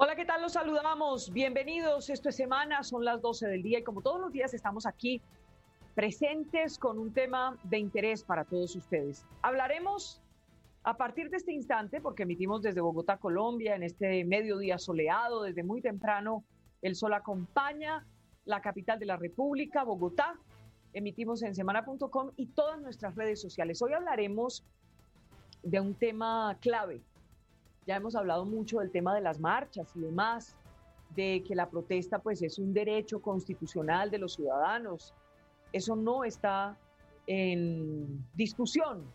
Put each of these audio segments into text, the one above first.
Hola, ¿qué tal? Los saludamos. Bienvenidos. Esto es semana, son las 12 del día y como todos los días estamos aquí presentes con un tema de interés para todos ustedes. Hablaremos a partir de este instante, porque emitimos desde Bogotá, Colombia, en este mediodía soleado, desde muy temprano, el sol acompaña la capital de la República, Bogotá. Emitimos en semana.com y todas nuestras redes sociales. Hoy hablaremos de un tema clave ya hemos hablado mucho del tema de las marchas y demás, de que la protesta pues es un derecho constitucional de los ciudadanos. Eso no está en discusión.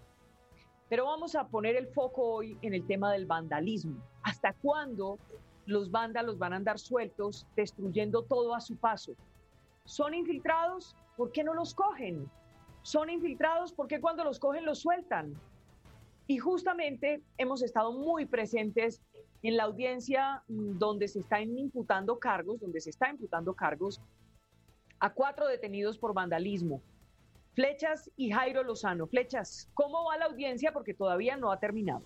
Pero vamos a poner el foco hoy en el tema del vandalismo. ¿Hasta cuándo los vándalos van a andar sueltos, destruyendo todo a su paso? ¿Son infiltrados? ¿Por qué no los cogen? ¿Son infiltrados? ¿Por qué cuando los cogen los sueltan? Y justamente hemos estado muy presentes en la audiencia mm, donde se están imputando cargos, donde se está imputando cargos a cuatro detenidos por vandalismo. Flechas y Jairo Lozano. Flechas, ¿cómo va la audiencia? Porque todavía no ha terminado.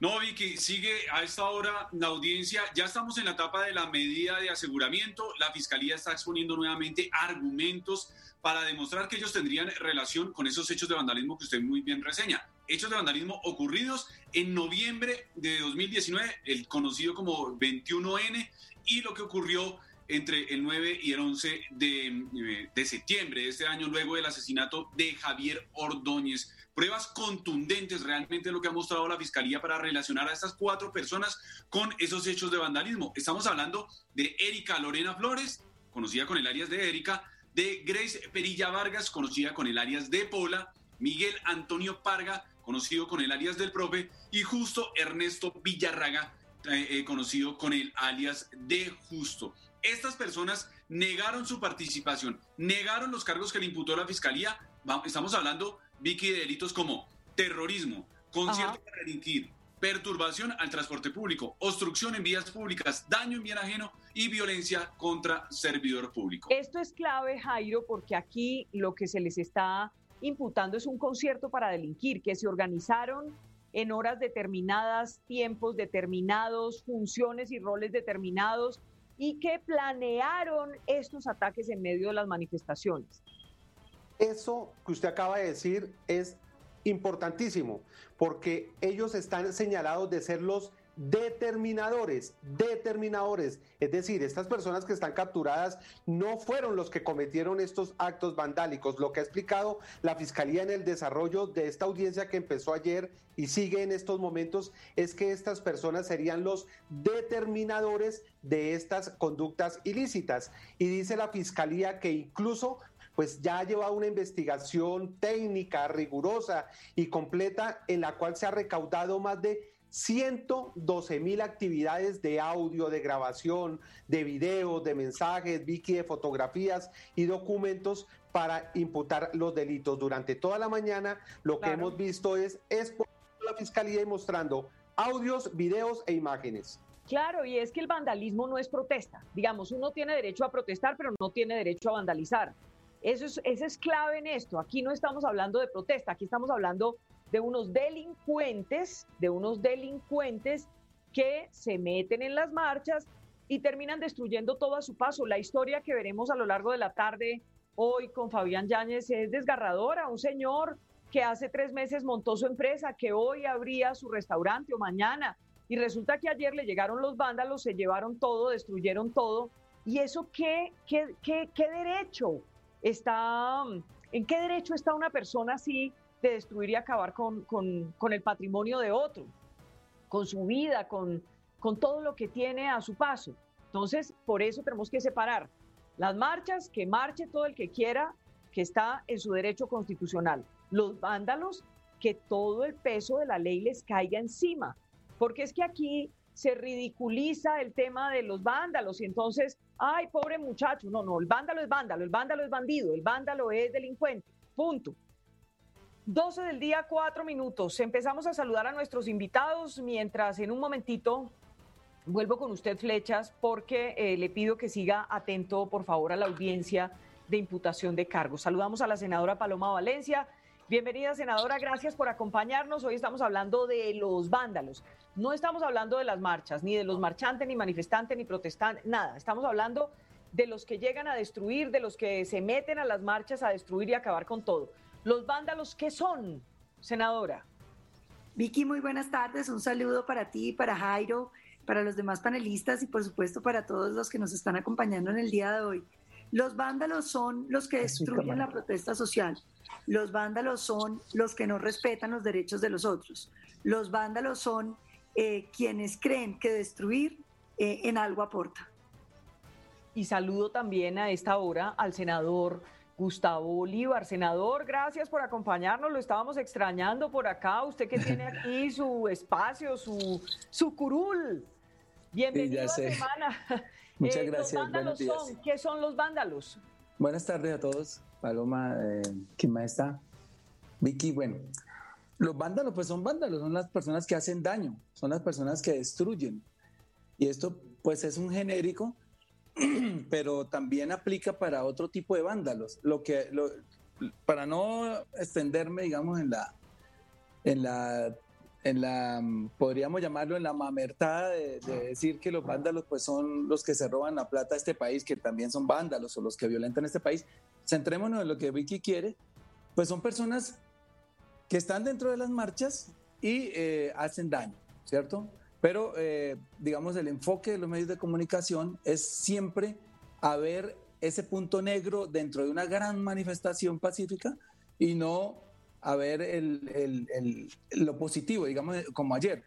No, Vicky, sigue a esta hora la audiencia. Ya estamos en la etapa de la medida de aseguramiento. La fiscalía está exponiendo nuevamente argumentos para demostrar que ellos tendrían relación con esos hechos de vandalismo que usted muy bien reseña hechos de vandalismo ocurridos en noviembre de 2019, el conocido como 21N, y lo que ocurrió entre el 9 y el 11 de, de, septiembre de este año, luego del asesinato de Javier Ordóñez. Pruebas contundentes realmente lo que ha mostrado la Fiscalía para relacionar a estas cuatro personas con esos hechos de vandalismo. Estamos hablando de Erika Lorena Flores, conocida con el alias de Erika, de Grace Perilla Vargas, conocida con el alias de Pola, Miguel Antonio Parga, conocido con el alias del profe, y justo Ernesto Villarraga, eh, eh, conocido con el alias de Justo. Estas personas negaron su participación, negaron los cargos que le imputó la fiscalía. Estamos hablando, Vicky, de delitos como terrorismo, concierto para delinquir, perturbación al transporte público, obstrucción en vías públicas, daño en bien ajeno y violencia contra servidor público. Esto es clave, Jairo, porque aquí lo que se les está imputando es un concierto para delinquir, que se organizaron en horas determinadas, tiempos determinados, funciones y roles determinados, y que planearon estos ataques en medio de las manifestaciones. Eso que usted acaba de decir es importantísimo, porque ellos están señalados de ser los determinadores, determinadores. Es decir, estas personas que están capturadas no fueron los que cometieron estos actos vandálicos. Lo que ha explicado la Fiscalía en el desarrollo de esta audiencia que empezó ayer y sigue en estos momentos es que estas personas serían los determinadores de estas conductas ilícitas. Y dice la Fiscalía que incluso pues ya ha llevado una investigación técnica, rigurosa y completa en la cual se ha recaudado más de 112 mil actividades de audio, de grabación, de video, de mensajes, wiki, de fotografías y documentos para imputar los delitos. Durante toda la mañana lo que hemos visto es, es la fiscalía mostrando audios, videos e imágenes. Claro, y es que el vandalismo no es protesta. Digamos, uno tiene derecho a protestar, pero no tiene derecho a vandalizar. Eso es, eso es clave en esto. Aquí no estamos hablando de protesta, aquí estamos hablando de unos delincuentes, de unos delincuentes que se meten en las marchas y terminan destruyendo todo a su paso. La historia que veremos a lo largo de la tarde hoy con Fabián Yáñez es desgarradora. Un señor que hace tres meses montó su empresa, que hoy abría su restaurante o mañana, y resulta que ayer le llegaron los vándalos, se llevaron todo, destruyeron todo. ¿Y eso qué, qué, qué, qué derecho está, en qué derecho está una persona así de destruir y acabar con, el patrimonio de otro, con su vida, con, con todo lo que tiene a su paso. Entonces, por eso tenemos que separar las marchas, que marche todo el que quiera, que está en su derecho constitucional. Los vándalos, que todo el peso de la ley les caiga encima. Porque es que aquí se ridiculiza el tema de los vándalos y entonces, ay, pobre muchacho, no, no, el vándalo es vándalo, el vándalo es bandido, el vándalo es delincuente, punto. 12 del día, 4 minutos. Empezamos a saludar a nuestros invitados mientras en un momentito vuelvo con usted, Flechas, porque eh, le pido que siga atento, por favor, a la audiencia de imputación de cargos. Saludamos a la senadora Paloma Valencia Bienvenida, senadora, gracias por acompañarnos. Hoy estamos hablando de los vándalos. No estamos hablando de las marchas, ni de los marchantes, ni manifestantes, ni protestantes, nada. Estamos hablando de los que llegan a destruir, de los que se meten a las marchas a destruir y acabar con todo. Los vándalos, ¿qué son, senadora? Vicky, muy buenas tardes. Un saludo para ti, para Jairo, para los demás panelistas y por supuesto para todos los que nos están acompañando en el día de hoy. Los vándalos son los que destruyen la protesta social. Los vándalos son los que no respetan los derechos de los otros. Los vándalos son eh, quienes creen que destruir eh, en algo aporta. Y saludo también a esta hora al senador Gustavo Bolívar. Senador, gracias por acompañarnos. Lo estábamos extrañando por acá. Usted que tiene aquí su espacio, su, su curul. Bienvenido a semana. Muchas eh, gracias. Buenos días. ¿Qué son los vándalos? Buenas tardes a todos. Paloma, eh, ¿quién más está? Vicky, bueno. Los vándalos, pues son vándalos, son las personas que hacen daño, son las personas que destruyen. Y esto, pues, es un genérico pero también aplica para otro tipo de vándalos. Lo que, para no extenderme, digamos, en la, en la, en la, podríamos llamarlo en la mamertada de, decir que los vándalos, pues, son los que se roban la plata de este país, que también son vándalos o los que violentan este país. Centrémonos en lo que Vicky quiere, pues son personas que están dentro de las marchas y eh, hacen daño, ¿cierto? Pero, eh, digamos, el enfoque de los medios de comunicación es siempre a ver ese punto negro dentro de una gran manifestación pacífica y no a ver el, lo positivo, digamos, como ayer.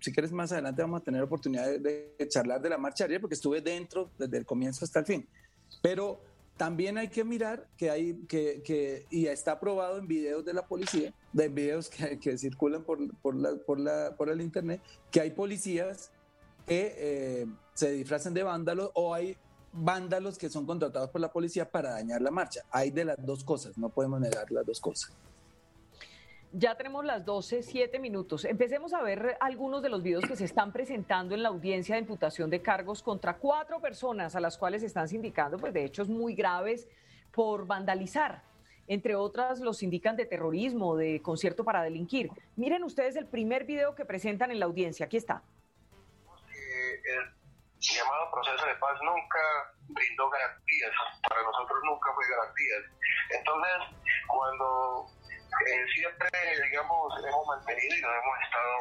Si quieres, más adelante vamos a tener oportunidad de, de charlar de la marcha ayer porque estuve dentro desde el comienzo hasta el fin. Pero también hay que mirar que hay, que, que y está probado en videos de la policía, de videos que, que circulan por, por, la, por, la, por el internet, que hay policías que eh, se disfrazan de vándalos o hay vándalos que son contratados por la policía para dañar la marcha. Hay de las dos cosas, no podemos negar las dos cosas. Ya tenemos las 12, 7 minutos. Empecemos a ver algunos de los videos que se están presentando en la audiencia de imputación de cargos contra cuatro personas a las cuales se están sindicando pues, de hechos muy graves por vandalizar. Entre otras, los indican de terrorismo, de concierto para delinquir. Miren ustedes el primer video que presentan en la audiencia. Aquí está. El llamado proceso de paz nunca brindó garantías. Para nosotros nunca fue garantías. Entonces, cuando eh, siempre, digamos, hemos mantenido y nos hemos estado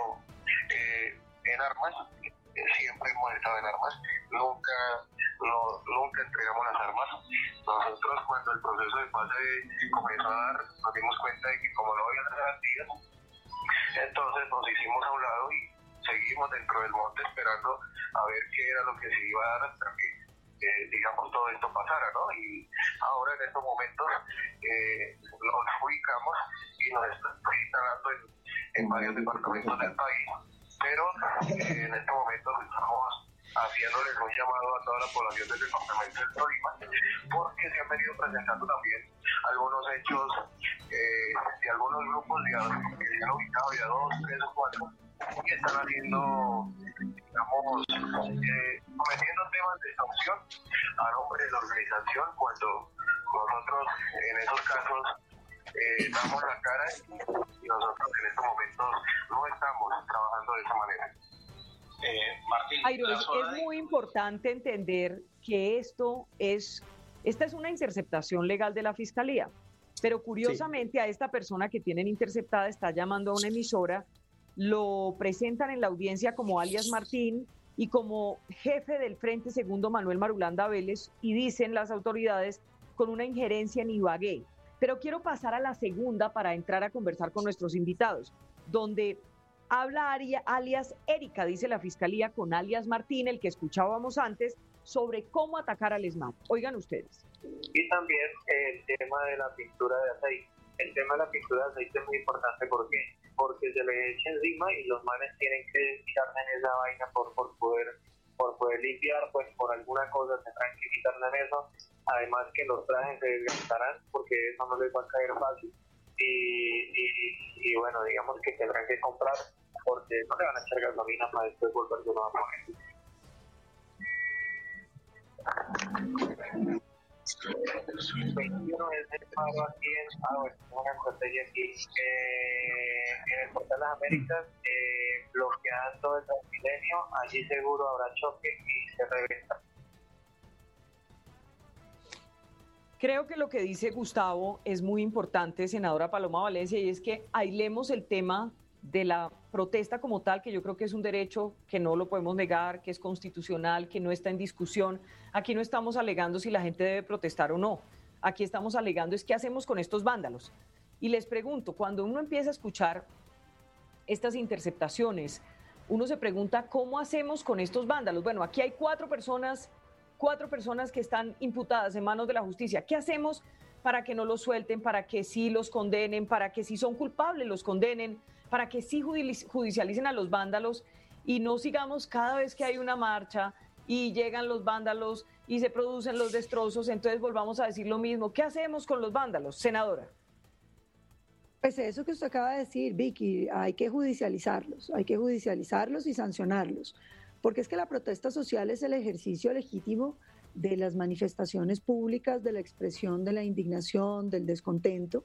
eh, en armas, eh, siempre hemos estado en armas, nunca, nunca entregamos las armas. Nosotros cuando el proceso de paz comenzó a dar, nos dimos cuenta de que como no había garantías, entonces nos hicimos a un lado y seguimos dentro del monte esperando a ver qué era lo que se iba a dar hasta que digamos, todo esto pasara, ¿no? Y ahora en estos momentos eh, nos ubicamos y nos estamos instalando en, varios departamentos del país, pero eh, en este momento estamos haciéndoles un llamado a toda la población del departamento del Tolima, porque se han venido presentando también algunos hechos eh, de algunos grupos de que se han ubicado ya dos, tres o cuatro, y están haciendo, digamos, eh, cometiendo temas de extorsión a nombre de la organización cuando nosotros en esos casos eh, damos la cara y nosotros en estos momentos no estamos trabajando de esa manera. Eh, es, muy importante entender que esto es, esta es una interceptación legal de la Fiscalía, pero curiosamente a esta persona que tienen interceptada está llamando a una emisora, lo presentan en la audiencia como alias Martín y como jefe del Frente Segundo Manuel Marulanda Vélez y dicen las autoridades con una injerencia en Ibagué. Pero quiero pasar a la segunda para entrar a conversar con nuestros invitados, donde habla alias Erika, dice la fiscalía, con alias Martín, el que escuchábamos antes, sobre cómo atacar al ESMAD. Oigan ustedes. Y también el tema de la pintura de aceite. El tema de la pintura de aceite es muy importante. ¿Por qué? Porque se le echa encima y los manes tienen que quitarle en esa vaina por, por poder por poder limpiar, pues por alguna cosa tendrán que en eso. Además que los trajes se desgastarán porque eso no les va a caer fácil. Y, y, bueno, digamos que tendrán que comprar porque no le van a echar gasolina para después volverse a poner. 21 es el paro aquí en, ah, aquí, eh, en el Portal de las Américas, eh, bloqueando el Transmilenio, allí seguro habrá choque y se reventa. Creo que lo que dice Gustavo es muy importante, senadora Paloma Valencia, y es que aislemos el tema de la protesta como tal, que yo creo que es un derecho que no lo podemos negar, que es constitucional, que no está en discusión. Aquí no estamos alegando si la gente debe protestar o no. Aquí estamos alegando es qué hacemos con estos vándalos. Y les pregunto, cuando uno empieza a escuchar estas interceptaciones, uno se pregunta cómo hacemos con estos vándalos. Bueno, aquí hay cuatro personas, cuatro personas que están imputadas en manos de la justicia. ¿Qué hacemos para que no los suelten, para que sí los condenen, para que si son culpables los condenen? para que sí judicialicen a los vándalos y no sigamos cada vez que hay una marcha y llegan los vándalos y se producen los destrozos, entonces volvamos a decir lo mismo. ¿Qué hacemos con los vándalos, senadora? Pues eso que usted acaba de decir, Vicky, hay que judicializarlos, hay que judicializarlos y sancionarlos, porque es que la protesta social es el ejercicio legítimo de las manifestaciones públicas, de la expresión de la indignación, del descontento,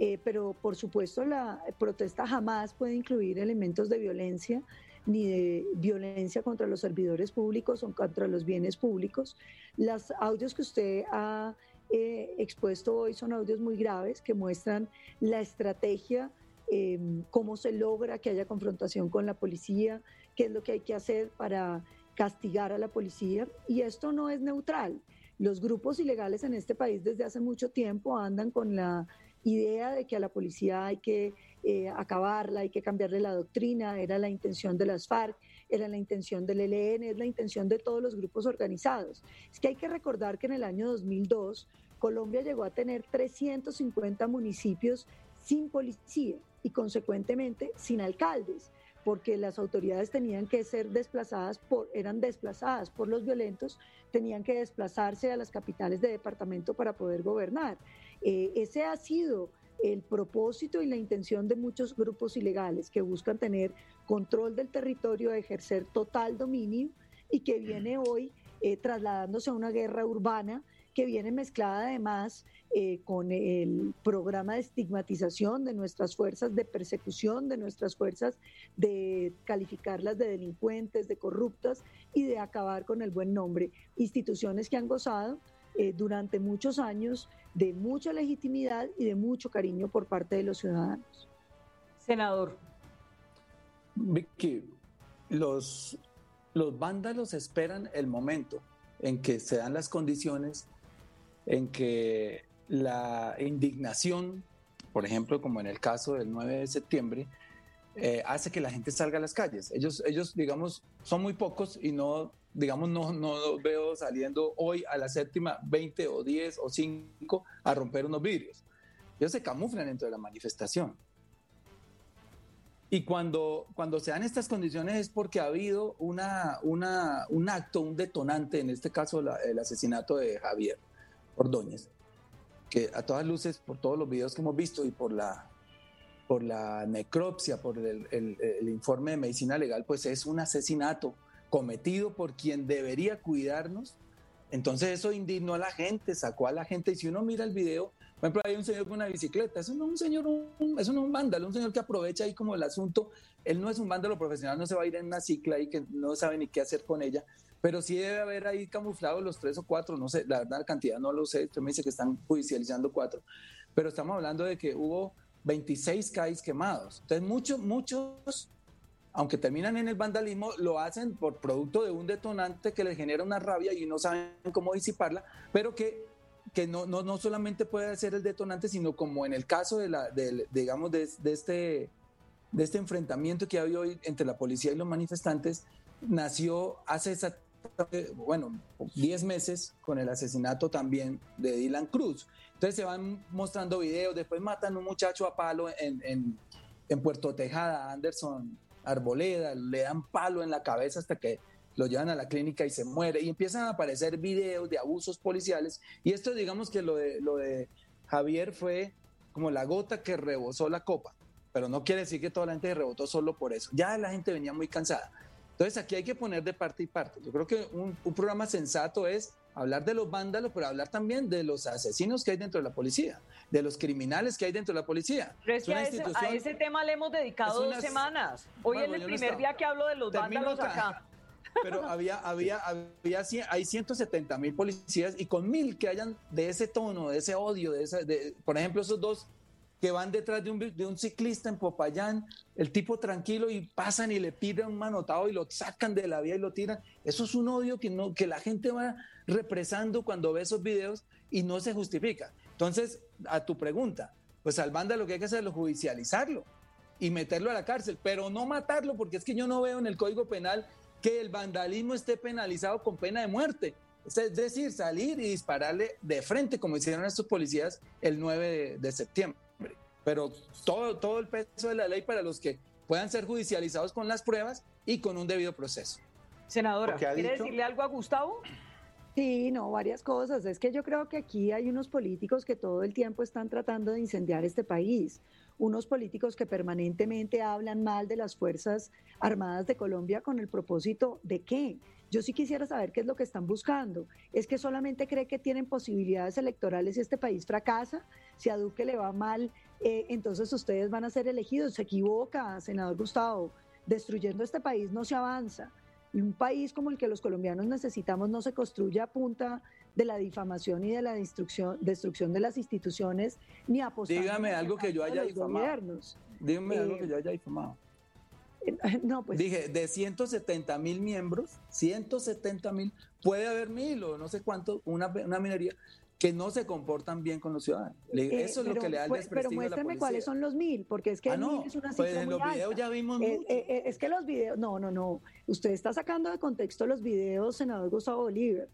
eh, pero por supuesto la protesta jamás puede incluir elementos de violencia ni de violencia contra los servidores públicos o contra los bienes públicos. Los audios que usted ha eh, expuesto hoy son audios muy graves que muestran la estrategia, em, cómo se logra que haya confrontación con la policía, qué es lo que hay que hacer para castigar a la policía. Y esto no es neutral. Los grupos ilegales en este país desde hace mucho tiempo andan con la idea de que a la policía hay que eh, acabarla, hay que cambiarle la doctrina, era la intención de las FARC, era la intención del ELN, es la intención de todos los grupos organizados. Es que hay que recordar que en el año 2002 Colombia llegó a tener 350 municipios sin policía y consecuentemente sin alcaldes porque las autoridades tenían que ser desplazadas por, eran desplazadas por los violentos, tenían que desplazarse a las capitales de departamento para poder gobernar. Eh, ese ha sido el propósito y la intención de muchos grupos ilegales que buscan tener control del territorio, ejercer total dominio y que viene hoy eh, trasladándose a una guerra urbana que viene mezclada además eh, con el programa de estigmatización de nuestras fuerzas, de persecución de nuestras fuerzas, de calificarlas de delincuentes, de corruptas y de acabar con el buen nombre. Instituciones que han gozado eh, durante muchos años de mucha legitimidad y de mucho cariño por parte de los ciudadanos. Senador. Vicky, los, los vándalos esperan el momento en que se dan las condiciones en que la indignación, por ejemplo, como en el caso del 9 de septiembre, eh, hace que la gente salga a las calles. Ellos, ellos, digamos, son muy pocos y no, digamos, no, no veo saliendo hoy a la séptima 20 o 10 o 5 a romper unos vidrios. Ellos se camuflan dentro de la manifestación. Y cuando, cuando se dan estas condiciones es porque ha habido una, una, un acto, un detonante, en este caso el asesinato de Javier. Ordóñez, que a todas luces, por todos los videos que hemos visto y por la, por la necropsia, por el, informe de medicina legal, pues es un asesinato cometido por quien debería cuidarnos. Entonces eso indignó a la gente, sacó a la gente. Y si uno mira el video, por ejemplo, hay un señor con una bicicleta, eso no es un señor, eso no es un vándalo, un señor que aprovecha ahí como el asunto. Él no es un vándalo profesional, no se va a ir en una cicla y que no sabe ni qué hacer con ella, pero sí debe haber ahí camuflados los tres o cuatro, no sé, la verdad la cantidad no lo sé, usted me dice que están judicializando cuatro, pero estamos hablando de que hubo 26 CAIs quemados. Entonces muchos, muchos, aunque terminan en el vandalismo, lo hacen por producto de un detonante que les genera una rabia y no saben cómo disiparla, pero que que no, no, no solamente puede ser el detonante, sino como en el caso de la, digamos, de, de, este, de este enfrentamiento que ha habido hoy entre la policía y los manifestantes, nació hace esa bueno, 10 meses con el asesinato también de Dylan Cruz. Entonces se van mostrando videos, después matan a un muchacho a palo en, en, en, Puerto Tejada, Anderson Arboleda, le dan palo en la cabeza hasta que lo llevan a la clínica y se muere. Y empiezan a aparecer videos de abusos policiales. Y esto digamos que lo de, lo de Javier fue como la gota que rebosó la copa, pero no quiere decir que toda la gente rebotó solo por eso. Ya la gente venía muy cansada. Entonces aquí hay que poner de parte y parte. Yo creo que un, programa sensato es hablar de los vándalos, pero hablar también de los asesinos que hay dentro de la policía, de los criminales que hay dentro de la policía. Pero es que a ese, tema le hemos dedicado dos semanas. Hoy es el primer día que hablo de los vándalos acá. Pero había, había, había, hay 170 mil policías y con mil que hayan de ese tono, de ese odio, de, esa, de por ejemplo, esos dos que van detrás de un, de un, ciclista en Popayán, el tipo tranquilo y pasan y le piden un manotado y lo sacan de la vía y lo tiran. Eso es un odio que, no, que la gente va represando cuando ve esos videos y no se justifica. Entonces, a tu pregunta, pues al banda lo que hay que hacer es judicializarlo y meterlo a la cárcel, pero no matarlo, porque es que yo no veo en el Código Penal que el vandalismo esté penalizado con pena de muerte. Es decir, salir y dispararle de frente, como hicieron estos policías el 9 de septiembre pero todo, todo el peso de la ley para los que puedan ser judicializados con las pruebas y con un debido proceso. Senadora, ¿quiere decirle algo a Gustavo? Sí, no, varias cosas. Es que yo creo que aquí hay unos políticos que todo el tiempo están tratando de incendiar este país, unos políticos que permanentemente hablan mal de las Fuerzas Armadas de Colombia con el propósito de qué. Yo sí quisiera saber qué es lo que están buscando. ¿Es que solamente cree que tienen posibilidades electorales si este país fracasa? Si a Duque le va mal, eh, entonces ustedes van a ser elegidos. Se equivoca, senador Gustavo. Destruyendo este país no se avanza. Un país como el que los colombianos necesitamos no se construye a punta de la difamación y de la destrucción, destrucción de las instituciones, ni apostando Dígame algo que yo haya difamado. Dígame algo que yo haya difamado. No, pues. Dije, de 170 mil miembros, 170 mil, puede haber mil o no sé cuánto, una, una minería que no se comportan bien con los ciudadanos. Eh, Eso es lo que le da el desprestigio Pero muéstrame cuáles son los mil, porque es que ah, no, es una pues en los videos ya vimos eh, eh, es que los videos, no, no, no. Usted está sacando de contexto los videos, senador Gustavo Bolívar.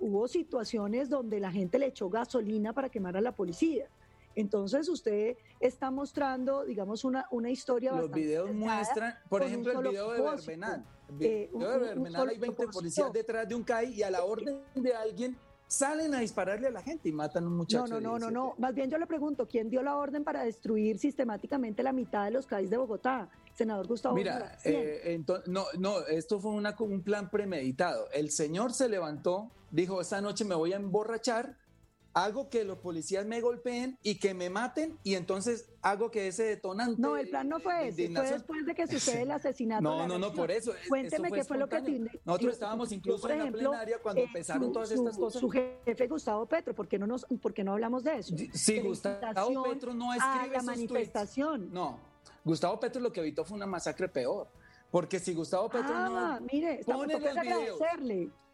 hubo situaciones donde la gente le echó gasolina para quemar a la policía. Entonces usted está mostrando, digamos, una, una historia Los videos muestran, por ejemplo, el video de Verbenal. El video de Verbenal hay 20 policías detrás de un CAI y a la orden de alguien salen a dispararle a la gente y matan a un muchacho. No, no, no, no, no. Más bien yo le pregunto, ¿quién dio la orden para destruir sistemáticamente la mitad de los CAIs de Bogotá? Senador Gustavo. Mira, eh, no, no, esto fue una, un plan premeditado. El señor se levantó, dijo, esta noche me voy a emborrachar hago que los policías me golpeen y que me maten y entonces hago que ese detonante. No, el plan no fue ese, fue después de que sucede el asesinato. no, no, no, por eso. Cuénteme qué fue lo que Nosotros estábamos incluso en la plenaria cuando eh, empezaron todas estas cosas. Su jefe Gustavo Petro, ¿por qué no, nos, por qué no hablamos de eso? Sí, Gustavo Petro no escribe a la manifestación. No, Gustavo Petro lo que evitó fue una masacre peor. Porque si Gustavo Petro ah, mire, pone los videos.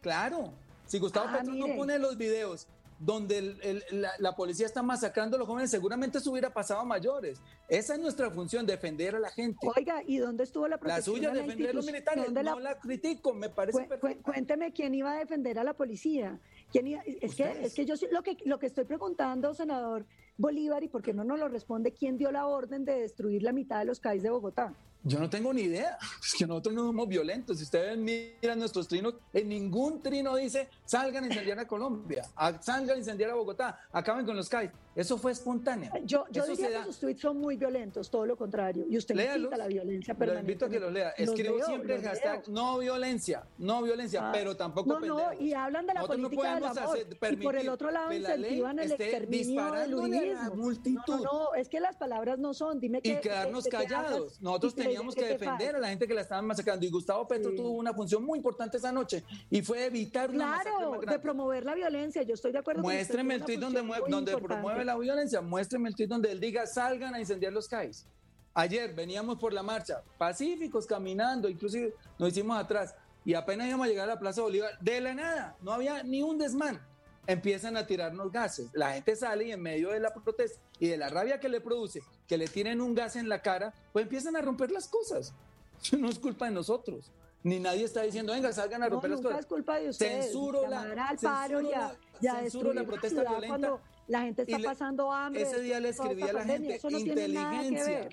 Claro, si Gustavo ah, Petro no pone los videos donde la, policía está masacrando a los jóvenes, seguramente eso hubiera pasado a mayores. Esa es nuestra función, defender a la gente. Oiga, ¿y dónde estuvo la protección? La suya, defender a los militares. No la... critico, me parece perfecto. Cuénteme quién iba a defender a la policía. ¿Quién Es, que, es que yo lo que, lo que estoy preguntando, senador Bolívar, y por qué no nos lo responde, ¿quién dio la orden de destruir la mitad de los CAIs de Bogotá? Yo no tengo ni idea. Es que nosotros no somos violentos. Si ustedes miran nuestros trinos, en ningún trino dice salgan a incendiar a Colombia, salgan a incendiar a Bogotá, acaben con los CAI. Eso fue espontáneo. Yo, yo diría que sus tweets son muy violentos, todo lo contrario. Y usted incita la violencia permanente. Lo invito a que los lea. Escribo siempre el hashtag no violencia, no violencia, ah, pero tampoco No, no, y hablan de la política del amor. y por el otro lado incentivan el exterminio del uribismo. Multitud. No, no, es que las palabras no son. Dime que, y quedarnos callados. Nosotros teníamos que defender a la gente que la estaban masacrando. Y Gustavo Petro tuvo una función muy importante esa noche y fue evitar una Claro, de promover la violencia. Yo estoy de acuerdo Muéstreme el tweet donde, donde promueve la violencia. Muéstreme el tweet donde él diga salgan a incendiar los CAIs. Ayer veníamos por la marcha, pacíficos, caminando, inclusive nos hicimos atrás. Y apenas íbamos a llegar a la Plaza Bolívar, de la nada, no había ni un desmán empiezan a tirarnos gases. La gente sale y en medio de la protesta y de la rabia que le produce, que le tienen un gas en la cara, pues empiezan a romper las cosas. Eso no es culpa de nosotros. Ni nadie está diciendo, venga, salgan a romper las cosas. es culpa de ustedes. Censuro la, al paro ya, ya censuro la protesta violenta. Cuando la gente está pasando hambre. Ese día le escribí a la gente, inteligencia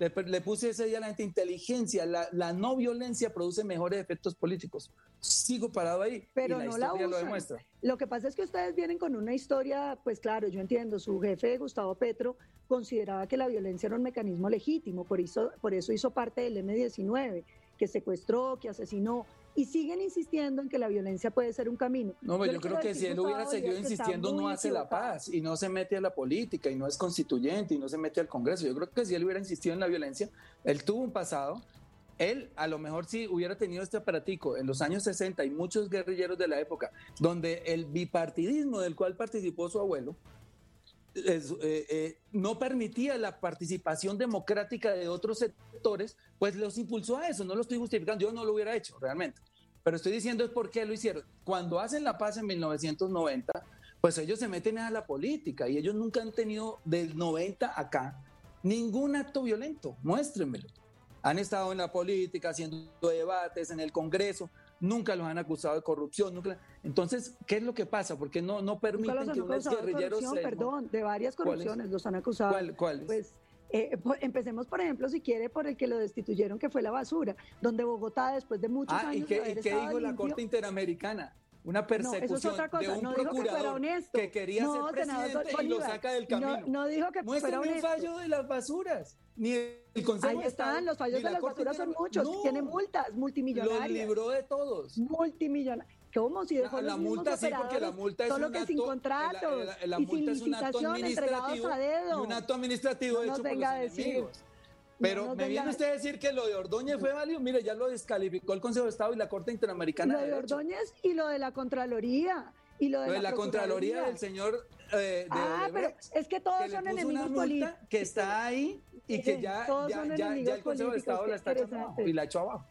le, puse ese día a la gente inteligencia, la, no violencia produce mejores efectos políticos. Sigo parado ahí. Pero no la usan. Lo, demuestra. lo que pasa es que ustedes vienen con una historia, pues claro, yo entiendo, su jefe Gustavo Petro consideraba que la violencia era un mecanismo legítimo, por eso, por eso hizo parte del M-19, que secuestró, que asesinó. Y siguen insistiendo en que la violencia puede ser un camino. No, pues yo, creo que si él hubiera seguido insistiendo no hace la paz y no se mete a la política y no es constituyente y no se mete al Congreso. Yo creo que si él hubiera insistido en la violencia, él tuvo un pasado, él a lo mejor sí hubiera tenido este aparatico en los años 60 y muchos guerrilleros de la época, donde el bipartidismo del cual participó su abuelo, eh, eh, no permitía la participación democrática de otros sectores, pues los impulsó a eso. No lo estoy justificando, yo no lo hubiera hecho realmente. Pero estoy diciendo es por qué lo hicieron. Cuando hacen la paz en 1990, pues ellos se meten a la política y ellos nunca han tenido del 90 acá ningún acto violento. Muéstrenmelo. Han estado en la política haciendo debates en el Congreso, nunca los han acusado de corrupción. Nunca... Entonces, ¿qué es lo que pasa? Porque no, no permiten que unos guerrilleros... De perdón, de varias corrupciones los han acusado. ¿Cuál, Pues, eh, empecemos, por ejemplo, si quiere, por el que lo destituyeron, que fue la basura, donde Bogotá, después de muchos ah, años. ¿Y qué, ¿y qué dijo la Corte Interamericana? Una persecución de un no procurador que, que, quería ser presidente y lo saca del camino. No, no dijo que fuera un fallo de las basuras. Ni el Consejo Ahí están, los fallos de las basuras son muchos. No, tiene multas multimillonarias. Los libró de todos. Multimillonarias. ¿Cómo? Si dejó la, los la multa sí, porque la multa es solo un que acto, sin contratos la, la, y multa sin acto administrativo a dedo. y un acto administrativo no hecho por los a decir. enemigos. Pero no me viene usted a decir que lo de Ordóñez fue válido. Mire, ya lo descalificó el Consejo de Estado y la Corte Interamericana. Lo de, de Ordóñez y lo de la Contraloría. Y lo de, lo de la, la Contraloría del señor. Eh, de ah, Odebrecht, pero es que todos que son le puso enemigos una multa políticos. Que está ahí y que ya, ya, ya, el Consejo de Estado la está echando abajo y la echó abajo.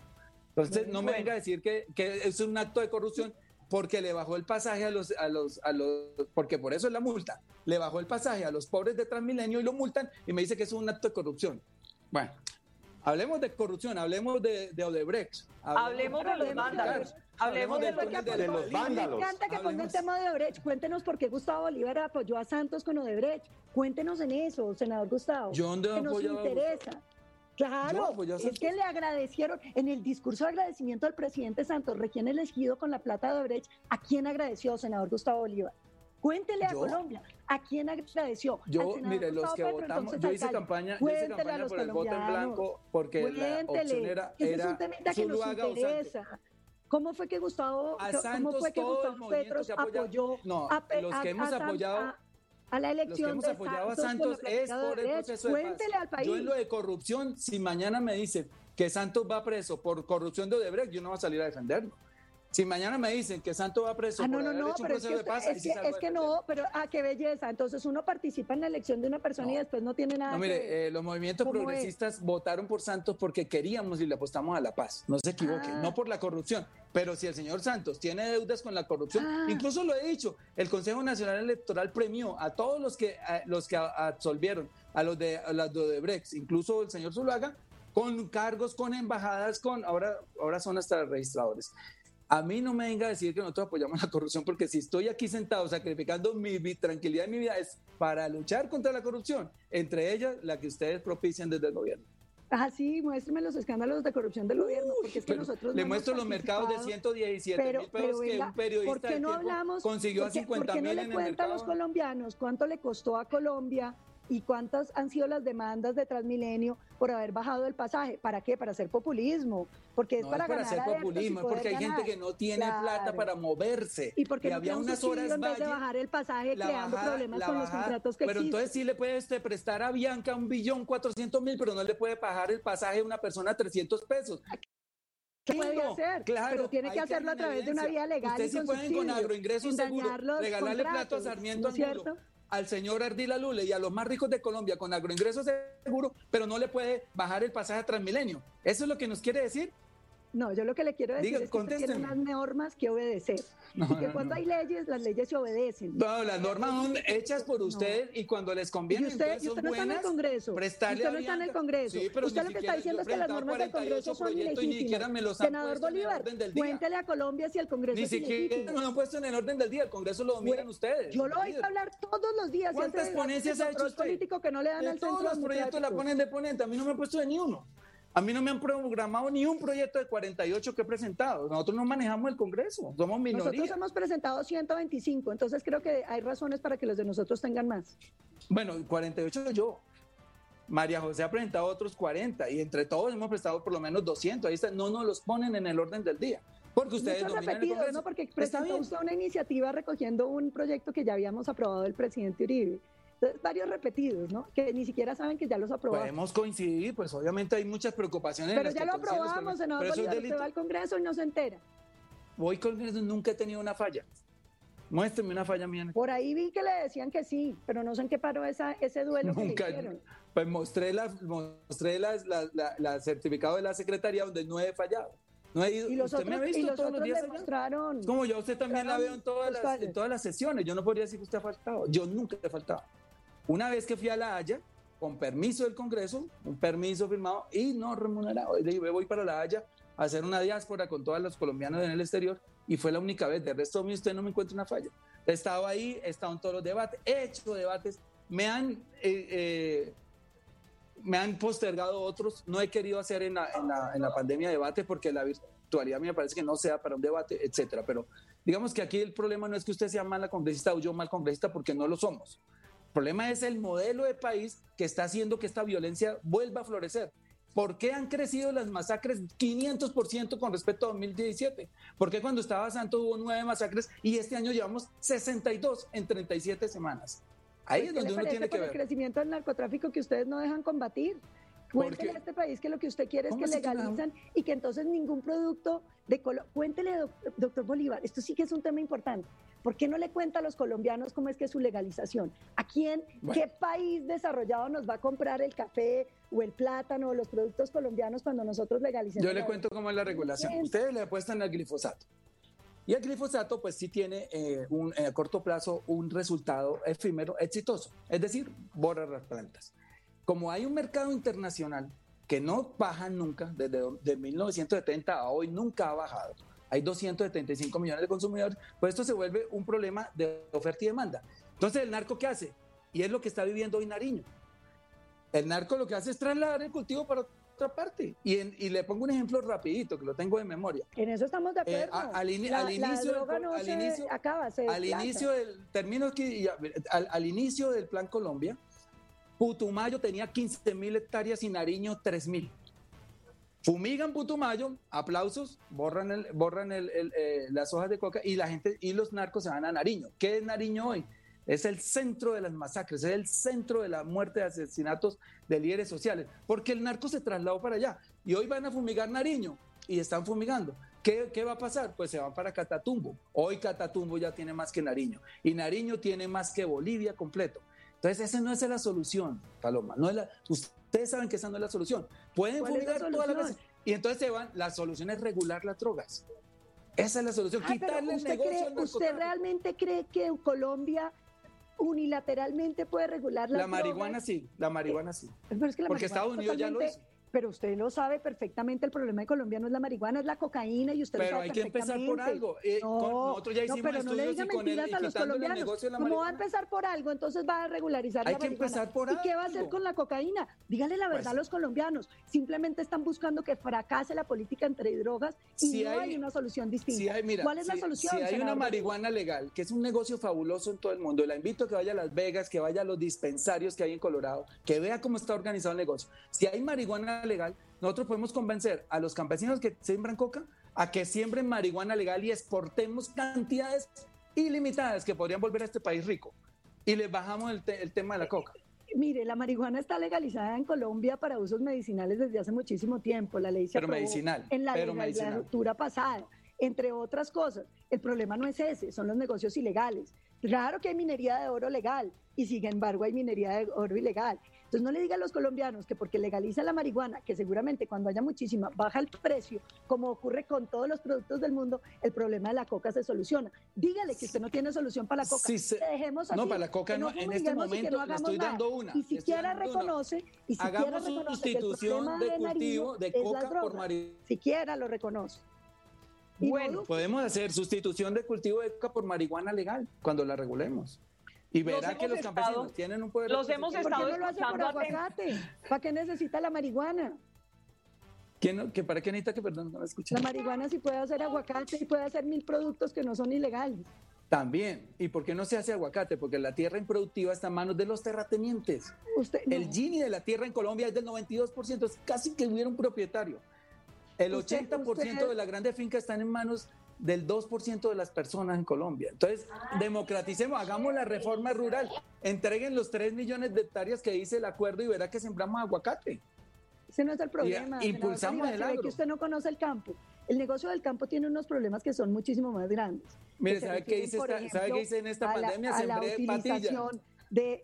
Entonces, no me venga a decir que, que es un acto de corrupción porque le bajó el pasaje a los, a los, a los, porque por eso es la multa, le bajó el pasaje a los pobres de Transmilenio y lo multan y me dice que es un acto de corrupción. Bueno, hablemos de corrupción, hablemos de, de Odebrecht. Hablemos, de los vándalos. Hablemos de, de los vándalos. Me encanta que ponga el tema de Odebrecht. Cuéntenos por qué Gustavo Bolívar apoyó a Santos con Odebrecht. Cuéntenos en eso, senador Gustavo. Yo dónde que nos interesa. Claro, es que le agradecieron en el discurso de agradecimiento al presidente Santos, recién elegido con la plata de Odebrecht, ¿a quién agradeció, senador Gustavo Bolívar? Cuéntele a ¿Yo? Colombia, ¿a quién agradeció? Yo, mire, los que Petro, votamos, yo hice alcalde. campaña, yo hice campaña por el voto en blanco porque Cuéntele, la opción era, era que nos interesa. ¿Cómo fue que Gustavo, a ¿cómo Santos, fue que Gustavo Petro apoyó no, a, los que hemos a, apoyado a, a la elección los que hemos apoyado a Santos es por el proceso de Cuéntele paz. al país. Yo en lo de corrupción, si mañana me dicen que Santos va preso por corrupción de Odebrecht, yo no voy a salir a defenderlo. Si mañana me dicen que Santos va preso ah, no, por no, haber no, hecho un es proceso que, de paz, es que, es que no, pero ah, qué belleza. Entonces uno participa en la elección de una persona No. y después no tiene nada No, que mire, eh, los movimientos progresistas votaron por Santos porque queríamos y le apostamos a la paz. No se equivoque, Ah. no por la corrupción. Pero si el señor Santos tiene deudas con la corrupción, Ah. incluso lo he dicho, el Consejo Nacional Electoral premió a todos los que, a, los que absolvieron, a los de a las de Odebrecht, incluso el señor Zuluaga, con cargos, con embajadas, con ahora, ahora son hasta registradores. A mí no me venga a decir que nosotros apoyamos la corrupción, porque si estoy aquí sentado sacrificando mi, mi tranquilidad y mi vida es para luchar contra la corrupción, entre ellas la que ustedes propician desde el gobierno. Ah, sí, muéstrame los escándalos de corrupción del gobierno, porque es que nosotros le no muestro los mercados de participado. 117 pero, mil pero pesos que un periodista ¿por qué no hablamos? consiguió a ¿por qué- 50 ¿Por qué no mil le en el a los colombianos cuánto le costó a Colombia y cuántas han sido las demandas de Transmilenio por haber bajado el pasaje? ¿Para qué? Para hacer populismo, porque es No para es para ganar hacer populismo, es porque hay gente que no tiene Claro. plata para moverse. Y porque no había unas horas en vez de bajar el pasaje la creando bajada- problemas con los contratos que Pero existen. entonces sí le puede este, prestar a Bianca un billón cuatrocientos mil, pero no le puede bajar el pasaje a una persona a 300 pesos. ¿Qué puede hacer? claro, pero tiene que hacerlo a través de una vía legal Ustedes y sí pueden con agroingresos seguro regalarle plato a Sarmiento ¿no es Angulo, cierto? Al señor Ardila Lule y a los más ricos de Colombia con agroingresos seguro, pero no le puede bajar el pasaje a Transmilenio. ¿Eso es lo que nos quiere decir? No, yo lo que le quiero decir Diga, es que usted tiene unas normas que obedecer. No, y que no, cuando no. hay leyes, las leyes se obedecen. No, las normas son hechas por ustedes y cuando les Y conviene, usted, entonces y usted no está en el buenas. Congreso. usted no está en el. Congreso. Sí, pero usted lo que está diciendo es que las normas del 48 Congreso son y ilegítimas. me los han Senador Bolívar, cuéntele a Colombia si el Congreso Ni es siquiera no lo han puesto en el orden del día, el Congreso lo dominan Bueno, ustedes. Yo lo oigo hablar todos los días. y ¿Cuántas ponencias ha hecho usted? político que no le dan al todos los proyectos la ponen de ponente, a mí no me han puesto de ni uno. A mí no me han programado ni un proyecto de 48 que he presentado. Nosotros no manejamos el Congreso, somos minoría. Nosotros hemos presentado 125, entonces creo que hay razones para que los de nosotros tengan más. Bueno, 48 yo. María José ha presentado otros 40 y entre todos hemos prestado por lo menos 200. Ahí está, no nos los ponen en el orden del día. Porque ustedes Muchos dominan el. ¿no? Porque presentó usted una iniciativa recogiendo un proyecto que ya habíamos aprobado del presidente Uribe. Entonces, varios repetidos, ¿no? Que ni siquiera saben que ya los aprobamos. Podemos coincidir, pues obviamente hay muchas preocupaciones. Pero ya lo aprobamos, senador Bolívar. Usted delito. va al Congreso y no se entera. Voy con Congreso, nunca he tenido una falla. Muéstrame una falla mía. Por ahí vi que le decían que sí, pero no sé en qué paró esa, ese duelo que Nunca. hicieron. Pues mostré la, mostré la, la, certificado de la secretaría donde no he fallado. No he ido. Y los usted me ha otros, y visto los todos los días mostraron. Como yo usted también la veo en todas, las, en todas las sesiones. Yo no podría decir que usted ha faltado. Yo nunca he faltado. Una vez que fui a La Haya, con permiso del Congreso, un permiso firmado y no remunerado. Le dije, voy para La Haya a hacer una diáspora con todos los colombianos en el exterior y fue la única vez. De resto, mí usted no me encuentra una falla. He estado ahí, he estado en todos los debates, he hecho debates, me han, eh, eh, me han postergado otros. No he querido hacer en la, en la, en la pandemia debate porque la virtualidad me parece que no sea para un debate, etcétera. Pero digamos que aquí el problema no es que usted sea mala congresista o yo mal congresista porque no lo somos. El problema es el modelo de país que está haciendo que esta violencia vuelva a florecer. ¿Por qué han crecido las masacres 500% con respecto a 2017? ¿Por qué cuando estaba Santo hubo nueve masacres y este año llevamos 62 en 37 semanas? Ahí Pues, es ¿qué donde uno tiene que por el ver. crecimiento del narcotráfico que ustedes no dejan combatir? Cuéntele a este país que lo que usted quiere es ¿Cómo que así que no? legalizan y que entonces ningún producto de Colo Cuéntele, doc- doctor Bolívar, esto sí que es un tema importante. ¿Por qué no le cuenta a los colombianos cómo es que es su legalización? ¿A quién, Bueno. qué país desarrollado nos va a comprar el café o el plátano o los productos colombianos cuando nosotros legalicemos? Yo le cuento cómo es la regulación. Ustedes le apuestan al glifosato. Y el glifosato, pues sí tiene eh, un, eh, a corto plazo un resultado efímero exitoso. Es decir, borra las plantas. Como hay un mercado internacional que no baja nunca, desde de 1970 a hoy nunca ha bajado. Hay 275 millones de consumidores, pues esto se vuelve un problema de oferta y demanda. Entonces, ¿el narco qué hace? Y es lo que está viviendo hoy Nariño. El narco lo que hace es trasladar el cultivo para otra parte. Y, en- y le pongo un ejemplo rapidito, que lo tengo de memoria. En eso estamos de Eh, acuerdo. a- al ini- la, al la inicio del droga no al se inicio- acaba, se Al inicio del, termino aquí, al inicio del Plan Colombia, Putumayo tenía 15 mil hectáreas y Nariño 3 mil. Fumigan Putumayo, aplausos, borran, borran eh, las hojas de coca y la gente y los narcos se van a Nariño. ¿Qué es Nariño hoy? Es el centro de las masacres, es el centro de la muerte de asesinatos de líderes sociales, porque el narco se trasladó para allá y hoy van a fumigar Nariño y están fumigando. ¿Qué, qué va a pasar? Pues se van para Catatumbo. Hoy Catatumbo ya tiene más que Nariño y Nariño tiene más que Bolivia completo. Entonces, esa no es la solución, Paloma. No es la, ustedes saben que esa no es la solución. Pueden ¿Cuál es la fumigar todas las solución? veces. Y entonces se van, la solución es regular las drogas. Esa es la solución, pero quitarle el ¿usted, negocio cree- al ¿Usted realmente cree que Colombia unilateralmente puede regular las La marihuana drogas? sí, la marihuana sí. Pero es que la Porque marihuana Estados es Unidos ya lo hizo. Pero usted lo sabe perfectamente, el problema de Colombia no es la marihuana, es la cocaína y usted lo Pero sabe hay que empezar por algo. Eh, No, con- nosotros ya no, hicimos pero no le diga mentiras a los colombianos. Como va a empezar por algo, entonces va a regularizar Hay la que marihuana. empezar por ¿Y qué va a hacer algo. con la cocaína? Dígale la verdad Pues- a los colombianos. Simplemente están buscando que fracase la política entre drogas y Si no hay- hay, una solución distinta. Si hay, mira, ¿Cuál es la solución? Si hay una marihuana legal, que es un negocio fabuloso en todo el mundo, la invito a que vaya a Las Vegas, que vaya a los dispensarios que hay en Colorado, que vea cómo está organizado el negocio. Si hay marihuana legal, nosotros podemos convencer a los campesinos que siembran coca a que siembren marihuana legal y exportemos cantidades ilimitadas que podrían volver a este país rico. Y les bajamos el, te- el tema de la coca. Mire, la marihuana está legalizada en Colombia para usos medicinales desde hace muchísimo tiempo. La ley se Pero aprobó medicinal, en la pero medicinal. legislatura pasada, entre otras cosas. El problema no es ese, son los negocios ilegales. Claro que hay minería de oro legal y sin embargo hay minería de oro ilegal. Entonces no le digan a los colombianos que porque legalizan la marihuana, que seguramente cuando haya muchísima baja el precio, como ocurre con todos los productos del mundo, el problema de la coca se soluciona. Dígale que usted no tiene solución para la coca. Sí, se- dejemos no, así, para la coca no, en este momento no le hagamos estoy nada. dando una, Y siquiera reconoce, y siquiera Hagamos reconoce que el sustitución problema de Nariño cultivo de coca por marihuana. Siquiera lo reconoce. Y no Bueno. Podemos hacer sustitución de cultivo de coca por marihuana legal cuando la regulemos. Y Los verá que los estado- campesinos tienen un poder. los hemos ¿Por qué estado no lo hace por aguacate? ¿Para qué necesita la marihuana? ¿Quién no- que ¿Para qué necesita que perdón? No me escuché. La marihuana sí puede hacer aguacate y puede hacer mil productos que no son ilegales. También. ¿Y por qué no se hace aguacate? Porque la tierra improductiva está en manos de los terratenientes. Usted, no. El Gini de la tierra en Colombia es del 92%, es casi que hubiera un propietario. El 80% de las grandes fincas están en manos del 2% de las personas en Colombia. Entonces, democraticemos, hagamos la reforma rural, entreguen los 3 millones de hectáreas que dice el acuerdo y verá que sembramos aguacate. Ese no es el problema. impulsamos el agro. que usted no conoce el campo. El negocio del campo tiene unos problemas que son muchísimo más grandes. Mire, ¿sabe qué, dice ¿sabe qué dice en esta pandemia? a la utilización de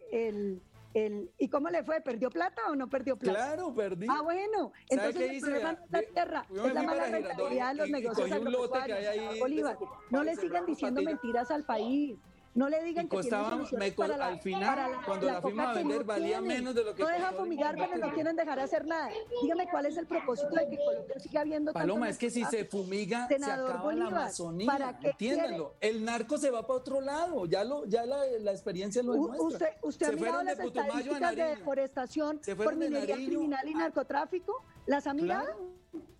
el ¿Y cómo le fue? ¿Perdió plata o no perdió plata? Claro, perdí. Ah, bueno. Entonces el problema no es la tierra, es la mala rentabilidad de los negocios agropecuarios. Bolívar, no le sigan diciendo mentiras al país. No le digan que costaba, me, para la, al final, cuando la, fuimos a vender, valía menos de lo que No dejan fumigar, pero no quieren dejar hacer nada. Dígame cuál es el propósito de que Colombia siga habiendo Paloma, es que si se fumiga, se acaba la Amazonía. ¿para Entiéndalo. El narco se va para otro lado. Ya, lo, ya la, la experiencia lo demuestra. ¿Usted, usted ha mirado las de estadísticas de deforestación por minería criminal y narcotráfico? ¿Las ha mirado?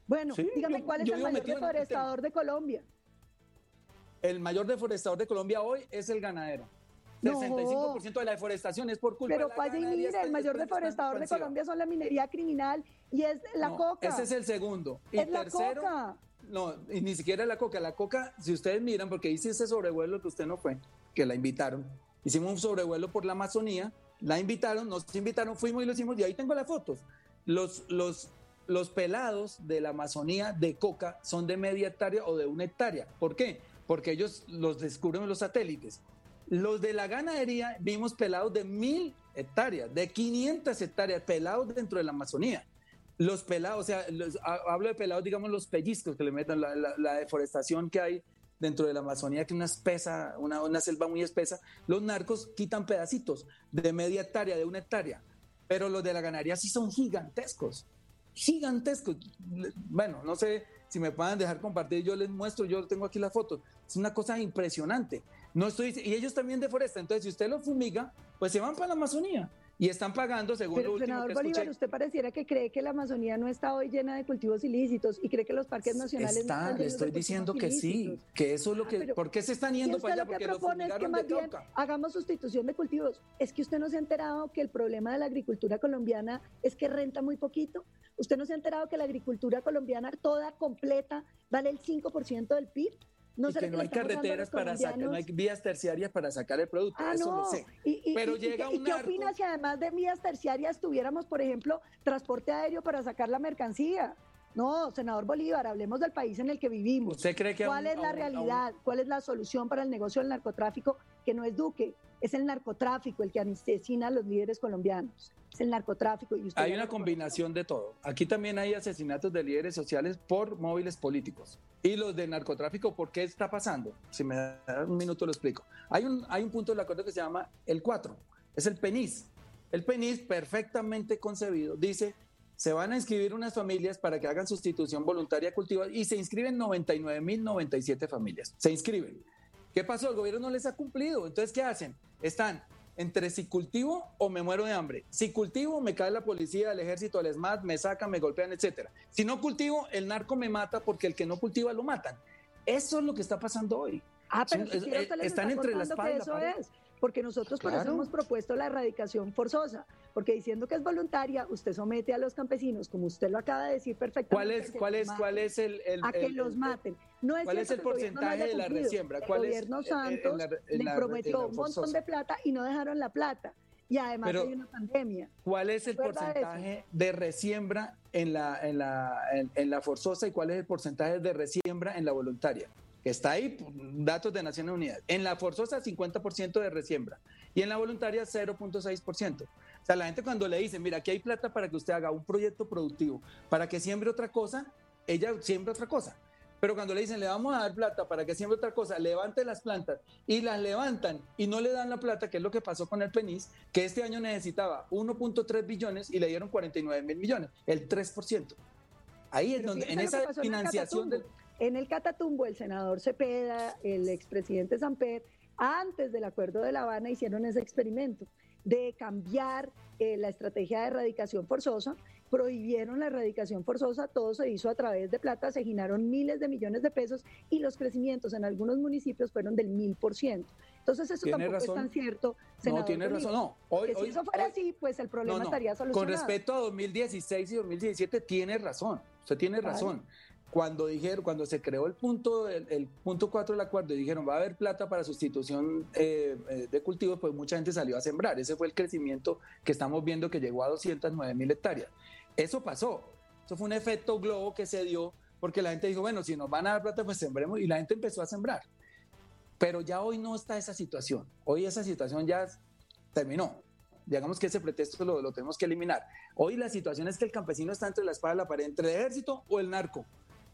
Bueno, dígame cuál es el mayor deforestador de Colombia el mayor deforestador de Colombia hoy es el ganadero. 65% de la deforestación es por culpa Pero de la Pero mire, el mayor deforestador de Colombia son la minería criminal y es la coca. Ese es el segundo. Y es tercero, la coca. No, y ni siquiera la coca. La coca, si ustedes miran, porque hice ese sobrevuelo que usted no fue, que la invitaron. Hicimos un sobrevuelo por la Amazonía, la invitaron, nos invitaron, fuimos y lo hicimos, y ahí tengo las fotos. Los, los, los pelados de la Amazonía de coca son de media hectárea o de una hectárea. ¿Por qué? Porque ellos los descubren en los satélites. Los de la ganadería vimos pelados de mil hectáreas, de 500 hectáreas, pelados dentro de la Amazonía. Los pelados, o sea, hablo de pelados, digamos, los pellizcos que le metan, la, deforestación que hay dentro de la Amazonía, que es una espesa, una, una selva muy espesa. Los narcos quitan pedacitos de media hectárea, de una hectárea, pero los de la ganadería sí son gigantescos, gigantescos. Bueno, no sé si me puedan dejar compartir, yo les muestro, yo tengo aquí la foto. Es una cosa impresionante. No estoy, y ellos también deforestan. Entonces, si usted lo fumiga, pues se van para la Amazonía y están pagando según Pero, lo último senador que Bolívar, usted pareciera que cree que la Amazonía no está hoy llena de cultivos ilícitos y cree que los parques nacionales está, no están le estoy diciendo que sí, que eso es lo que ¿por qué se están yendo para allá? Lo que porque propone es que más bien hagamos sustitución de cultivos. Es que usted no se ha enterado que el problema de la agricultura colombiana es que renta muy poquito. Usted no se ha enterado que la agricultura colombiana toda completa vale el 5% del PIB. No y que no hay carreteras para sacar, no hay vías terciarias para sacar el producto. Ah, eso no. sé. Pero llega un ¿y qué opinas si además de vías terciarias tuviéramos, por ejemplo, transporte aéreo para sacar la mercancía? No, senador Bolívar, hablemos del país en el que vivimos. ¿Usted cree que ¿Cuál es la realidad? ¿Cuál es la solución para el negocio del narcotráfico? Que no es Duque, es el narcotráfico el que asesina a los líderes colombianos es el narcotráfico. Y hay una combinación de todo. Aquí también hay asesinatos de líderes sociales por móviles políticos. Y los de narcotráfico, ¿por qué está pasando? Si me da un minuto lo explico. Hay un, hay un punto del acuerdo que se llama el 4, es el PENIS. El PENIS, perfectamente concebido, dice, se van a inscribir unas familias para que hagan sustitución voluntaria cultiva y se inscriben 99.097 familias. Se inscriben. ¿Qué pasó? El gobierno no les ha cumplido. Entonces, ¿qué hacen? Están entre si cultivo o me muero de hambre. Si cultivo, me cae la policía, el ejército, el SMAT, me sacan, me golpean, etcétera. Si no cultivo, el narco me mata porque el que no cultiva lo matan. Eso es lo que está pasando hoy. Ah, pero están entre las espalda. Eso porque nosotros por eso hemos propuesto la erradicación forzosa, porque diciendo que es voluntaria, usted somete a los campesinos, como usted lo acaba de decir perfectamente. ¿Cuál es, cuál es, cuál es el, a que los maten? No es ¿Cuál es el porcentaje de la resiembra? el gobierno Santos le prometió un montón de plata y no dejaron la plata. Y además hay una pandemia. ¿Cuál es el porcentaje de resiembra en la, en, la, en la forzosa y cuál es el porcentaje de resiembra en la voluntaria? Está ahí, datos de Naciones Unidas. En la forzosa, 50% de resiembra. Y en la voluntaria, 0.6%. O sea, la gente cuando le dicen, mira, aquí hay plata para que usted haga un proyecto productivo, para que siembre otra cosa, ella siembra otra cosa. Pero cuando le dicen, le vamos a dar plata para que siembre otra cosa, levante las plantas y las levantan y no le dan la plata, que es lo que pasó con el PENIS, que este año necesitaba 1.3 billones y le dieron 49 mil millones, el 3%. Ahí es donde, en esa financiación del en el Catatumbo, el senador Cepeda, el expresidente Samper, antes del acuerdo de La Habana hicieron ese experimento de cambiar eh, la estrategia de erradicación forzosa, prohibieron la erradicación forzosa, todo se hizo a través de plata, se ginaron miles de millones de pesos y los crecimientos en algunos municipios fueron del mil por ciento. Entonces eso tampoco es tan cierto. no, tiene razón, no. si eso fuera así, pues el problema estaría solucionado. Con respecto a 2016 y 2017, tiene razón, usted tiene razón. Cuando dijeron, cuando se creó el punto, el, punto 4 del acuerdo y dijeron va a haber plata para sustitución eh, eh, de cultivos, pues mucha gente salió a sembrar. Ese fue el crecimiento que estamos viendo que llegó a 209 mil hectáreas. Eso pasó. Eso fue un efecto globo que se dio porque la gente dijo, bueno, si nos van a dar plata, pues sembremos. Y la gente empezó a sembrar. Pero ya hoy no está esa situación. Hoy esa situación ya terminó. Digamos que ese pretexto lo, lo tenemos que eliminar. Hoy la situación es que el campesino está entre la espada y la pared, entre el ejército o el narco.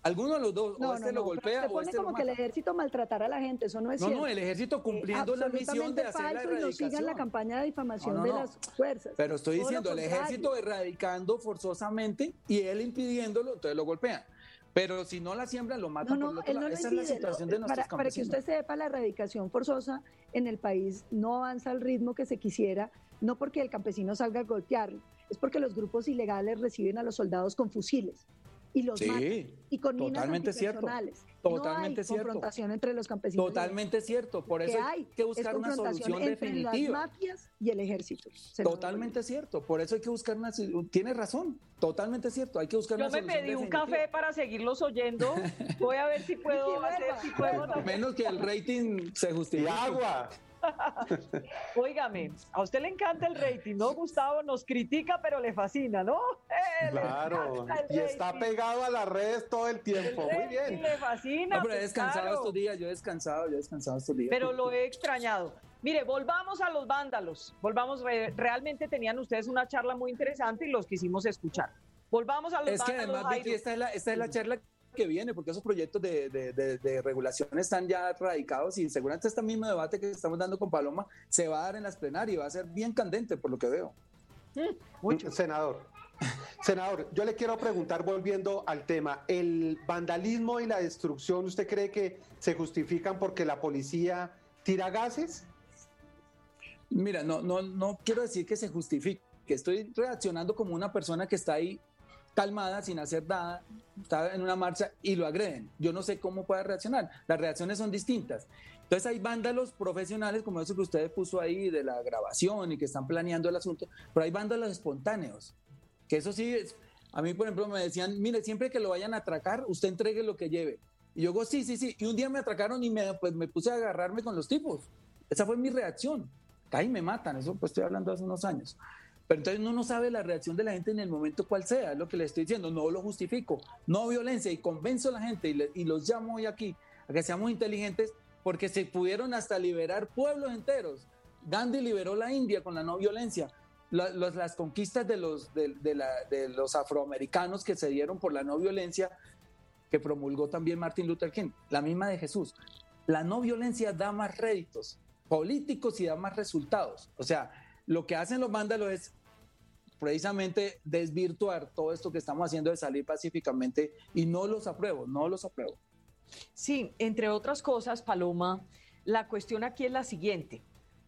Alguno de los dos, o este lo golpea o este como que el ejército maltratara a la gente, eso no es cierto. No, no, el ejército eh, cumpliendo la misión de hacer la erradicación. Y la campaña de difamación de las fuerzas. Pero estoy diciendo, el ejército erradicando forzosamente y él impidiéndolo, entonces lo golpean. Pero si no la siembran, lo matan no, no, por no Esa es la situación de nuestros para, para que usted sepa, la erradicación forzosa en el país no avanza al ritmo que se quisiera, no porque el campesino salga a golpearlo, es porque los grupos ilegales reciben a los soldados con fusiles y los sí, y con totalmente cierto. Totalmente no hay cierto. confrontación entre los campesinos. Totalmente cierto. Por eso hay que buscar una solución entre definitiva. Las mafias y el ejército. Totalmente cierto. Por eso hay que buscar una. Tiene razón. Totalmente cierto. Hay que buscar Yo una solución. Yo me pedí un café para seguirlos oyendo. Voy a ver si puedo hacer. Si puedo Menos que el rating se justifique. Y agua. Óigame, a usted le encanta el rating, ¿no, Gustavo? Nos critica, pero le fascina, ¿no? Eh, claro, y está pegado a las redes todo el tiempo. Muy bien. Le fascina. No, pero he pues, descansado estos días, yo he descansado, yo he descansado estos días. Pero lo he extrañado. Mire, volvamos a los vándalos. Volvamos, realmente tenían ustedes una charla muy interesante y los quisimos escuchar. Volvamos a los vándalos. Es que además, Vicky, esta es, la, esta es la charla que viene, porque esos proyectos de, de, regulación están ya radicados y seguramente este mismo debate que estamos dando con Paloma se va a dar en las plenarias y va a ser bien candente por lo que veo. Mucho. Senador, senador, yo le quiero preguntar volviendo al tema, ¿el vandalismo y la destrucción usted cree que se justifican porque la policía tira gases? Mira, no, no, no quiero decir que se justifique, que estoy reaccionando como una persona que está ahí calmada, sin hacer nada, está en una marcha y lo agreden. Yo no sé cómo puede reaccionar. Las reacciones son distintas. Entonces hay vándalos profesionales, como eso que usted puso ahí de la grabación y que están planeando el asunto, pero hay vándalos espontáneos, que eso sí es, a mí por ejemplo me decían, mire, siempre que lo vayan a atracar, usted entregue lo que lleve. Y yo digo, sí, sí, sí. Y un día me atracaron y me, pues, me puse a agarrarme con los tipos. Esa fue mi reacción. Ahí me matan, eso pues estoy hablando hace unos años. Pero entonces uno no sabe la reacción de la gente en el momento cual sea, es lo que le estoy diciendo, no lo justifico, no violencia y convenzo a la gente y, los llamo hoy aquí a que seamos inteligentes porque se pudieron hasta liberar pueblos enteros. Gandhi liberó la India con la no violencia. las conquistas de los, de, de los afroamericanos que se dieron por la no violencia, que promulgó también Martin Luther King, la misma de Jesús. La no violencia da más réditos políticos y da más resultados. O sea, lo que hacen los vándalos es precisamente desvirtuar todo esto que estamos haciendo de salir pacíficamente y no los apruebo, no los apruebo. Sí, entre otras cosas, Paloma, la cuestión aquí es la siguiente.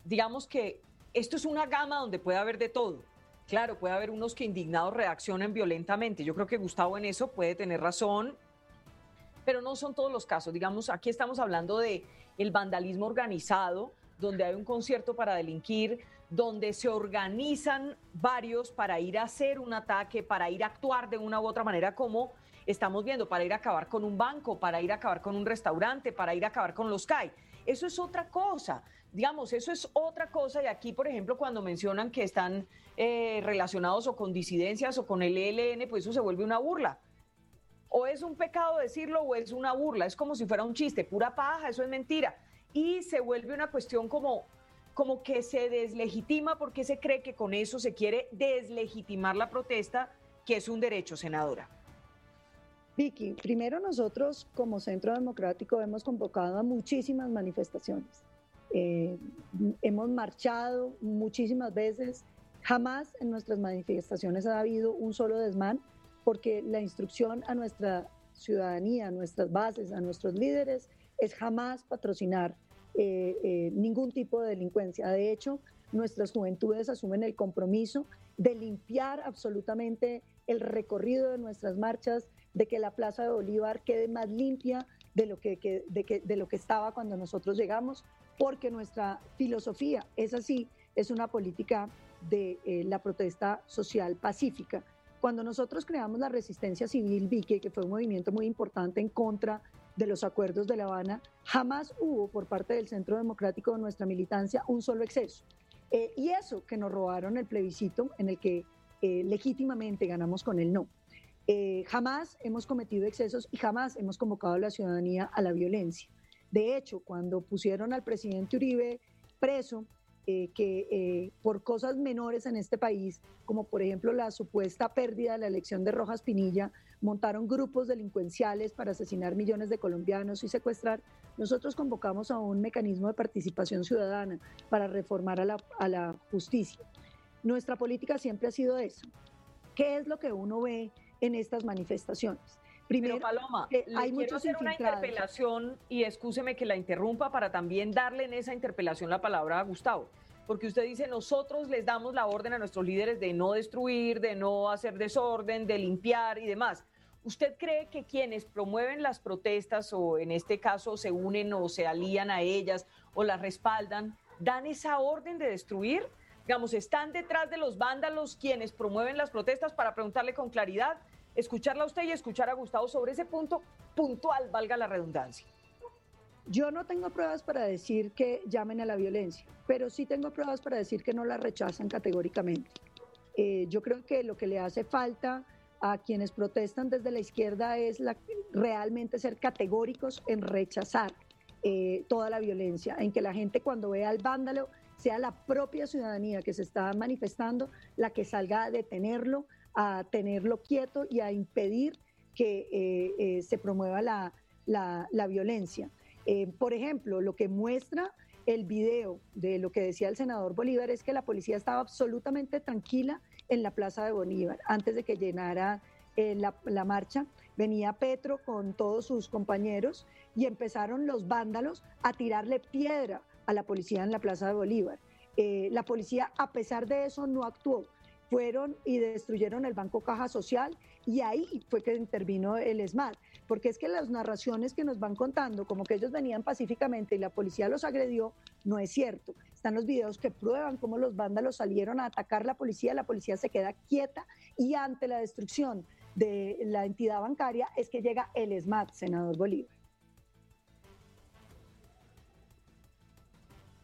Digamos que esto es una gama donde puede haber de todo. Claro, puede haber unos que indignados reaccionen violentamente. Yo creo que Gustavo en eso puede tener razón, pero no son todos los casos. Digamos, aquí estamos hablando de el vandalismo organizado, donde hay un concierto para delinquir, donde se organizan varios para ir a hacer un ataque, para ir a actuar de una u otra manera, como estamos viendo, para ir a acabar con un banco, para ir a acabar con un restaurante, para ir a acabar con los CAI. Eso es otra cosa, digamos, eso es otra cosa y aquí, por ejemplo, cuando mencionan que están eh, relacionados o con disidencias o con el ELN, pues eso se vuelve una burla. O es un pecado decirlo o es una burla, es como si fuera un chiste, pura paja, eso es mentira. Y se vuelve una cuestión como como que se deslegitima porque se cree que con eso se quiere deslegitimar la protesta, que es un derecho, senadora. Vicky, primero nosotros como Centro Democrático hemos convocado a muchísimas manifestaciones. Eh, hemos marchado muchísimas veces. Jamás en nuestras manifestaciones ha habido un solo desmán porque la instrucción a nuestra ciudadanía, a nuestras bases, a nuestros líderes es jamás patrocinar eh, eh, ningún tipo de delincuencia. De hecho, nuestras juventudes asumen el compromiso de limpiar absolutamente el recorrido de nuestras marchas, de que la Plaza de Bolívar quede más limpia de lo que, de, lo que estaba cuando nosotros llegamos, porque nuestra filosofía es así, es una política de eh, la protesta social pacífica, Cuando nosotros creamos la resistencia civil, Vicky, que fue un movimiento muy importante en contra de los acuerdos de La Habana, jamás hubo por parte del Centro Democrático de nuestra militancia un solo exceso. Eh, y eso que nos robaron el plebiscito en el que eh, legítimamente ganamos con el no. Eh, jamás hemos cometido excesos y jamás hemos convocado a la ciudadanía a la violencia. De hecho, cuando pusieron al presidente Uribe preso, que por cosas menores en este país, como por ejemplo la supuesta pérdida de la elección de Rojas Pinilla, montaron grupos delincuenciales para asesinar millones de colombianos y secuestrar, nosotros convocamos a un mecanismo de participación ciudadana para reformar a la, a la justicia. Nuestra política siempre ha sido eso. ¿Qué es lo que uno ve en estas manifestaciones? Primero, Paloma, hay quiero hacer una interpelación y excúseme que la interrumpa para también darle en esa interpelación la palabra a Gustavo. Porque usted dice, nosotros les damos la orden a nuestros líderes de no destruir, de no hacer desorden, de limpiar y demás. ¿Usted cree que quienes promueven las protestas o en este caso se unen o se alían a ellas o las respaldan, dan esa orden de destruir? Digamos, ¿están detrás de los vándalos quienes promueven las protestas para preguntarle con claridad? escucharla a usted y escuchar a Gustavo sobre ese punto puntual, valga la redundancia. Yo no tengo pruebas para decir que llamen a la violencia, pero sí tengo pruebas para decir que no la rechazan categóricamente. Eh, yo creo que lo que le hace falta a quienes protestan desde la izquierda es la, realmente ser categóricos en rechazar eh, toda la violencia, en que la gente cuando vea al vándalo sea la propia ciudadanía que se está manifestando la que salga a detenerlo, a tenerlo quieto y a impedir que eh, eh, se promueva la, la, violencia. Eh, por ejemplo, lo que muestra el video de lo que decía el senador Bolívar es que la policía estaba absolutamente tranquila en la Plaza de Bolívar antes de que llenara la, la, marcha. Venía Petro con todos sus compañeros y empezaron los vándalos a tirarle piedra a la policía en la Plaza de Bolívar. la policía, a pesar de eso, no actuó fueron y destruyeron el Banco Caja Social y ahí fue que intervino el ESMAD, porque es que las narraciones que nos van contando, como que ellos venían pacíficamente y la policía los agredió, no es cierto. Están los videos que prueban cómo los vándalos salieron a atacar la policía, la policía se queda quieta y ante la destrucción de la entidad bancaria es que llega el ESMAD, senador Bolívar.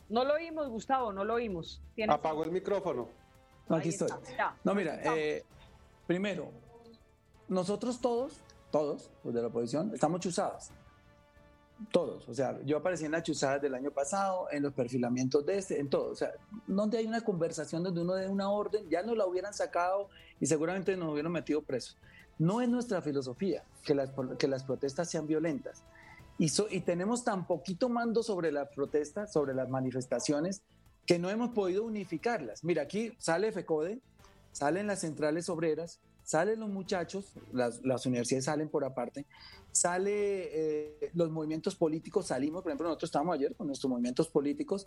No lo oímos, Gustavo, no lo oímos. Apagó el micrófono. No, aquí estoy. No, mira, eh, primero, nosotros todos, todos, los de la oposición, estamos chuzados. Todos. O sea, yo aparecí en las chuzadas del año pasado, en los perfilamientos de este, en todo. O sea, donde hay una conversación donde uno dé una orden, ya nos la hubieran sacado y seguramente nos hubieran metido presos. No es nuestra filosofía que las, que las protestas sean violentas. Y, y tenemos tan poquito mando sobre las protestas, sobre las manifestaciones, que no hemos podido unificarlas. Mira, aquí sale FECODE, salen las centrales obreras, salen los muchachos, las, universidades salen por aparte, sale eh, los movimientos políticos, salimos, por ejemplo, nosotros estábamos ayer con nuestros movimientos políticos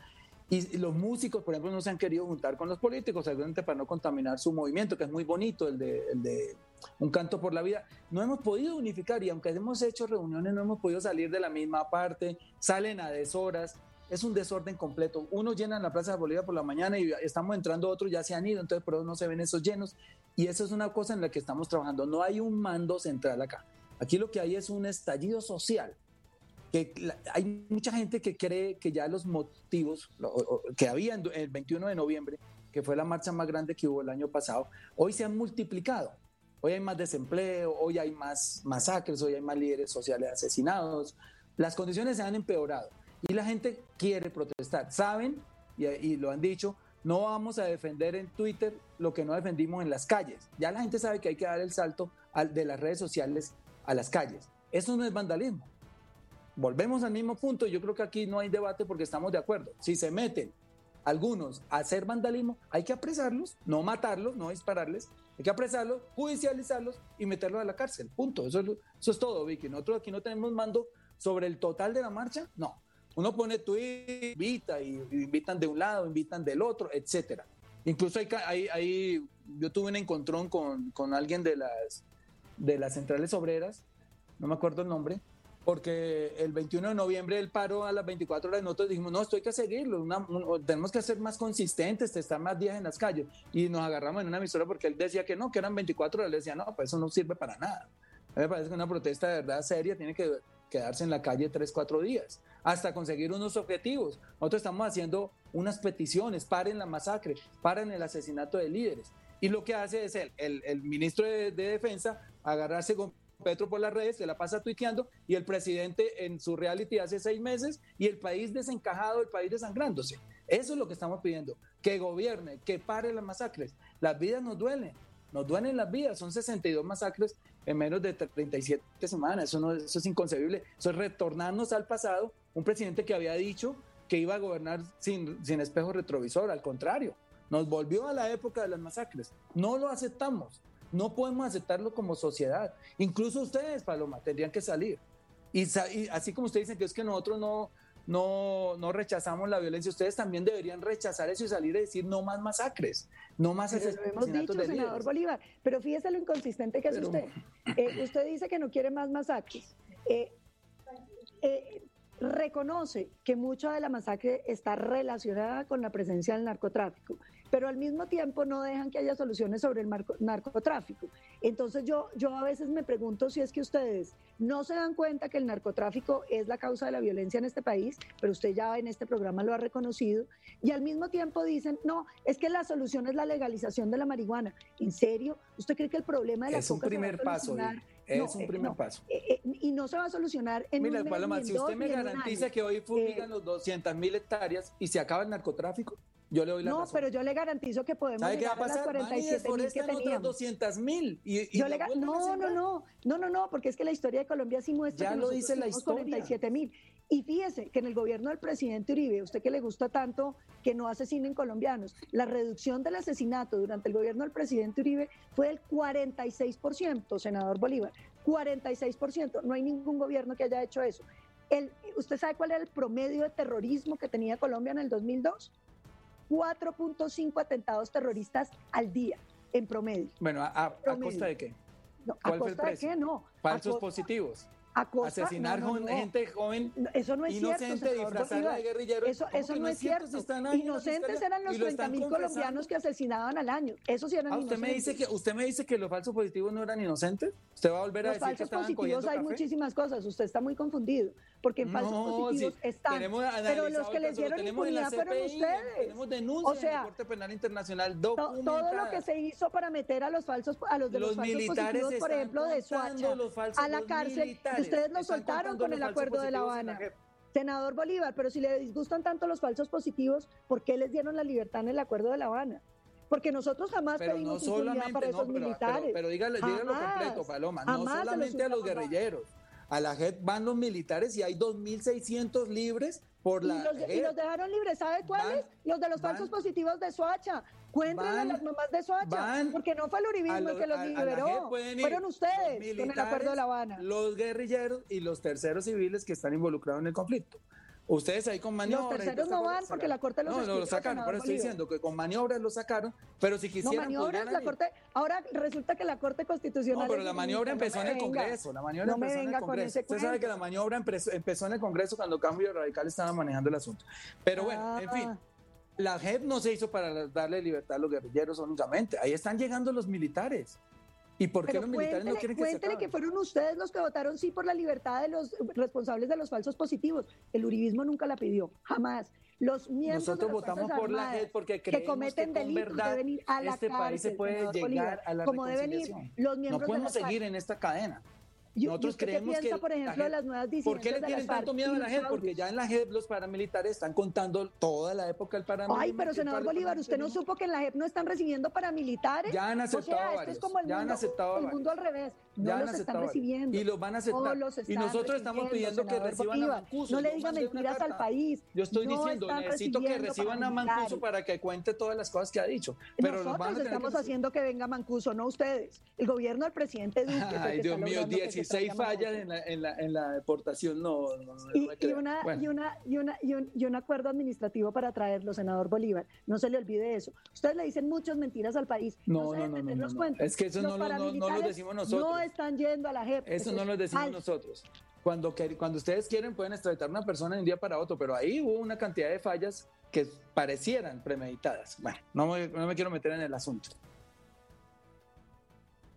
y los músicos, por ejemplo, no se han querido juntar con los políticos, seguramente para no contaminar su movimiento, que es muy bonito, el de, Un Canto por la Vida. No hemos podido unificar y aunque hemos hecho reuniones, no hemos podido salir de la misma parte, salen a deshoras es un desorden completo. Uno llena en la Plaza de Bolívar por la mañana y estamos entrando otros, ya se han ido, entonces por eso no se ven esos llenos. Y eso es una cosa en la que estamos trabajando. No hay un mando central acá. Aquí lo que hay es un estallido social. Hay mucha gente que cree que ya los motivos que había el 21 de noviembre, que fue la marcha más grande que hubo el año pasado, hoy se han multiplicado. Hoy hay más desempleo, hoy hay más masacres, hoy hay más líderes sociales asesinados. Las condiciones se han empeorado y la gente quiere protestar. Saben, y, lo han dicho, no vamos a defender en Twitter lo que no defendimos en las calles. Ya la gente sabe que hay que dar el salto de las redes sociales a las calles. Eso no es vandalismo. Volvemos al mismo punto. Yo creo que aquí no hay debate porque estamos de acuerdo. Si se meten algunos a hacer vandalismo, hay que apresarlos, no matarlos, no dispararles. Hay que apresarlos, judicializarlos y meterlos a la cárcel. Punto. Eso es, eso es todo, Vicky. Nosotros aquí no tenemos mando sobre el total de la marcha. No. Uno pone tweet, invita y invitan de un lado, invitan del otro, etcétera. Incluso hay, hay, yo tuve un encontrón con, con, alguien de las, de las centrales obreras, no me acuerdo el nombre, porque el 21 de noviembre el paro a las 24 horas nosotros dijimos, no, esto hay que seguirlo, tenemos que ser más consistentes, estar más días en las calles. Y nos agarramos en una emisora porque él decía que no, que eran 24 horas, le decía, no, pues eso no sirve para nada. A mí me parece que una protesta de verdad seria tiene que quedarse en la calle 3, 4 días, hasta conseguir unos objetivos. Nosotros estamos haciendo unas peticiones, paren la masacre, paren el asesinato de líderes. Y lo que hace es el, el, ministro de, de Defensa agarrarse con Petro por las redes, se la pasa tuiteando y el presidente en su reality hace seis meses y el país desencajado, el país desangrándose. Eso es lo que estamos pidiendo, que gobierne, que pare las masacres. Las vidas nos duelen, nos duelen las vidas, son 62 masacres en menos de 37 semanas, eso, no, eso es inconcebible, eso es retornarnos al pasado, un presidente que había dicho que iba a gobernar sin, sin espejo retrovisor, al contrario, nos volvió a la época de las masacres, no lo aceptamos. No podemos aceptarlo como sociedad. Incluso ustedes, Paloma, tendrían que salir. Y, así como ustedes dicen que es que nosotros no, no, no, rechazamos la violencia, ustedes también deberían rechazar eso y salir a decir no más masacres, no más pero hemos dicho, senador Bolívar, pero fíjese lo inconsistente que es usted. Eh, usted dice que no quiere más masacres. Eh, eh, reconoce que mucha de la masacre está relacionada con la presencia del narcotráfico pero al mismo tiempo no dejan que haya soluciones sobre el narcotráfico. Entonces yo, yo a veces me pregunto si es que ustedes no se dan cuenta que el narcotráfico es la causa de la violencia en este país, pero usted ya en este programa lo ha reconocido, y al mismo tiempo dicen, no, es que la solución es la legalización de la marihuana. ¿En serio? ¿Usted cree que el problema de la es un primer paso? Es un primer paso. y no se va a solucionar en Mira, Paloma, si usted me garantiza que hoy fumigan eh, los 200 mil hectáreas y se acaba el narcotráfico, yo le doy la no, pero yo le garantizo que podemos llegar a, las 47 mil que teníamos. 200 mil. Y, yo le no, no, no, no, no, no, porque es que la historia de Colombia sí muestra ya que lo dice la historia. 47 mil. Y fíjese que en el gobierno del presidente Uribe, usted que le gusta tanto que no asesinen colombianos, la reducción del asesinato durante el gobierno del presidente Uribe fue del 46%, senador Bolívar. 46%. No hay ningún gobierno que haya hecho eso. El, ¿Usted sabe cuál era el promedio de terrorismo que tenía Colombia en el 2002? 4.5 atentados terroristas al día en promedio. Bueno, ¿a, costa de qué? ¿A costa de qué? No. Falsos positivos. Asesinar gente joven eso no es inocente, cierto, disfrazarla de guerrillero. Eso, eso no, es cierto. Inocentes eran los 30 mil colombianos que asesinaban al año. Eso sí eran ah, usted Me dice que, ¿Usted me dice que los falsos positivos no eran inocentes? ¿Usted va a volver a decir que estaban falsos positivos hay muchísimas cosas. Usted está muy confundido. Porque en falsos positivos están. Pero los que les dieron impunidad fueron ustedes. Tenemos denuncias o sea, en la Corte Penal Internacional Todo lo que se hizo para meter a los falsos, a los de los, falsos positivos, por ejemplo, de Suacha, a la cárcel, ustedes lo soltaron con el acuerdo de La Habana. Senador Bolívar, pero si le disgustan tanto los falsos positivos, ¿por qué les dieron la libertad en el acuerdo de La Habana? Porque nosotros jamás pedimos impunidad para esos militares. Pero, dígale, dígalo completo, Paloma, no solamente a los guerrilleros. A la JEP van los militares y hay 2.600 libres por la y los, y los dejaron libres, ¿sabe cuáles? Los de los falsos positivos de Soacha. Cuéntenle a las mamás de Soacha, porque no fue el uribismo el que los liberó. Fueron ustedes con el acuerdo de La Habana. Los guerrilleros y los terceros civiles que están involucrados en el conflicto. Ustedes ahí con maniobras. Los terceros no van porque la Corte los No, no lo sacaron, pero estoy diciendo que con maniobras lo sacaron, pero si quisieran. No, maniobras, la Corte. Ahora resulta que la Corte Constitucional. No, pero la maniobra empezó en el Congreso. La maniobra empezó en el Congreso. Usted sabe que la maniobra empezó en el Congreso cuando Cambio Radical estaba manejando el asunto. Pero bueno, en fin. La JEP no se hizo para darle libertad a los guerrilleros únicamente. Ahí están llegando los militares. ¿Y por qué los militares no quieren que Cuéntele que fueron ustedes los que votaron sí por la libertad de los responsables de los falsos positivos. El uribismo nunca la pidió, jamás. Los miembros Nosotros votamos por la JEP porque creemos que cometen delitos deben ir a la este país se puede llegar a la como deben ir los miembros No podemos seguir en esta cadena. Nosotros creemos qué piensa, por ejemplo, las nuevas ¿Por qué le tienen tanto miedo a la JEP? Porque ya en la JEP los paramilitares están contando toda la época del paramilitar. Ay, pero senador Bolívar, ¿usted no supo que en la JEP no están recibiendo paramilitares? Ya han aceptado o sea, esto es como el, ya mundo, han aceptado el mundo al revés. No ya los están recibiendo. Y los van a aceptar. y nosotros estamos pidiendo que reciban a Mancuso. No le digan mentiras al país. Yo estoy diciendo, necesito que reciban a Mancuso para que cuente todas las cosas que ha dicho. Pero nosotros estamos haciendo que venga Mancuso, no ustedes. El gobierno del presidente Duque. Ay, Dios mío, 16 fallas en la, en la, en la deportación no. y, y, una, y, una, y, una, y, un, y un acuerdo administrativo para traerlo, senador Bolívar. No se le olvide eso. Ustedes le dicen muchas mentiras al país. No, no, no. no, no, Es que eso no, no, no, lo decimos nosotros. Están yendo a la JEP. Eso, no lo decimos nosotros. Cuando, cuando ustedes quieren pueden extraditar a una persona de un día para otro, pero ahí hubo una cantidad de fallas que parecieran premeditadas. Bueno, no no me quiero meter en el asunto.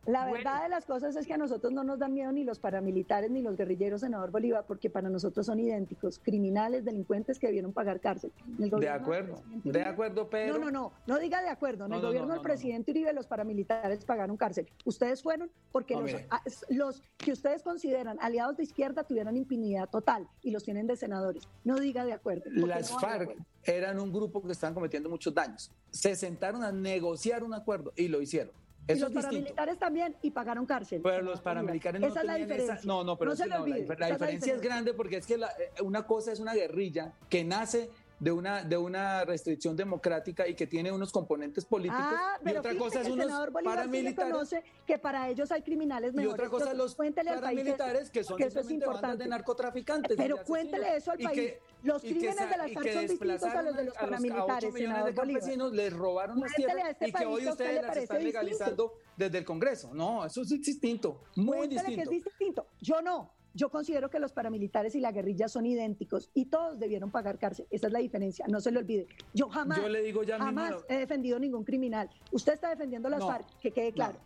La verdad de las cosas es que a nosotros no nos dan miedo ni los paramilitares ni los guerrilleros, senador Bolívar, porque para nosotros son idénticos, criminales, delincuentes que debieron pagar cárcel. de acuerdo, de acuerdo, pero... No, no, no, no diga de acuerdo. En el gobierno del presidente Uribe los paramilitares pagaron cárcel. Ustedes fueron porque los, ah, los, que ustedes consideran aliados de izquierda tuvieron impunidad total y los tienen de senadores. No diga de acuerdo. Las FARC eran un grupo que estaban cometiendo muchos daños. Se sentaron a negociar un acuerdo y lo hicieron y los paramilitares también y pagaron cárcel. Pero los paramilitares no esa es la diferencia. no, no, pero la, diferencia es grande porque es que eh, una cosa es una guerrilla que nace de una, de una restricción democrática y que tiene unos componentes políticos. Ah, y otra cosa es unos paramilitares. que para ellos hay criminales mejores. Y otra cosa es los paramilitares que son que eso es importante. de narcotraficantes. Pero cuéntele eso al país. los crímenes de las FARC son distintos a los de los paramilitares. A, millones de campesinos les robaron las tierras este y que hoy ustedes las están legalizando desde el Congreso. No, eso es distinto, muy distinto. que es distinto. Yo no. Yo considero que los paramilitares y la guerrilla son idénticos y todos debieron pagar cárcel. Esa es la diferencia, no se lo olvide. Yo jamás, jamás he defendido ningún criminal. Usted está defendiendo las FARC, que quede claro.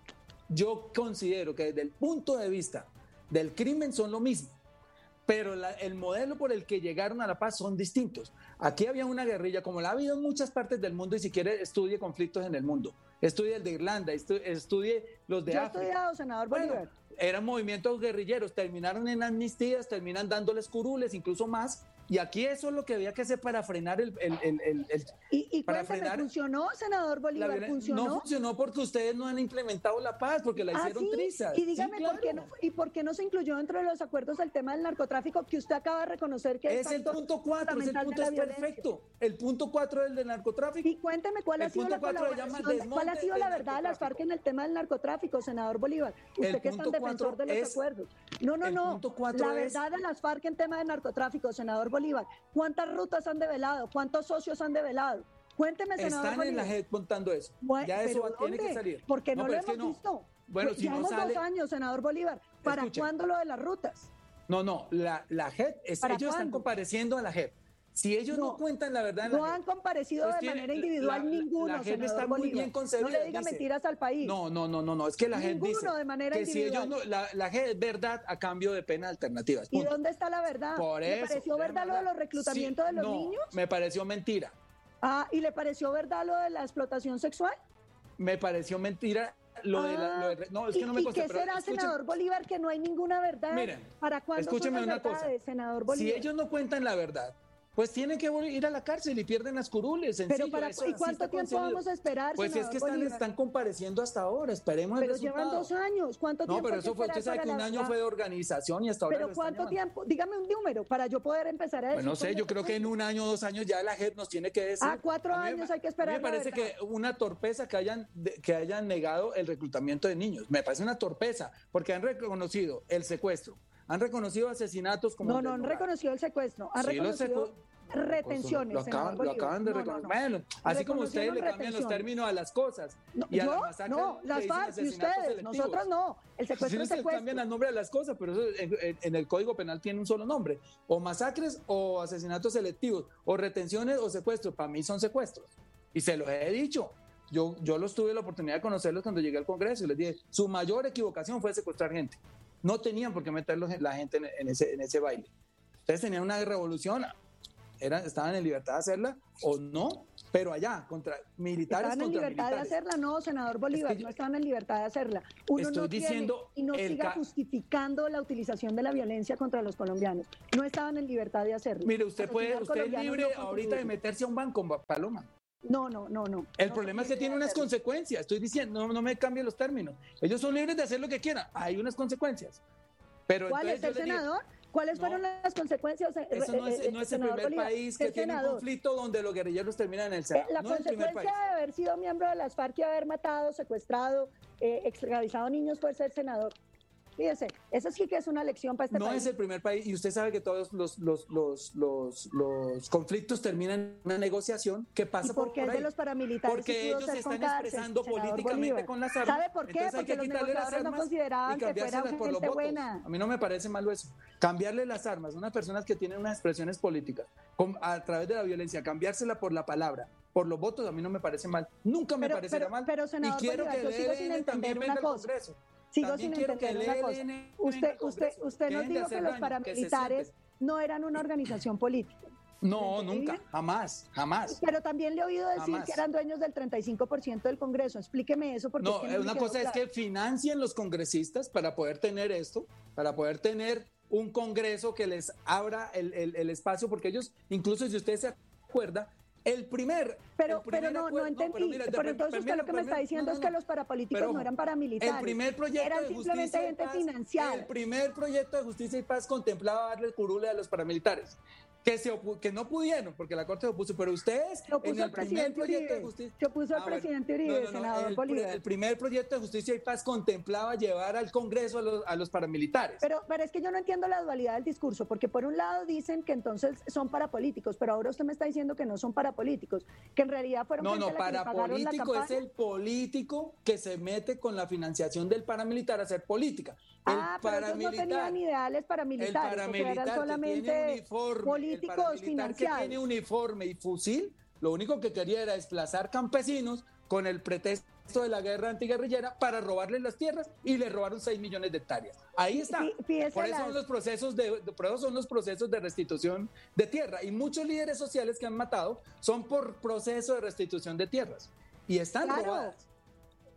Yo considero que desde el punto de vista del crimen son lo mismo, pero el modelo por el que llegaron a la paz son distintos. Aquí había una guerrilla, como la ha habido en muchas partes del mundo, y si quiere, estudie conflictos en el mundo. Estudie el de Irlanda, estudie los de Yo África. he estudiado, senador Bolívar eran movimientos guerrilleros, terminaron en amnistías, terminan dándoles curules, incluso más, y aquí eso es lo que había que hacer para frenar el... el, el, el y, y para frenar, ¿funcionó, senador Bolívar? ¿Funcionó? No funcionó porque ustedes no han implementado la paz, porque la ¿Ah, hicieron trizas. Y dígame, ¿por qué no, ¿y por qué no se incluyó dentro de los acuerdos el tema del narcotráfico que usted acaba de reconocer que es, es el punto 4, el punto es perfecto. El punto 4 del narcotráfico. Y cuénteme cuál ha sido la cuál ha sido la verdad de las FARC en el tema del narcotráfico, senador Bolívar. Usted que es tan defensor de los acuerdos. No, no, no. La verdad de las FARC en tema de narcotráfico, senador Bolívar ¿Cuántas rutas han develado? ¿Cuántos socios han develado? Cuénteme, senador. Están en la JED contando eso. ya eso tiene que salir. Porque no, lo hemos visto. Bueno, si Llevamos dos años, senador Bolívar. ¿Para cuándo lo de las rutas? No, no, la, la JED, ellos están compareciendo a la JED. Si ellos no, cuentan la verdad. No han comparecido pues de manera individual ninguno. La gente está muy bien concebida. No le diga mentiras al país. No, no, no, no, no. Es que la gente dice de manera que si ellos no, la, la gente es verdad a cambio de pena alternativas. ¿Y dónde está la verdad? Por ¿Le pareció verdad lo de los reclutamientos de los no, niños? Me pareció mentira. Ah, ¿y le pareció verdad lo de la explotación sexual? Me pareció mentira lo de, la, lo de, no, es que no me ¿Y qué será, senador Bolívar, que no hay ninguna verdad? Miren, ¿para cuándo escúcheme una cosa. senador Bolívar? Si ellos no cuentan la verdad, pues tienen que ir a la cárcel y pierden las curules. Sencillo, Pero para, ¿y cuánto tiempo vamos a esperar? Pues es que están, están, compareciendo hasta ahora, esperemos Pero llevan dos años, ¿cuánto tiempo? No, pero eso fue, usted sabe que un año fue de organización y hasta ahora. Pero ¿cuánto tiempo? Dígame un número para yo poder empezar a decir. Bueno, no sé, yo creo que en un año o dos años ya la JEP nos tiene que decir. Ah, cuatro años hay que esperar. A mí me parece que una torpeza que hayan, que hayan negado el reclutamiento de niños. Me parece una torpeza, porque han reconocido el secuestro, han reconocido asesinatos como. No, no han reconocido el secuestro, han reconocido retenciones. Lo acaban, de reconocer. Bueno, así como ustedes le cambian los términos a las cosas. y a yo, no, las FARC y ustedes, nosotros no. El secuestro sí, cambian el nombre de las cosas, pero eso en, el Código Penal tiene un solo nombre. O masacres o asesinatos selectivos, o retenciones o secuestros. Para mí son secuestros. Y se los he dicho. Yo, yo los tuve la oportunidad de conocerlos cuando llegué al Congreso y les dije, su mayor equivocación fue secuestrar gente. No tenían por qué meterlos la gente en, ese, en ese baile. Ustedes tenían una revolución, estaban en libertad de hacerla o no, pero allá, contra militares. ¿Estaban en libertad de hacerla? No, senador Bolívar, no estaban en libertad de hacerla. Uno estoy no diciendo y no siga justificando la utilización de la violencia contra los colombianos. No estaban en libertad de hacerlo. Mire, usted puede, usted es libre ahorita de meterse a un banco, Paloma. No, no, no, no. El problema es que tiene unas consecuencias. Estoy diciendo, no, no me cambien los términos. Ellos son libres de hacer lo que quieran. Hay unas consecuencias. Pero ¿Cuál es el senador? ¿Cuáles fueron las consecuencias? Eh, eso no es, eh, no es el primer país que tiene un conflicto donde los guerrilleros terminan en el Senado. Eh, la consecuencia de haber sido miembro de las FARC y haber matado, secuestrado, extraditado niños fue ser senador. Fíjese, eso sí que es una lección para este no país. No es el primer país, y usted sabe que todos los, los, los, los, los conflictos terminan en una negociación que pasa ¿Y por qué por, el de los paramilitares Porque ellos se están expresando políticamente Bolívar. con las armas. ¿Sabe por qué? Entonces hay Porque que los quitarle las negociadores no armas consideraban que fuera por los votos. buena. A mí no me parece malo eso. Cambiarle las armas a unas personas que tienen unas expresiones políticas con, a través de la violencia, cambiársela por la palabra, por los votos, a mí no me parece mal. Nunca me Pero- parecerá pero- mal. pero, senador y quiero Bolívar, que yo sigo sin entender también una cosa. Congreso. Sigo También sin entender una cosa. Usted, usted, usted nos dijo que los que paramilitares no eran una organización política. No, ¿Entendí nunca, bien? jamás, jamás. Pero también le he oído decir Jamás. que eran dueños del 35% del Congreso. Explíqueme eso porque No, es que no eh, una cosa es claro. que financien los congresistas para poder tener esto, para poder tener un congreso que les abra el, el- el espacio, porque ellos, incluso si usted se acuerda, el primer... Pero, el primer pero no, no entendí. pero mira, pero de- entonces usted lo que me está diciendo no, es no, que no. los parapolíticos Pero, no eran paramilitares. El primer proyecto eran de simplemente justicia gente paz, financiada. El primer proyecto de justicia y paz contemplaba darle el curule a los paramilitares. Que, se que no pudieron, porque la Corte se opuso, pero ustedes Se opuso en el el primer presidente proyecto de Uribe. justicia... Se opuso el Ah, presidente Uribe, No, no, no, senador el, Bolívar. el primer proyecto de justicia y paz contemplaba llevar al Congreso a los, a los paramilitares. Pero, pero es que yo no entiendo la dualidad del discurso, porque por un lado dicen que entonces son parapolíticos, pero ahora usted me está diciendo que no son parapolíticos, que en realidad fueron no, no, parapolítico es el político que se mete con la financiación del paramilitar a hacer política. El Ah, pero ellos no tenían ideales el paramilitares, o sea, paramilitar eran solamente uniforme, el que tiene uniforme y fusil, lo único que quería era desplazar campesinos con el pretexto de la guerra antiguerrillera para robarles las tierras y le robaron 6 millones de hectáreas. Ahí está. Fíjese Por eso las- son los procesos de, por eso son los procesos de restitución de tierra y muchos líderes sociales que han matado son por proceso de restitución de tierras y están Claro. robadas.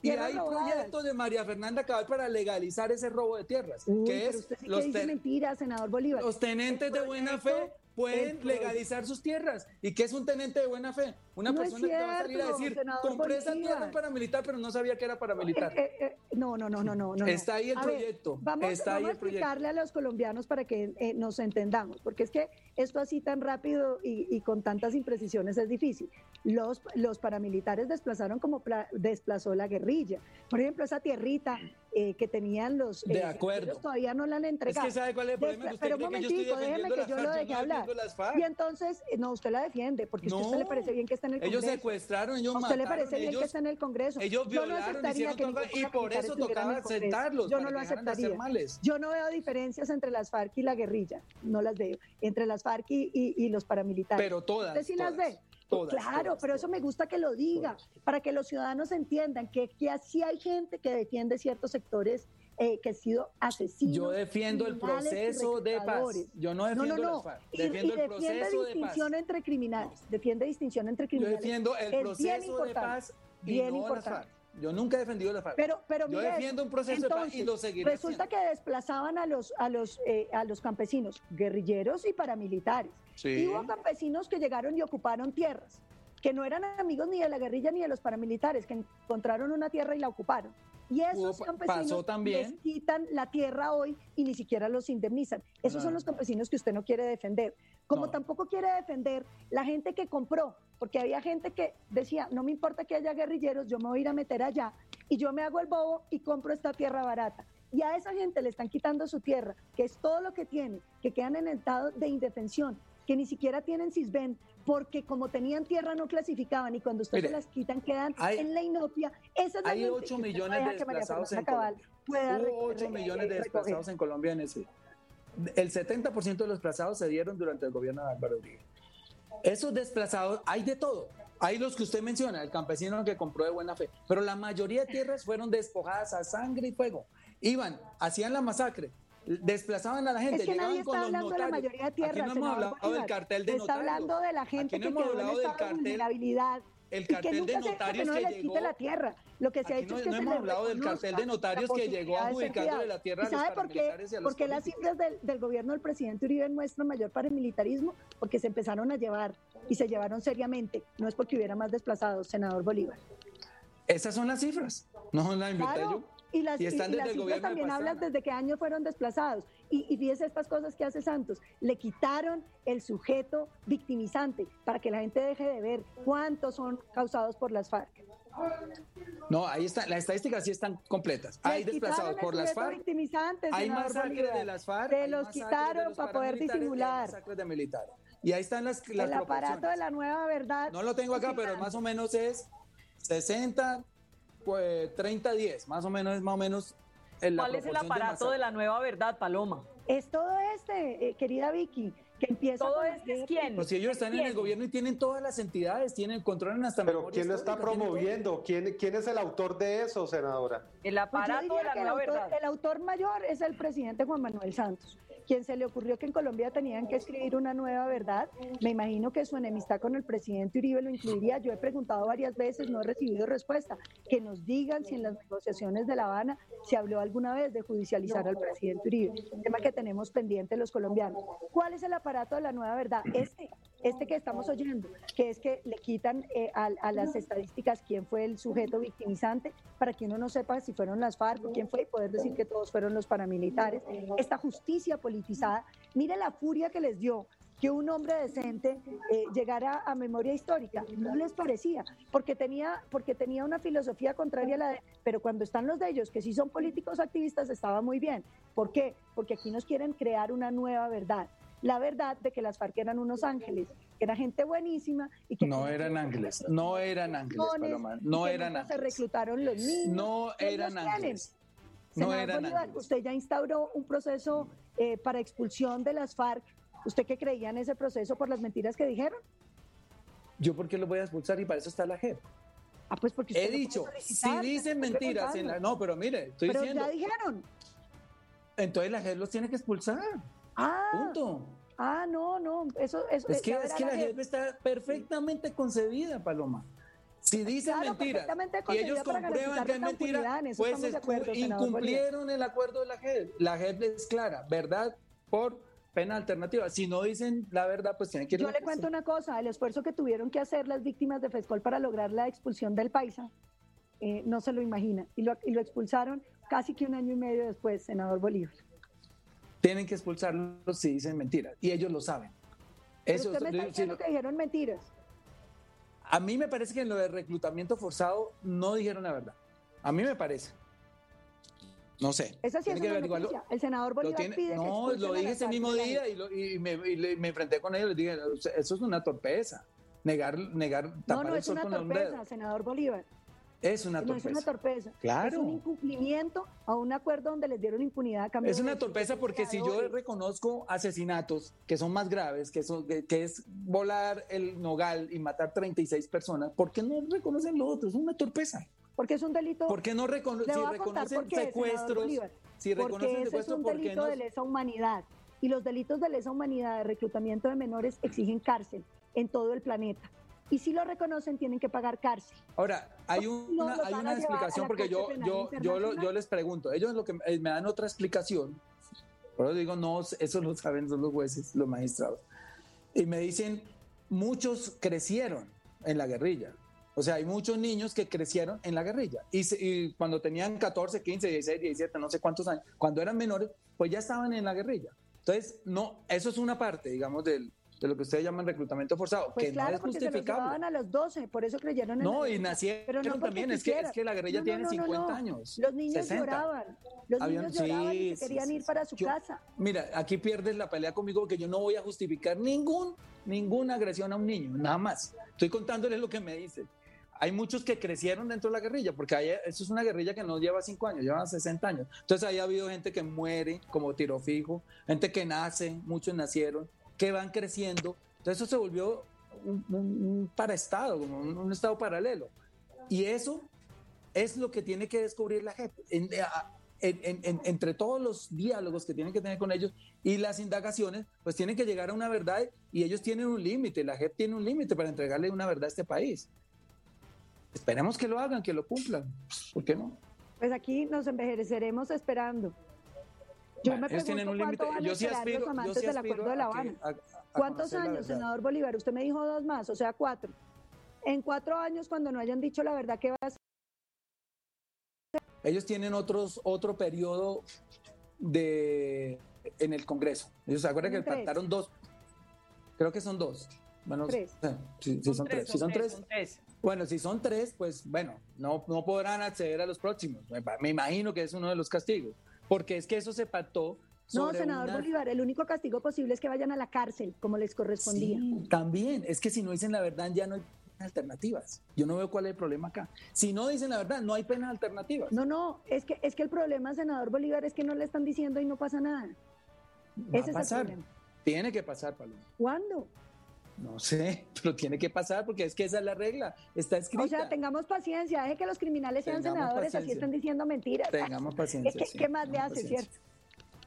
Y hay robadas. proyectos de María Fernanda Cabal para legalizar ese robo de tierras, Uy, que es usted sí que los, dice mentiras, senador Bolívar. los tenentes de buena fe pueden legalizar sus tierras. ¿Y qué es un tenente de buena fe? Una No es persona que va a salir a cierto, decir, compré esa tierra paramilitar, pero no sabía que era paramilitar. Eh, eh, eh, no, no, no, no, no, no. Está ahí el A ver, proyecto, vamos está ahí vamos el a proyecto. explicarle a los colombianos para que eh, nos entendamos, porque es que esto así tan rápido y, y con tantas imprecisiones es difícil. Los, los paramilitares desplazaron como pla- desplazó la guerrilla. Por ejemplo, esa tierrita eh, que tenían los... De acuerdo. todavía no la han Es entregado. que sabe cuál es el problema, que Despla- usted pero un momentico, déjeme que yo lo deje hablar. Y entonces, eh, no, usted la defiende, porque a usted le No. parece bien que está en el Ellos Congreso. secuestraron, ellos ¿A usted le parece bien que ellos, está en el Congreso? ellos no violaron, aceptaría hicieron que y por eso tocaba sentarlos, Yo no lo aceptaría. Yo no veo diferencias entre las FARC y la guerrilla, no las veo. Entre las FARC y, y- y los paramilitares. Pero todas, ¿Usted sí las ve? todas, claro, todas, pero eso me gusta que lo diga, para que los ciudadanos entiendan que, que así hay gente que defiende ciertos sectores eh, que han sido asesinos. Yo defiendo el proceso de paz. Yo no defiendo no, no. las FARC. Y, Defiendo y el proceso de paz. distinción entre criminales. Defiende distinción entre Yo criminales. defiendo el Es proceso de paz y bien no las importante. FARC. Yo nunca he defendido las FARC. Pero, pero Yo mire defiendo un proceso de paz y Entonces, lo seguiré Resulta haciendo. que desplazaban a los, a los, eh, a los campesinos, guerrilleros y paramilitares. Sí. Y hubo campesinos que llegaron y ocuparon tierras, que no eran amigos ni de la guerrilla ni de los paramilitares, que encontraron una tierra y la ocuparon. Y esos Hubo- campesinos también. les quitan la tierra hoy y ni siquiera los indemnizan. Esos son los campesinos que usted no quiere defender. Como No. tampoco quiere defender la gente que compró, porque había gente que decía, no me importa que haya guerrilleros, yo me voy a ir a meter allá y yo me hago el bobo y compro esta tierra barata. Y a esa gente le están quitando su tierra, que es todo lo que tiene, que quedan en estado de indefensión, que ni siquiera tienen CISBEN, porque como tenían tierra no clasificaban y cuando usted Mire, se las quitan quedan hay- en la inopia. Esa es la hay usted no millones deja de desplazados en re- 8 re- millones de recoger. desplazados en Colombia en ese. El 70% de los desplazados se dieron durante el gobierno de Álvaro Uribe. Esos desplazados, hay de todo. Hay los que usted menciona, el campesino que compró de buena fe, pero la mayoría de tierras fueron despojadas a sangre y fuego. Iban, hacían la masacre, desplazaban a la gente, Es que nadie está hablando de la mayoría de tierras. Aquí no hemos hablado del Bolívar. cartel de Está notarios. hablando de la gente no que quedó en del estado de cartel- vulnerabilidad. El y que cartel nunca de se- notarios que no que llegó. la tierra. Lo que se ha hecho no, es que no se hemos hablado del cartel de notarios la que llegó adjudicándole la tierra ¿Y a los sabe por qué? y a los Porque las cifras del, del gobierno del presidente Uribe muestran mayor paramilitarismo porque se empezaron a llevar y se llevaron seriamente. No es porque hubiera más desplazados, senador Bolívar. Esas son las cifras. No las inventé Claro, yo. Y las, Y y- están y desde las el cifras gobierno de también hablan Pastrana. desde qué año fueron desplazados. Y, y fíjese estas cosas que hace Santos. Le quitaron el sujeto victimizante para que la gente deje de ver cuántos son causados por las FARC. No, ahí está, las estadísticas sí están completas. Hay desplazados por las FARC. Hay masacres de las FARC. Se los quitaron para poder disimular. de militares. Y ahí están las, las El aparato de la nueva verdad. No lo tengo acá, pero más o menos es 60, pues 30, 10. Más o menos es más o menos. ¿Cuál es el aparato de, la nueva verdad, Paloma? Es todo este, eh, querida Vicky que empieza todo este es quién. Pues si ellos están en el gobierno y tienen todas las entidades, tienen controlan hasta Pero quién lo está promoviendo, ¿Quién, quién es el autor de eso, senadora. El aparato de la nueva verdad. El autor mayor es el presidente Juan Manuel Santos quien se le ocurrió que en Colombia tenían que escribir una nueva verdad. Me imagino que su enemistad con el presidente Uribe lo incluiría. Yo he preguntado varias veces, no he recibido respuesta. Que nos digan si en las negociaciones de La Habana se habló alguna vez de judicializar al presidente Uribe, tema que tenemos pendiente los colombianos. ¿Cuál es el aparato de la nueva verdad? Este, este que estamos oyendo, que es que le quitan eh, a, las estadísticas quién fue el sujeto victimizante, para que uno no sepa si fueron las FARC o quién fue, y poder decir que todos fueron los paramilitares. Esta justicia politizada, mire la furia que les dio que un hombre decente eh, llegara a memoria histórica. No les parecía, porque tenía, porque tenía una filosofía contraria a la de, pero cuando están los de ellos, que sí son políticos activistas, estaba muy bien. ¿Por qué? Porque aquí nos quieren crear una nueva verdad la verdad de que las FARC eran unos ángeles, que era gente buenísima y que no eran ángeles, no eran ángeles, Paloma, no eran ángeles. Se reclutaron los niños. No eran ángeles. No eran ángeles. Usted ya instauró un proceso eh, para expulsión de las FARC. ¿Usted qué creía en ese proceso por las mentiras que dijeron? Yo por qué lo voy a expulsar y para eso está la JEP. Ah, pues porque he dicho, si dicen mentiras en la, no, pero mire, estoy pero diciendo. ya dijeron. Entonces la JEP los tiene que expulsar. Ah, Punto. Ah, no, no, eso, eso es que, es que la JEP está perfectamente concebida, Paloma. Si dicen mentiras y ellos comprueban que es mentira, pues incumplieron el acuerdo de la JEP. La JEP es clara, verdad por pena alternativa. Si no dicen la verdad, pues tienen que ir Yo le cuento una cosa, el esfuerzo que tuvieron que hacer las víctimas de FESCOL para lograr la expulsión del paisa, eh, no se lo imagina. Y lo, y lo expulsaron casi que un año y medio después, senador Bolívar. Tienen que expulsarlos si dicen mentiras. Y ellos lo saben. Eso, usted me está diciendo que dijeron mentiras. A mí me parece que en lo de reclutamiento forzado no dijeron la verdad. A mí me parece. No sé. Esa sí es una noticia. El senador Bolívar pide No, lo dije ese mismo día y, me, enfrenté con ellos. Les dije, eso es una torpeza. Negar, negar, tapar no, no es una torpeza, senador Bolívar. Es una torpeza. No es una torpeza. Claro. Es un incumplimiento a un acuerdo donde les dieron impunidad a cambio Es una torpeza porque si yo reconozco asesinatos que son más graves, que, son, que, es volar el nogal y matar 36 personas, ¿por qué no reconocen lo otro? Es una torpeza. Porque es un delito. ¿Por qué no recono si reconocen secuestros? Si reconocen porque es un delito de lesa humanidad. Y los delitos de lesa humanidad de reclutamiento de menores exigen cárcel en todo el planeta y si lo reconocen tienen que pagar cárcel. Ahora, hay una, hay una explicación porque yo, yo, yo, yo, les pregunto, ellos lo que me dan otra explicación, pero digo, no, eso lo saben los jueces, los magistrados, y me dicen, muchos crecieron en la guerrilla. O sea, hay muchos niños que crecieron en la guerrilla. Y, y, cuando tenían 14, 15, 16, 17, no sé cuántos años, cuando eran menores, pues ya estaban en la guerrilla. Entonces, no, eso es una parte, digamos, del, de lo que ustedes llaman reclutamiento forzado, pues que claro, no es justificable. Se a los 12, por eso creyeron en No, y nacieron también, es que, es que la guerrilla tiene 50 años. Los niños lloraban, los niños lloraban y querían ir para su casa. Mira, aquí pierdes la pelea conmigo porque yo no voy a justificar ningún, ninguna agresión a un niño, nada más. Estoy contándoles lo que me dicen. Hay muchos que crecieron dentro de la guerrilla, porque hay, eso es una guerrilla que no lleva 5 años, lleva 60 años. Entonces ahí ha habido gente que muere como tiro fijo, gente que nace, muchos nacieron, que van creciendo entonces eso se volvió un, paraestado, como un, estado paralelo. Y eso es lo que tiene que descubrir la gente. entre todos los diálogos que tienen que tener con ellos y las indagaciones, pues tienen que llegar a una verdad y ellos tienen un límite, la gente tiene un límite para entregarle una verdad a este país. Esperemos que lo hagan, que lo cumplan. ¿Por qué no? Pues aquí nos envejeceremos esperando. Yo me pregunto tienen un límite. Yo sí aspiro, los amantes del acuerdo de La Habana. ¿Cuántos años, senador Bolívar? Usted me dijo dos más, o sea, cuatro. En cuatro años, cuando no hayan dicho la verdad, ¿qué va a hacer? Ellos tienen otros, otro periodo de, en el Congreso. Ellos se acuerdan que faltaron dos. Creo que son dos. Bueno, tres. Sí, son, tres. Sí, son tres. Bueno, si son tres, pues bueno, no, no podrán acceder a los próximos. Me imagino que es uno de los castigos, porque es que eso se pactó no, senador Bolívar, el único castigo posible es que vayan a la cárcel, como les correspondía. también, es que si no dicen la verdad ya no hay alternativas. Yo no veo cuál es el problema acá. Si no dicen la verdad, no hay penas alternativas. No, no, es que, es que el problema, senador Bolívar, es que no le están diciendo y no pasa nada. Ese es el problema. Tiene que pasar, Paloma. ¿Cuándo? No sé, pero tiene que pasar porque es que esa es la regla, está escrita. O sea, tengamos paciencia, deje que los criminales sean senadores, así están diciendo mentiras. Tengamos paciencia. ¿Qué, más le hace, cierto?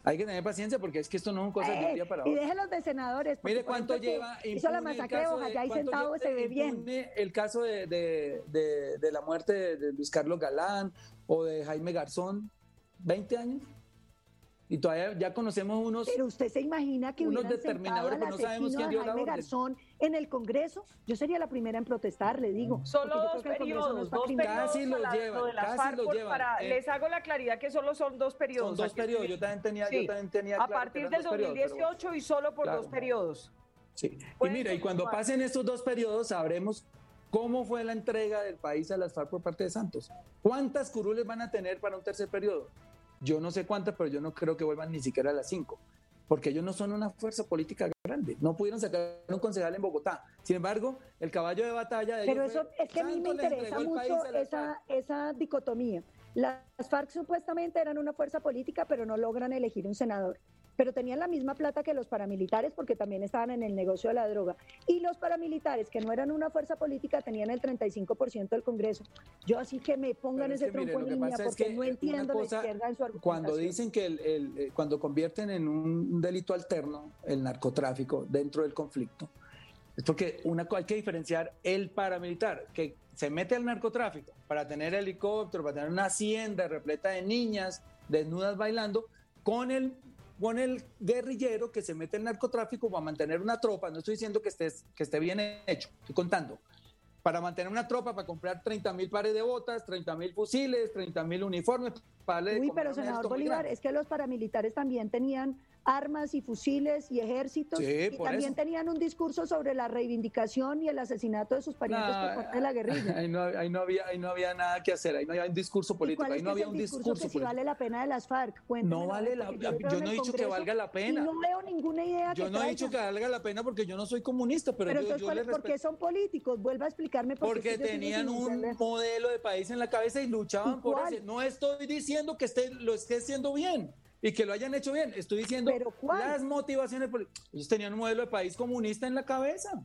Hay que tener paciencia porque es que esto no es cosa de un día para otro. Y déjenlos de senadores. Mire cuánto lleva. Hizo la masacre de Ojaya ahí sentado se ve bien. El caso de, de, de, la muerte de Luis Carlos Galán o de Jaime Garzón, 20 años. Y todavía ya conocemos unos. Pero usted se imagina que unos determinadores, pero no sabemos quién dio la orden. Garzón en el Congreso. Yo sería la primera en protestar, le digo. Solo dos periodos, dos periodos. Casi lo llevan, casi lo llevan. Eh. les hago la claridad que solo son dos periodos. Son dos periodos. Yo también tenía, yo también tenía A partir del 2018 y solo por dos periodos. Sí. Y mira, y cuando pasen estos dos periodos sabremos cómo fue la entrega del país a las FARC por parte de Santos. ¿Cuántas curules van a tener para un tercer periodo? Yo no sé cuántas, pero yo no creo que vuelvan ni siquiera a las cinco, porque ellos no son una fuerza política grande. No pudieron sacar un concejal en Bogotá. Sin embargo, el caballo de batalla de Pero eso es que a mí me interesa mucho esa, esa dicotomía. Las FARC supuestamente eran una fuerza política, pero no logran elegir un senador pero tenían la misma plata que los paramilitares porque también estaban en el negocio de la droga. Y los paramilitares, que no eran una fuerza política, tenían el 35% del Congreso. Yo así que me pongan ese trompo en línea porque no entiendo la izquierda en su argumentación. Cuando dicen que el, eh, cuando convierten en un delito alterno el narcotráfico dentro del conflicto, es porque una, hay que diferenciar el paramilitar, que se mete al narcotráfico para tener helicóptero, para tener una hacienda repleta de niñas desnudas bailando, con el con el guerrillero que se mete en narcotráfico para mantener una tropa. No estoy diciendo que, estés, que esté bien hecho, estoy contando. Para mantener una tropa, para comprar 30 mil pares de botas, 30 mil fusiles, 30 mil uniformes. Para Uy, pero senador Bolívar, es que los paramilitares también tenían armas y fusiles y ejércitos. y también tenían un discurso sobre la reivindicación y el asesinato de sus parientes por parte de la guerrilla. Ahí no, ahí no, había, ahí no había nada que hacer, ahí no había un discurso político. ahí no había un discurso, que si vale la pena de las FARC. no vale la yo, yo no he dicho que valga la pena. no veo ninguna idea. Yo no he dicho que valga la pena porque yo no soy comunista, pero, pero yo, entonces, ¿por qué son políticos? Vuelva a explicarme por Porque tenían un modelo de país en la cabeza y luchaban por eso. No estoy diciendo que esté, lo esté haciendo bien y que lo hayan hecho bien. Estoy diciendo las motivaciones. Ellos tenían un modelo de país comunista en la cabeza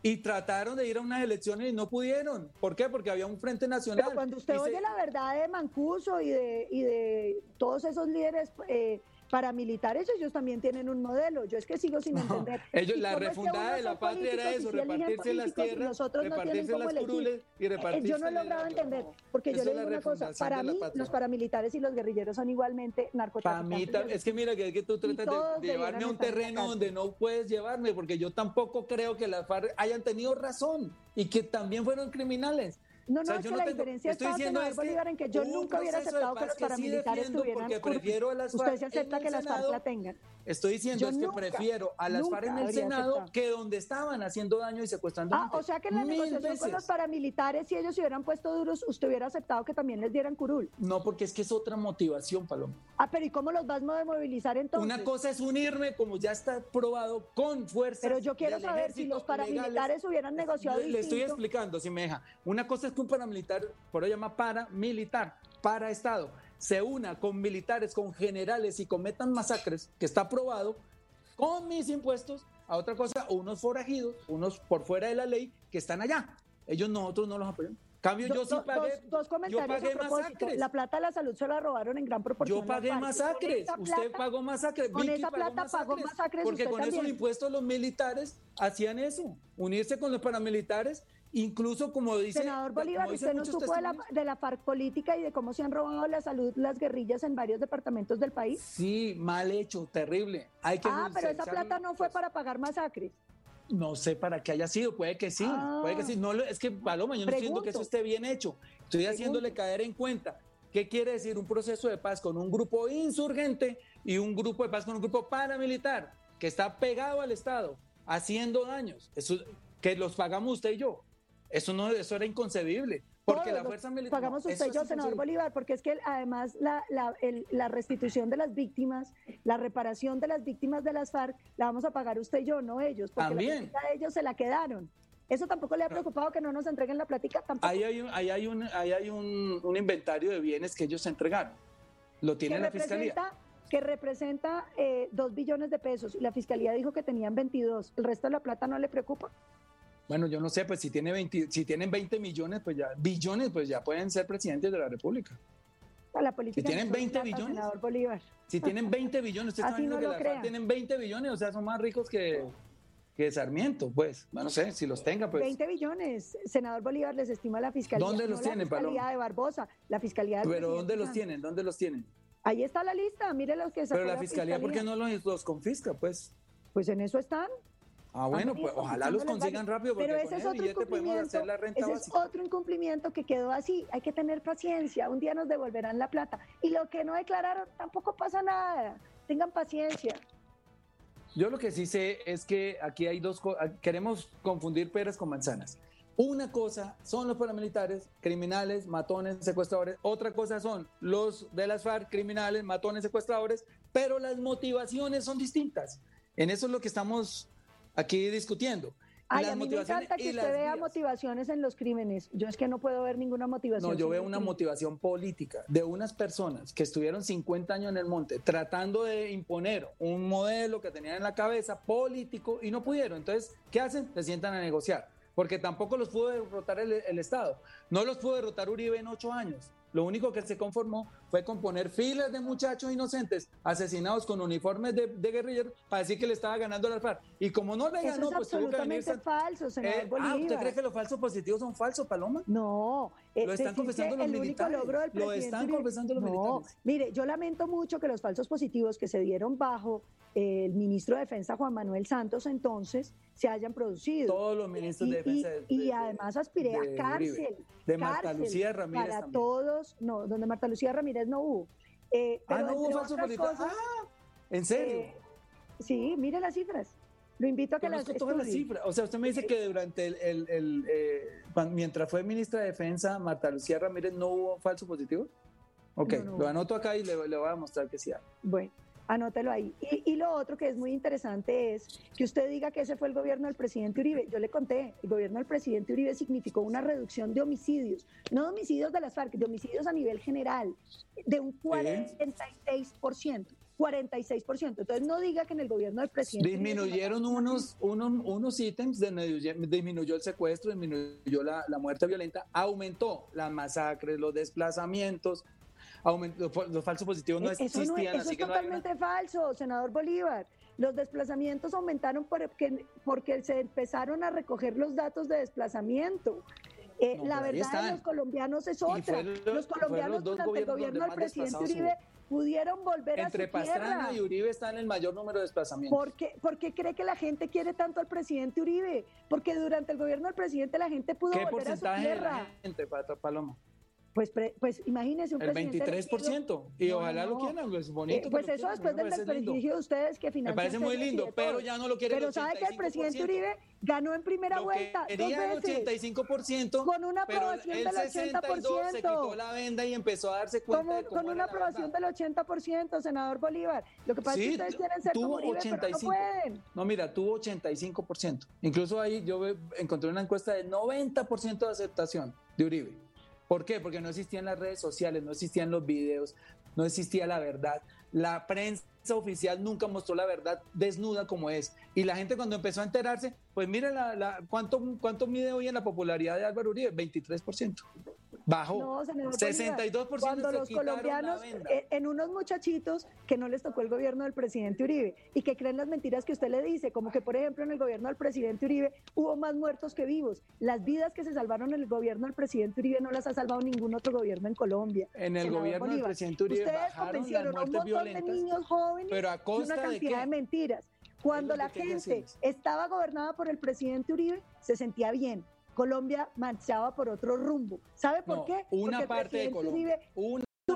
y trataron de ir a unas elecciones y no pudieron. ¿Por qué? Porque había un frente nacional. Pero cuando usted oye la verdad de Mancuso y de, y de todos esos líderes eh, paramilitares, ellos también tienen un modelo. Yo es que sigo sin entender. ellos, la refundada de la patria era eso, repartirse las tierras, repartirse las curules y repartirse. Yo no he logrado entender, porque yo le digo una cosa, para mí los paramilitares y los guerrilleros son igualmente narcotraficantes. Para mí, es que mira, que, que tú tratas de, llevarme a un terreno donde no puedes llevarme, porque yo tampoco creo que las FARC hayan tenido razón y que también fueron criminales. No, no, es que la diferencia está, senador Bolívar, en que yo nunca hubiera aceptado que los paramilitares tuvieran prefiero a las Usted se acepta que las FARC la tengan. Estoy diciendo es que prefiero a las FARC en el Senado que donde estaban haciendo daño y secuestrando Ah, o sea que en la negociación con los paramilitares, si ellos se hubieran puesto duros, usted hubiera aceptado que también les dieran curul. No, porque es que es otra motivación, Paloma. Ah, pero ¿y cómo los vas a movilizar entonces? Una cosa es unirme, como ya está probado, con fuerzas Pero yo quiero saber si los paramilitares hubieran negociado Le, le estoy explicando, si me deja. Una cosa es que un paramilitar, por eso llama paramilitar, para Estado se una con militares, con generales y cometan masacres, que está aprobado, con mis impuestos, a otra cosa, unos forajidos, unos por fuera de la ley, que están allá. Ellos nosotros no los apoyamos. Cambio, yo sí pagué. Dos, comentarios yo pagué La plata de la salud se la robaron en gran proporción. Yo pagué masacres. Usted pagó masacres. Con esa plata pagó masacres. Porque con esos impuestos los militares hacían eso. Unirse con los paramilitares Incluso como dice... Senador Bolívar, ¿usted no supo de la, de la FARC política y de cómo se han robado la salud las guerrillas en varios departamentos del país? Sí, mal hecho, terrible. Hay que ah, pero esa plata no fue para pagar masacres. No sé para qué haya sido, puede que sí, puede que sí. No, es que, Paloma, yo no siento que eso esté bien hecho. Estoy haciéndole caer en cuenta. ¿Qué quiere decir un proceso de paz con un grupo insurgente y un grupo de paz con un grupo paramilitar que está pegado al Estado, haciendo daños? Eso, que los pagamos usted y yo. Eso no, eso era inconcebible. Porque la fuerza militar. Pagamos usted y yo, senador Bolívar, porque es que además la, la, la, restitución de las víctimas, la reparación de las víctimas de las FARC, la vamos a pagar usted y yo, no ellos. Porque También. La ellos se la quedaron. ¿Eso tampoco le ha preocupado que no nos entreguen la plática? ¿Tampoco? Ahí hay, un, ahí hay, un, ahí hay un, un inventario de bienes que ellos entregaron. Lo tiene la fiscalía. Que representa eh, dos billones de pesos la fiscalía dijo que tenían 22. ¿El resto de la plata no le preocupa? Bueno, yo no sé, pues si, tiene 20, si tienen 20 millones, pues ya, billones, pues ya pueden ser presidentes de la República. La política si tienen 20 billones. Bolívar. Si tienen 20 billones, usted está viendo que la tienen 20 billones, o sea, son más ricos que, que Sarmiento, pues. No sé, si los tenga, pues. 20 billones. Senador Bolívar les estima la fiscalía. ¿Dónde los tienen, La fiscalía de Barbosa, la fiscalía de Pero ¿dónde los tienen? ¿Dónde los tienen? Ahí está la lista, mire los que Pero la fiscalía, ¿por qué no los, los confisca, pues? Pues en eso están. Ah, bueno, pues ojalá los consigan rápido porque Pero ese es otro incumplimiento, ese es otro incumplimiento que quedó así. Hay que tener paciencia. Un día nos devolverán la plata. Y lo que no declararon tampoco pasa nada. Tengan paciencia. Yo lo que sí sé es que aquí hay dos cosas. Queremos confundir peras con manzanas. Una cosa son los paramilitares, criminales, matones, secuestradores. Otra cosa son los de las FARC, criminales, matones, secuestradores. Pero las motivaciones son distintas. En eso es lo que estamos aquí discutiendo. Ay, a mí me encanta que usted vea motivaciones en los crímenes. Yo es que no puedo ver ninguna motivación. No, yo veo una motivación política de unas personas que estuvieron 50 años en el monte tratando de imponer un modelo que tenían en la cabeza político y no pudieron. Entonces, ¿qué hacen? Se sientan a negociar. Porque tampoco los pudo derrotar el, el Estado. No los pudo derrotar Uribe en ocho años. Lo único que se conformó fue con poner filas de muchachos inocentes asesinados con uniformes de, guerrilleros para decir que le estaba ganando al FARC. Y como no le ganó, pues tuvo que falso, eh, ah, ¿usted cree que los falsos positivos son falsos, Paloma? No. Eh, lo están confesando los militares. Lo están confesando los no, Mire, yo lamento mucho que los falsos positivos que se dieron bajo el ministro de Defensa Juan Manuel Santos entonces se hayan producido. Todos los ministros de Defensa. Y, además aspiré a cárcel. De Marta Lucía Ramírez. Para todos, no, donde Marta Lucía Ramírez no hubo. Eh, ah, no hubo falso ah, ¿en serio? Eh, sí, mire las cifras. Lo invito a que las las cifras. O sea, usted me dice que durante el, el, eh, mientras fue ministra de Defensa, Marta Lucía Ramírez, ¿no hubo falso positivo? Ok, lo anoto acá y le, le voy a mostrar que sí hay. Bueno. Anótelo ahí. Y, lo otro que es muy interesante es que usted diga que ese fue el gobierno del presidente Uribe. Yo le conté, el gobierno del presidente Uribe significó una reducción de homicidios, no de homicidios de las FARC, de homicidios a nivel general, de un 46%. 46%. Entonces no diga que en el gobierno del presidente... Disminuyeron unos, unos, unos ítems, disminuyó el secuestro, disminuyó la, la muerte violenta, aumentó las masacres, los desplazamientos, los falsos positivos no existían. Eso, no, es totalmente falso, senador Bolívar. Los desplazamientos aumentaron porque, porque se empezaron a recoger los datos de desplazamiento. Eh, la verdad de los colombianos es otra. los colombianos durante el gobierno del presidente Uribe pudieron volver a su Entre Pastrana y Uribe están el mayor número de desplazamientos. ¿Por qué, ¿Por qué, cree que la gente quiere tanto al presidente Uribe? Porque durante el gobierno del presidente la gente pudo volver a su tierra. De gente, Paloma? Pues, pues imagínese un el 23%. Y ojalá lo quieran, es bonito. Eh, pues eso después del desprestigio de ustedes que financian. Me parece muy lindo, pero ya no lo quieren. Pero sabe que el presidente Uribe ganó en primera vuelta. Quería el 85%. Con una aprobación del 80%. Se quitó la venda y empezó a darse cuenta. con una aprobación del 80%, senador Bolívar. Lo que pasa es que ustedes quieren ser como Uribe, 85. Pero no pueden. No, mira, tuvo 85%. Incluso ahí yo encontré una encuesta de 90% de aceptación de Uribe. ¿Por qué? Porque no existían las redes sociales, no existían los videos, no existía la verdad. La prensa oficial nunca mostró la verdad desnuda como es. Y la gente cuando empezó a enterarse, pues mire la, cuánto, cuánto mide hoy en la popularidad de Álvaro Uribe, 23%. Bajó. No, 62% Cuando los colombianos, eh, en unos muchachitos que no les tocó el gobierno del presidente Uribe y que creen las mentiras que usted le dice, como que, por ejemplo, en el gobierno del presidente Uribe hubo más muertos que vivos. Las vidas que se salvaron en el gobierno del presidente Uribe no las ha salvado ningún otro gobierno en Colombia. En el gobierno del presidente Uribe Ustedes convencieron a un montón de niños jóvenes pero a costa una cantidad de, mentiras. Cuando la gente estaba gobernada por el presidente Uribe, se sentía bien. Colombia marchaba por otro rumbo. ¿Sabe por qué? Una parte de Colombia.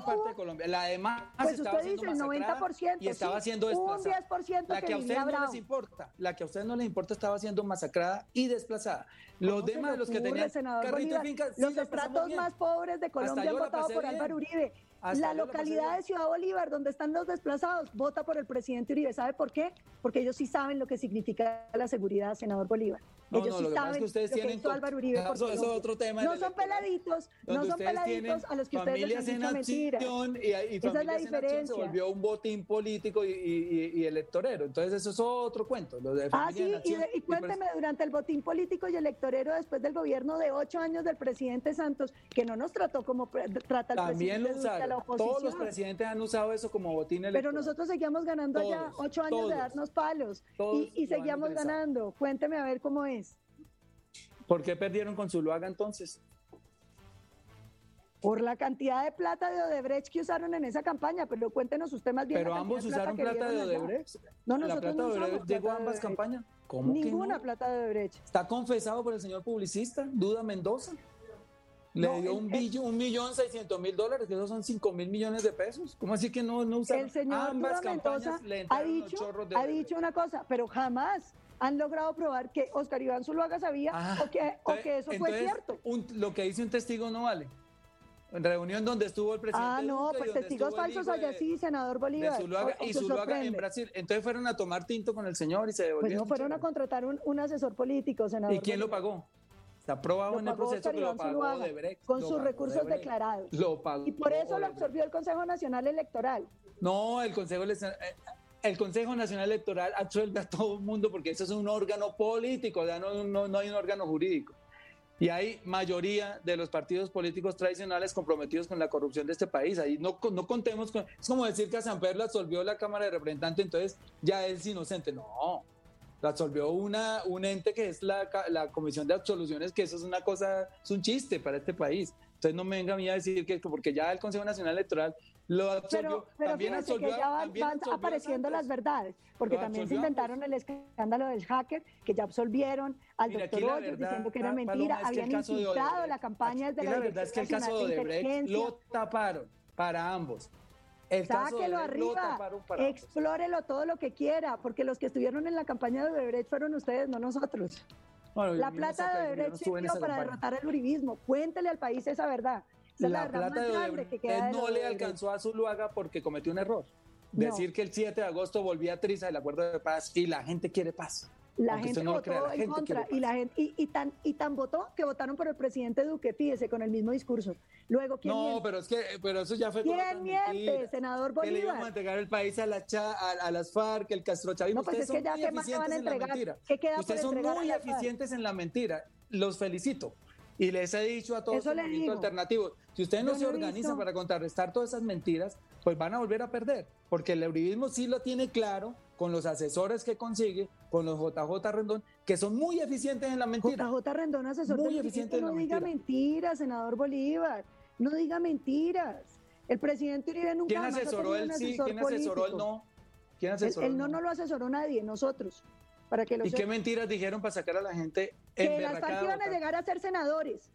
parte de Colombia. La demás pues estaba usted dice el 90% y estaba siendo desplazada. Un 10% la que, a ustedes no les importa, la que a ustedes no les importa estaba siendo masacrada y desplazada. Los demás, los que tenían carrito finca, los estratos más pobres de Colombia han votado por Álvaro Uribe. la localidad de Ciudad Bolívar, donde están los desplazados, vota por el presidente Uribe. ¿Sabe por qué? Porque ellos sí saben lo que significa la seguridad, senador Bolívar. No, ellos no, sí saben que ustedes lo tienen que Álvaro Uribe. Eso, es otro tema. No son peladitos, no son peladitos a los que ustedes les han dicho mentiras. Y, y Esa es la diferencia. se volvió un botín político y, y, y, electorero. Entonces eso es otro cuento. Lo de ah, sí, y, cuénteme, durante el botín político y electorero después del gobierno de ocho años del presidente Santos, que no nos trató como trata el También presidente lo usaron. la oposición. Todos los presidentes han usado eso como botín electoral. Pero nosotros seguíamos ganando todos, allá ocho años todos, de darnos palos y, y seguíamos ganando. Cuénteme a ver cómo es. ¿Por qué perdieron con Zuluaga entonces? Por la cantidad de plata de Odebrecht que usaron en esa campaña, pero cuéntenos usted más bien. Pero ambos usaron plata, de Odebrecht. No, nosotros la plata no de Odebrecht llegó a ambas campañas. ¿Cómo Ninguna que no? plata de Odebrecht. Está confesado por el señor publicista, Duda Mendoza. Le No, dio un, billón, un millón seiscientos mil dólares, que esos son cinco mil millones de pesos. ¿Cómo así que no, no usaron? El señor ambas Duda campañas Mendoza le ha los dicho, chorros de ha dicho una cosa, pero jamás han logrado probar que Oscar Iván Zuluaga sabía Ah, o, que, o que eso fue cierto. un- lo que dice un testigo no vale. En reunión donde estuvo el presidente. Ah, no, Duque pues testigos falsos allá de- sí, senador Bolívar. Zuluaga, o- y Zuluaga en. Brasil. Entonces fueron a tomar tinto con el señor y se Pues devolvieron. no fueron a contratar un, un asesor político, senador. ¿Y quién lo pagó? Está probado Lo en el proceso que lo pagó Zuluaga, Odebrecht. Con lo sus pagó recursos declarados. Lo pagó Y por eso lo absorbió el Consejo Nacional Electoral. No, el Consejo, el Consejo Nacional Electoral absuelve a todo el mundo porque eso es un órgano político, sea, no, no, no hay un órgano jurídico. Y hay mayoría de los partidos políticos tradicionales comprometidos con la corrupción de este país. Ahí no, no contemos con... Es como decir que a San Pedro absolvió la Cámara de Representantes, entonces ya es inocente. No, la absolvió una, un ente que es la, la Comisión de Absoluciones, que eso es una cosa, es un chiste para este país. Entonces no me venga a mí a decir que porque ya el Consejo Nacional Electoral lo Pero, pero también que ya van, también van apareciendo las verdades, porque también se inventaron el escándalo del hacker, que ya absolvieron al Mira, doctor Hoyos verdad, diciendo que era Paloma, mentira, el habían infiltrado la campaña desde la la verdad es que el caso de Odebrecht lo taparon para ambos. El Sáquelo arriba, explórelo todo lo que quiera, porque los que estuvieron en la campaña de Odebrecht fueron ustedes, no nosotros. Bueno, La plata de no Odebrecht sirvió para campaña. derrotar el uribismo. Cuéntele al país esa verdad. Esa La plata de Odebrecht no le alcanzó a Zuluaga porque cometió un error. No. Decir que el 7 de agosto volvía a Triza el acuerdo de paz y la gente quiere paz. La gente no votó crea, la en gente contra y la paz. gente y, y tan y tan votó que votaron por el presidente Duque, fíjese con el mismo discurso. Luego quién No, miente? pero es que pero eso ya fue ¿Quién miente, senador Que le iban a Bolívar? entregar el país a, la cha- a, a las FARC, el castrochavismo. No, pues Ustedes es que ya son muy qué más le van a eficientes en la entregar. mentira. ¿Qué queda Ustedes son entregar muy eficientes en la mentira. Los felicito. Y les he dicho a todos los movimientos alternativos, si ustedes no se no organizan visto. para contrarrestar todas esas mentiras, pues van a volver a perder. Porque el euribismo sí lo tiene claro con los asesores que consigue, con los JJ Rendón, que son muy eficientes en la mentira. JJ Rendón, asesor Muy eficiente uribismo, en no la diga mentira. mentiras, senador Bolívar. No diga mentiras. El presidente Uribe nunca ¿Quién asesoró el sí? ¿Quién asesoró el político. no? ¿Quién El, asesoró el no no lo asesoró nadie, nosotros. Para que ¿Y qué mentiras dijeron para sacar a la gente que las FARC iban a llegar a ser senadores.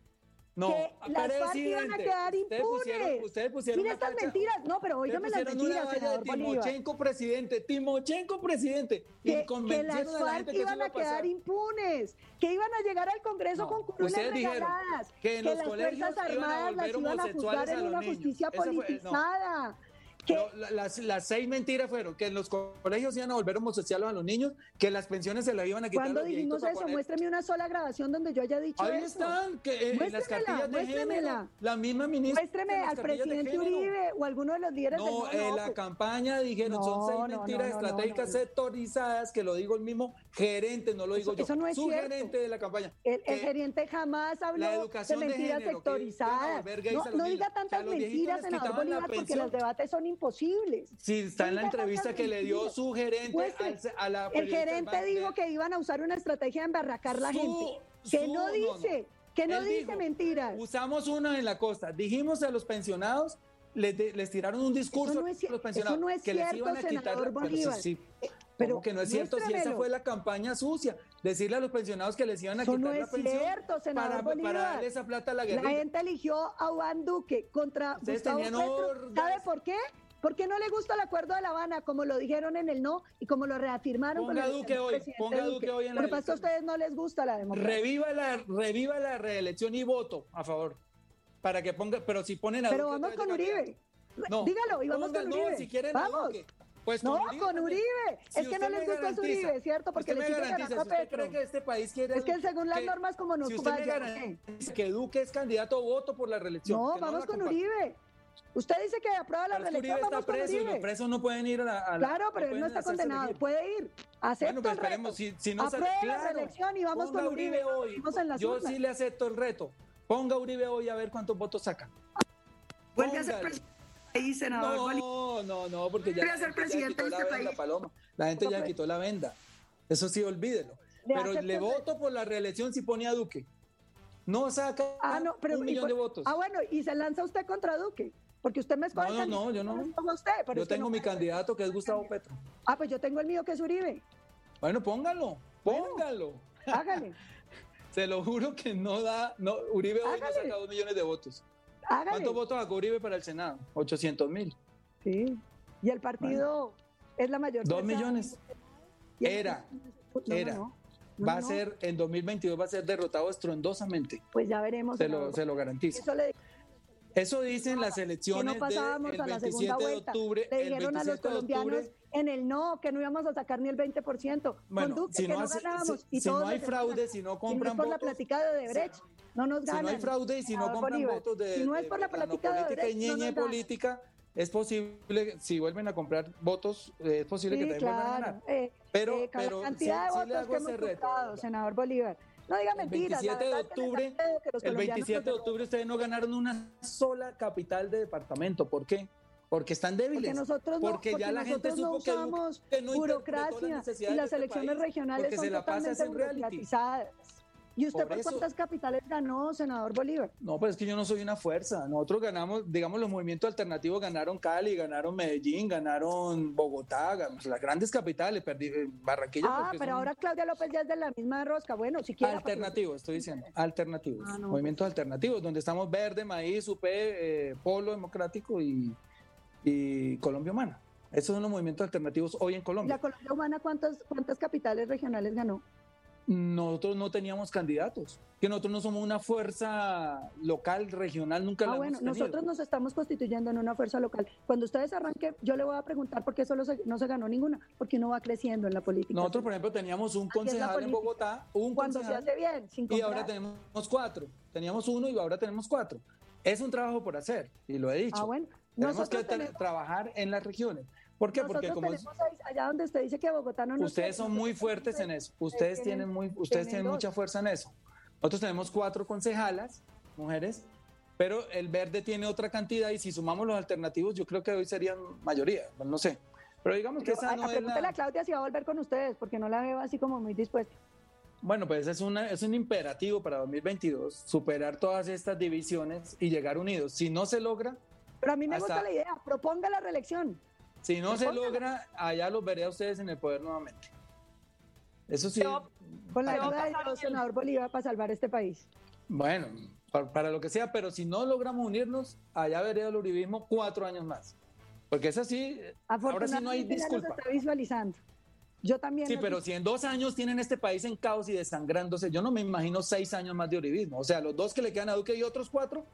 No, que las FARC iban a quedar ustedes pusieron, impunes. ustedes pusieron Mira estas mentiras. No, pero óigame las mentiras, de senador. Timochenko presidente, Timochenko presidente. Que, y que las la FARC gente que iban iba a quedar impunes, que iban a llegar al Congreso No, con curules regaladas, que en los las Fuerzas Armadas las iban a juzgar en una niños. justicia Eso politizada. que No, la- las, las seis mentiras fueron que en los colegios iban a volver homosexuales a los niños, que las pensiones se las iban a quitar viejitos dijimos eso, poner- muéstreme una sola grabación donde yo haya dicho Ahí eso. están, que eh, en las cartillas de género, la misma ministra. Las al presidente. Uribe o alguno de los líderes del No, no, en no, la pues, campaña dijeron, son No, seis no, mentiras no, no, estratégicas no, no. sectorizadas, que lo digo el mismo gerente, no lo digo Eso- yo. eso no es su cierto. gerente de la campaña. El, gerente jamás habló la de educación de mentiras género, sectorizadas. No, no diga tantas mentiras, senador Bolívar, porque los debates son imposibles. Sí, está en la No entrevista que le dio su gerente Muestre. al- a la El gerente dijo que iban a usar una estrategia de embarracar la Su- gente. Que su- no dice, que no Él dice dijo, mentiras. Usamos una en la costa. Dijimos a los pensionados, les, de- les tiraron un discurso Eso no es a los pensionados eso no es que les cierto, iban a quitar. pero eso Bolívar. sí. Pero que no es cierto si esa fue la campaña sucia. Decirle a los pensionados que les iban a quitar no la pensión cierto, para, para, darle esa plata a la guerrilla. La gente eligió a Juan Duque contra Gustavo Petro. ¿Sabe por qué? Porque no le gusta el acuerdo de La Habana, como lo dijeron en el no y como lo reafirmaron. Ponga con Duque hoy, ponga Duque, hoy en la a ustedes no les gusta la democracia. Reviva la, reviva la reelección y voto a favor. Para que ponga, pero si ponen a Pero vamos con Uribe. No, Dígalo, y vamos con Uribe. No, si quieren vamos. Pues no, con Uribe. es que no les gusta su Uribe, ¿cierto? Porque le siguen ganando a Petro. cree que este país quiere es que según las normas como nos si usted me que Duque es candidato voto por la reelección. No, vamos con Uribe. Usted dice que aprueba la reelección, Uribe vamos está preso Uribe. y los presos no pueden ir a la... claro, pero él no está condenado, puede ir. Acepto bueno, pues esperemos, si, si no Aprueba la reelección y vamos con Uribe, hoy. Yo sí le acepto el reto. Ponga Uribe hoy a ver cuántos votos saca. Vuelve a ser presidente país, senador. No, no, no, porque ya, ser presidente la este venda, Paloma. La gente ya quitó la venda. Eso sí, olvídelo. Pero le voto por la reelección si pone a Duque. No saca ah, no, pero, un millón de votos. Ah, bueno, y se lanza usted contra Duque. Porque usted me escoge. No, no, no, yo no. Usted, yo tengo mi candidato que es Gustavo Petro. Ah, pues yo tengo el mío que es Uribe. Bueno, póngalo, póngalo. hágale. Se lo juro que no da. No, Uribe hoy no saca dos millones de votos. ¿Cuántos votos sacó Uribe para el Senado? 800 mil. Sí. Y el partido es la mayor. Dos millones. Era. era. va a ser, en 2022 va a ser derrotado estruendosamente. Pues ya veremos. Se lo, se lo garantizo. Eso, le... Eso dicen las elecciones del de, 27 de octubre. Le dijeron a los colombianos en el no, que no íbamos a sacar ni el 20%. Bueno, Duque, si, no, que no ganábamos, si, si no hay fraude, si no compran por votos, la platicada de Brecht, no nos ganan. Si no hay fraude y si no compran votos de, si no es por la política de Brecht, y no política, es posible, si vuelven a comprar votos, es posible que también vuelvan a ganar. Eh, pero, eh, pero la cantidad sí, de votos que hemos comprado, senador Bolívar. No diga mentiras. El 27 de octubre, el 27 de octubre ustedes no ganaron una sola capital de departamento. ¿Por qué? Porque están débiles. Porque nosotros no, porque, porque ya la gente no supo que no burocracia y las este elecciones regionales son totalmente burocratizadas. ¿Y usted por, cuántas capitales ganó, senador Bolívar? No, pues es que yo no soy una fuerza. Nosotros ganamos, digamos, los movimientos alternativos ganaron Cali, ganaron Medellín, ganaron Bogotá, las grandes capitales, perdí eh, Barranquilla. Ah, pero ahora Claudia López ya es de la misma rosca. Bueno, si quiere. Alternativos, estoy diciendo. Alternativos. Ah, movimientos pues. alternativos, donde estamos Verde, Maíz, UP, eh, Polo Democrático y, y Colombia Humana. Esos son los movimientos alternativos hoy en Colombia. ¿La Colombia Humana cuántas, cuántas capitales regionales ganó? Nosotros no teníamos candidatos, que nosotros no somos una fuerza local, regional, nunca ah, la bueno, hemos nosotros nos estamos constituyendo en una fuerza local. Cuando ustedes arranquen, yo le voy a preguntar por qué solo no se ganó ninguna, porque no va creciendo en la política. Nosotros, por ejemplo, teníamos un concejal en Bogotá, un Cuando concejal, se hace bien, sin y ahora tenemos cuatro. Teníamos uno y ahora tenemos cuatro. Es un trabajo por hacer, y lo he dicho. Ah, bueno. Tenemos que trabajar en las regiones. ¿Por qué? Porque como allá donde usted dice que Bogotá no Ustedes son muy fuertes en eso. Ustedes tienen muy ustedes tienen mucha fuerza en eso. Nosotros tenemos cuatro concejalas, mujeres, pero el verde tiene otra cantidad y si sumamos los alternativos, yo creo que hoy serían mayoría, no sé. Pero digamos que esa no a, es la... a Claudia si va a volver con ustedes, porque no la veo así como muy dispuesta. Bueno, pues es, una, es un imperativo para 2022 superar todas estas divisiones y llegar unidos. Si no se logra... Pero a mí me gusta la idea, proponga la reelección. Si no se logra, allá los veré a ustedes en el poder nuevamente. Eso sí. con la ayuda del senador Bolívar para salvar este país. Bueno, para, lo que sea, pero si no logramos unirnos, allá veré al uribismo cuatro años más. Porque es así, ahora sí no hay disculpa. está visualizando. Yo también. Sí, pero si en dos años tienen este país en caos y desangrándose, yo no me imagino seis años más de uribismo. O sea, los dos que le quedan a Duque y otros cuatro,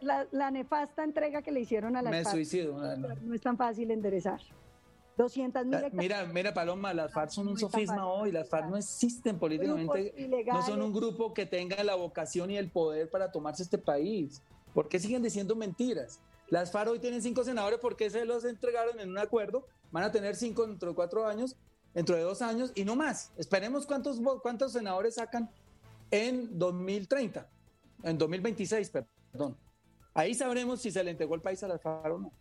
la, la, nefasta entrega que le hicieron a la Me suicido. No, es tan fácil enderezar. 200 mil Mira, mira, Paloma, las FARC son un sofisma hoy. Las FARC no existen políticamente. No son un grupo que tenga la vocación y el poder para tomarse este país. ¿Por qué siguen diciendo mentiras? Las FARC hoy tienen cinco senadores porque se los entregaron en un acuerdo. Van a tener cinco dentro de cuatro años, dentro de dos años y no más. Esperemos cuántos, cuántos senadores sacan en 2030 en 2026, perdón. Ahí sabremos si se le entregó el país a las FARC o no.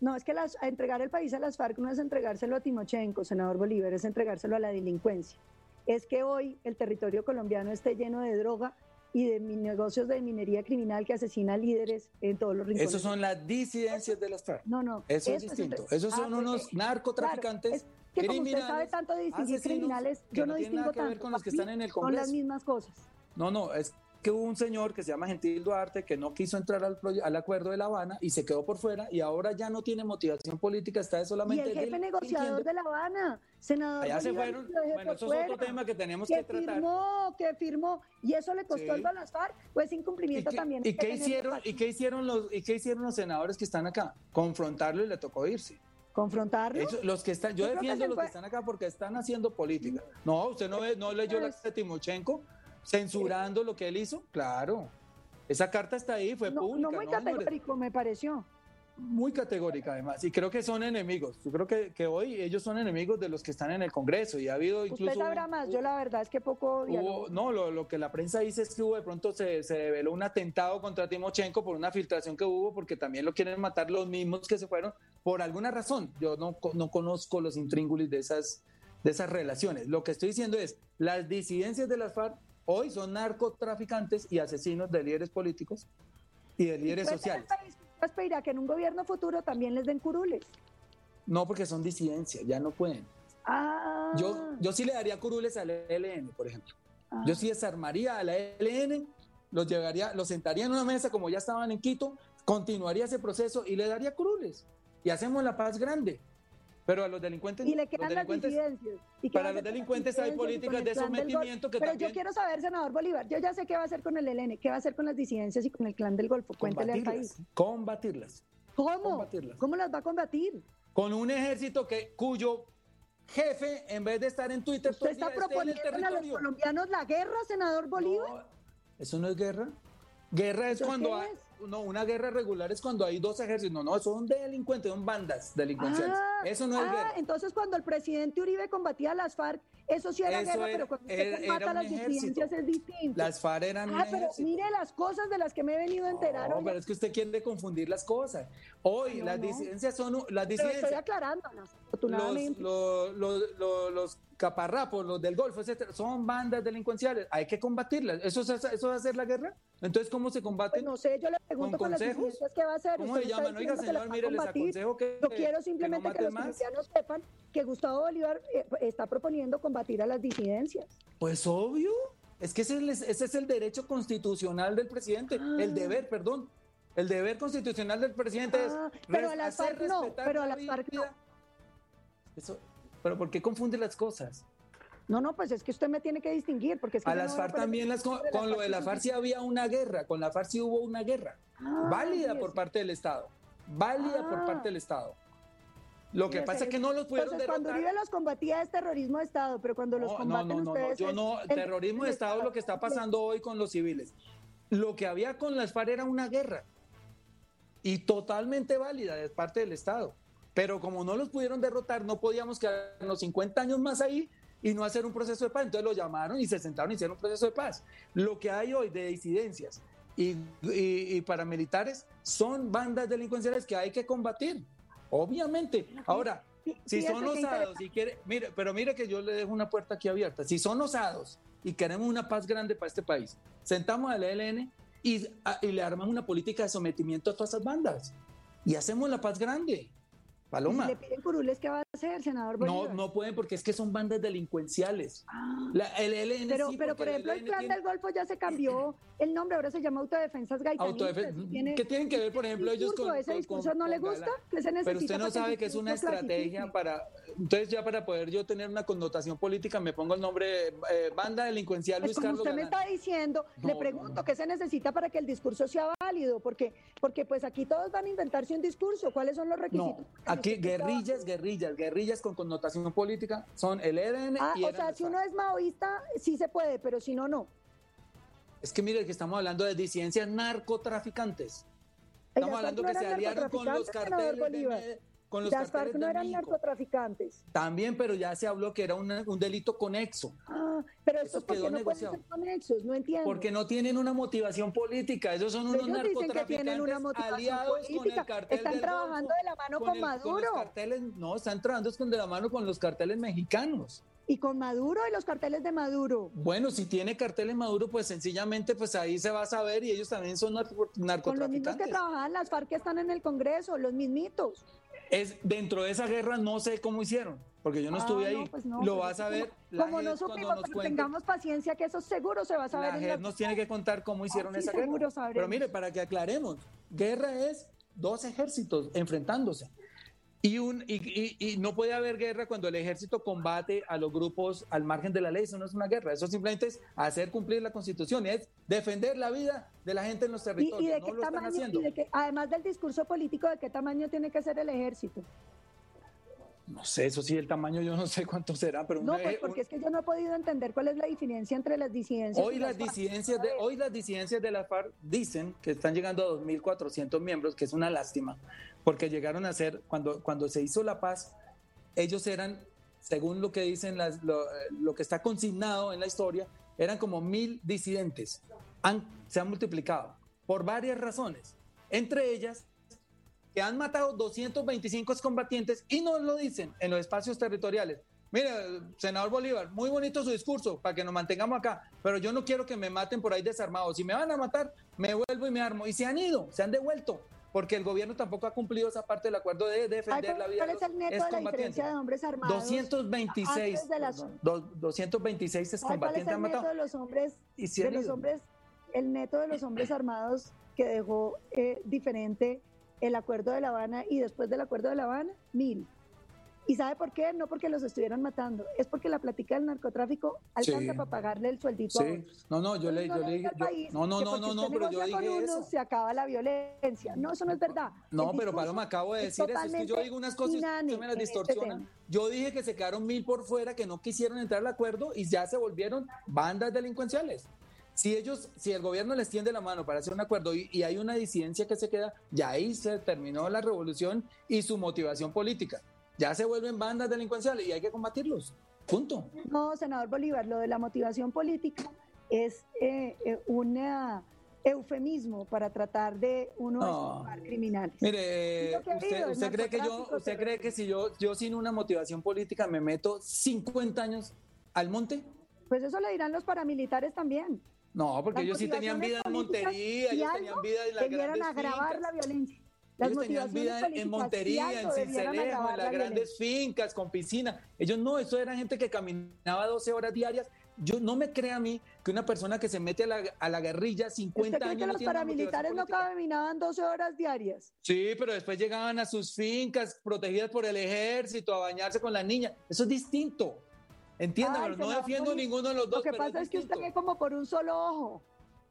No, es que las, entregar el país a las FARC no es entregárselo a Timochenko, senador Bolívar, es entregárselo a la delincuencia. Es que hoy el territorio colombiano esté lleno de droga y de negocios de minería criminal que asesina líderes en todos los rincones. Esos son las disidencias de las FARC. No, no. Eso, es distinto. Esos son ah, unos narcotraficantes. que como usted sabe tanto de distinguir criminales, yo no, distingo tanto. con los que están en el Congreso. Son las mismas cosas. No, no, es que hubo un señor que se llama Gentil Duarte que no quiso entrar al, al, acuerdo de La Habana y se quedó por fuera y ahora ya no tiene motivación política, está solamente... Y el jefe negociador de La Habana, senador... Allá se fueron, bueno, eso es otro tema que tenemos que, tratar. Firmó, que firmó, y eso le costó el Balazar, pues incumplimiento también. ¿Y qué, hicieron, ¿y, qué hicieron los, ¿Y qué hicieron los senadores que están acá? Confrontarlo y le tocó irse. ¿Confrontarlo? los que están, yo, defiendo a los que están acá porque están haciendo política. No, usted no, ve, no leyó la pues de Timochenko censurando lo que él hizo, claro. Esa carta está ahí, fue pública. No muy categórico, me pareció. Muy categórica, además. Y creo que son enemigos. Yo creo que, que, hoy ellos son enemigos de los que están en el Congreso. Y ha habido incluso. Usted sabrá más. Yo, la verdad es que poco. no, lo, lo, que la prensa dice es que hubo de pronto se, se develó un atentado contra Timochenko por una filtración que hubo, porque también lo quieren matar los mismos que se fueron por alguna razón. Yo no, no conozco los intríngulis de esas, de esas relaciones. Lo que estoy diciendo es: las disidencias de las FARC Hoy son narcotraficantes y asesinos de líderes políticos y de líderes sociales. Espera que en un gobierno futuro también les den curules. No, porque son disidencias, ya no pueden. Ah. Yo, yo sí le daría curules al ELN, por ejemplo. Ah. Yo sí desarmaría a la ELN, los llevaría, los sentaría en una mesa como ya estaban en Quito, continuaría ese proceso y le daría curules. Y hacemos la paz grande. Pero a los delincuentes. Y le quedan las disidencias. para los delincuentes hay políticas de sometimiento que Pero yo quiero saber, senador Bolívar, yo ya sé qué va a hacer con el ELN, qué va a hacer con las disidencias y con el clan del Golfo. Cuéntele al país. Combatirlas. ¿Cómo? ¿Cómo las va a combatir? Con un ejército que cuyo jefe, en vez de estar en Twitter, ¿Usted está proponiendo a los colombianos la guerra, senador Bolívar? eso no es guerra. Guerra es cuando hay, no, una guerra regular es cuando hay dos ejércitos. No, no, son delincuentes, son bandas delincuenciales. Ah, eso no es ah, guerra. Entonces, cuando el presidente Uribe combatía a las FARC, eso sí era guerra, pero cuando usted combata las disidencias es distinto. Las FARC eran Ah, pero mire las cosas de las que me he venido a enterar. No, pero es que usted quiere confundir las cosas. Hoy las disidencias son las disidencias. Pero estoy aclarándolas, afortunadamente. Los, los, los, los, caparrapos, los del Golfo, etcétera, son bandas delincuenciales. Hay que combatirlas. ¿Eso, eso va a ser la guerra? Entonces, ¿cómo se combate? Pues no sé, yo le pregunto con, con las qué va a hacer. ¿Cómo se llama? No, oiga, señor, mire, les aconsejo que. Yo quiero simplemente que, los colombianos sepan que Gustavo Bolívar eh, está proponiendo combatir a las disidencias. Pues obvio. Es que ese es, ese es el derecho constitucional del presidente, el ah. deber, perdón. El deber constitucional del presidente es ah, pero a las FARC no, pero a las FARC no. Eso, pero ¿por qué confunde las cosas? No, no, pues es que usted me tiene que distinguir. Porque es que a las FARC también, las, con, lo de la FARC sí había una guerra, con la FARC sí hubo una guerra, ah, válida por parte del Estado, válida por ah. parte del Estado. Lo que pasa es que no los pudieron Entonces, cuando Uribe los combatía es terrorismo de Estado, pero cuando los combaten no, no, no, ustedes... yo no, terrorismo de Estado es lo que está pasando hoy con los civiles. Lo que había con las FARC era una guerra y totalmente válida de parte del Estado. Pero como no los pudieron derrotar, no podíamos quedarnos 50 años más ahí y no hacer un proceso de paz. Entonces lo llamaron y se sentaron y hicieron un proceso de paz. Lo que hay hoy de disidencias y, y, paramilitares son bandas delincuenciales que hay que combatir, obviamente. Ahora, si son osados y quiere, mire, pero mire que yo le dejo una puerta aquí abierta. Si son osados y queremos una paz grande para este país, sentamos al ELN y, y le armamos una política de sometimiento a todas esas bandas y hacemos la paz grande. Paloma. le piden curules, ¿qué va a hacer, senador Bolívar? No, no pueden porque es que son bandas delincuencinciales. Ah. el pero, pero por ejemplo, el, plan del Golfo ya se cambió el nombre, ahora se llama Autodefensas Gaitanistas. ¿Qué tienen que ver, por ejemplo, ellos con, ¿Ese discurso no le gusta? pero usted no sabe que es una estrategia para... Entonces ya para poder yo tener una connotación política me pongo el nombre eh, banda delincuencial Luis pues como usted me está diciendo, le pregunto qué se necesita para que el discurso sea válido, porque, porque pues aquí todos van a inventarse un discurso. ¿Cuáles son los requisitos? aquí guerrillas, guerrillas, guerrillas con connotación política son el EDN ah, o sea, si uno es maoísta, sí se puede, pero si no, no. Es que mire que estamos hablando de disidencias narcotraficantes. Estamos hablando que se aliaron con los carteles con los Las FARC no eran narcotraficantes. También, pero ya se habló que era un delito conexo. Ah, pero eso quedó no negociado. Pueden ser conexos, no entiendo. Porque no tienen una motivación política, esos son unos narcotraficantes aliados con el cartel Están trabajando de la mano con, Maduro. no, están trabajando de la mano con los carteles mexicanos. Y con Maduro y los carteles de Maduro. Bueno, si tiene carteles Maduro, pues sencillamente pues ahí se va a saber y ellos también son narcotraficantes. Con los mismos que trabajan las FARC que están en el Congreso, los mismitos. Es, dentro de esa guerra no sé cómo hicieron, porque yo no estuve ah, ahí. Pues lo vas a ver. Como, no supimos, tengamos paciencia que eso seguro se va a saber. La nos tiene que contar cómo hicieron esa guerra. Pero mire, para que aclaremos, guerra es dos ejércitos enfrentándose. Y, un, y, y, no puede haber guerra cuando el ejército combate a los grupos al margen de la ley. Eso no es una guerra. Eso simplemente es hacer cumplir la constitución. Es defender la vida de la gente en los territorios. ¿Y, de qué tamaño, además del discurso político, ¿de qué tamaño tiene que ser el ejército? No sé, eso sí, el tamaño yo no sé cuánto será, pero... No, pues porque es que yo no he podido entender cuál es la diferencia entre las disidencias. Hoy, las, disidencias de, hoy las disidencias de la FARC dicen que están llegando a 2.400 miembros, que es una lástima, porque llegaron a ser, cuando, cuando se hizo la paz, ellos eran, según lo que dicen, las, lo, lo, que está consignado en la historia, eran como mil disidentes. Han, se han multiplicado por varias razones, entre ellas que han matado 225 combatientes y no lo dicen en los espacios territoriales. Mire, senador Bolívar, muy bonito su discurso para que nos mantengamos acá, pero yo no quiero que me maten por ahí desarmados. Si me van a matar, me vuelvo y me armo. Y se han ido, se han devuelto, porque el gobierno tampoco ha cumplido esa parte del acuerdo de defender la vida. ¿Cuál es el neto de la diferencia de hombres armados? 226, de las... 226 excombatientes han matado. de los hombres, de los hombres, el neto de los hombres armados que dejó eh, diferente el acuerdo de La Habana y después del acuerdo de La Habana, mil. ¿Y sabe por qué? No porque los estuvieran matando, es porque la plática del narcotráfico alcanza para pagarle el sueldito sí. No, no, yo le, yo le no, no, no, no, no, pero yo dije eso. Se acaba la violencia. No, eso no es verdad. No, pero Paloma, acabo de decir eso, es que yo digo unas cosas y me las este distorsionan. yo dije que se quedaron mil por fuera, que no quisieron entrar al acuerdo y ya se volvieron bandas delincuenciales. Si ellos, si el gobierno les tiende la mano para hacer un acuerdo y, hay una disidencia que se queda, ya ahí se terminó la revolución y su motivación política. Ya se vuelven bandas delincuenciales y hay que combatirlos. Punto. No, senador Bolívar, lo de la motivación política es eh, eh, un eufemismo para tratar de uno no. criminales. Mire, usted, cree que yo, usted cree que si yo, yo sin una motivación política me meto 50 años al monte? Pues eso le dirán los paramilitares también. No, porque ellos sí tenían vida en Montería, ellos tenían vida en las grandes agravar la violencia. ellos tenían vida en Montería, en Cincelejo, en las grandes fincas, con piscina. Ellos no, eso era gente que caminaba 12 horas diarias. Yo no me crea a mí que una persona que se mete a la, a la guerrilla 50 ¿Usted cree que los paramilitares no caminaban 12 horas diarias? Sí, pero después llegaban a sus fincas protegidas por el ejército a bañarse con las niñas. Eso es distinto. Entiéndame, no defiendo ninguno de los dos. Lo que pasa es, que usted ve como por un solo ojo.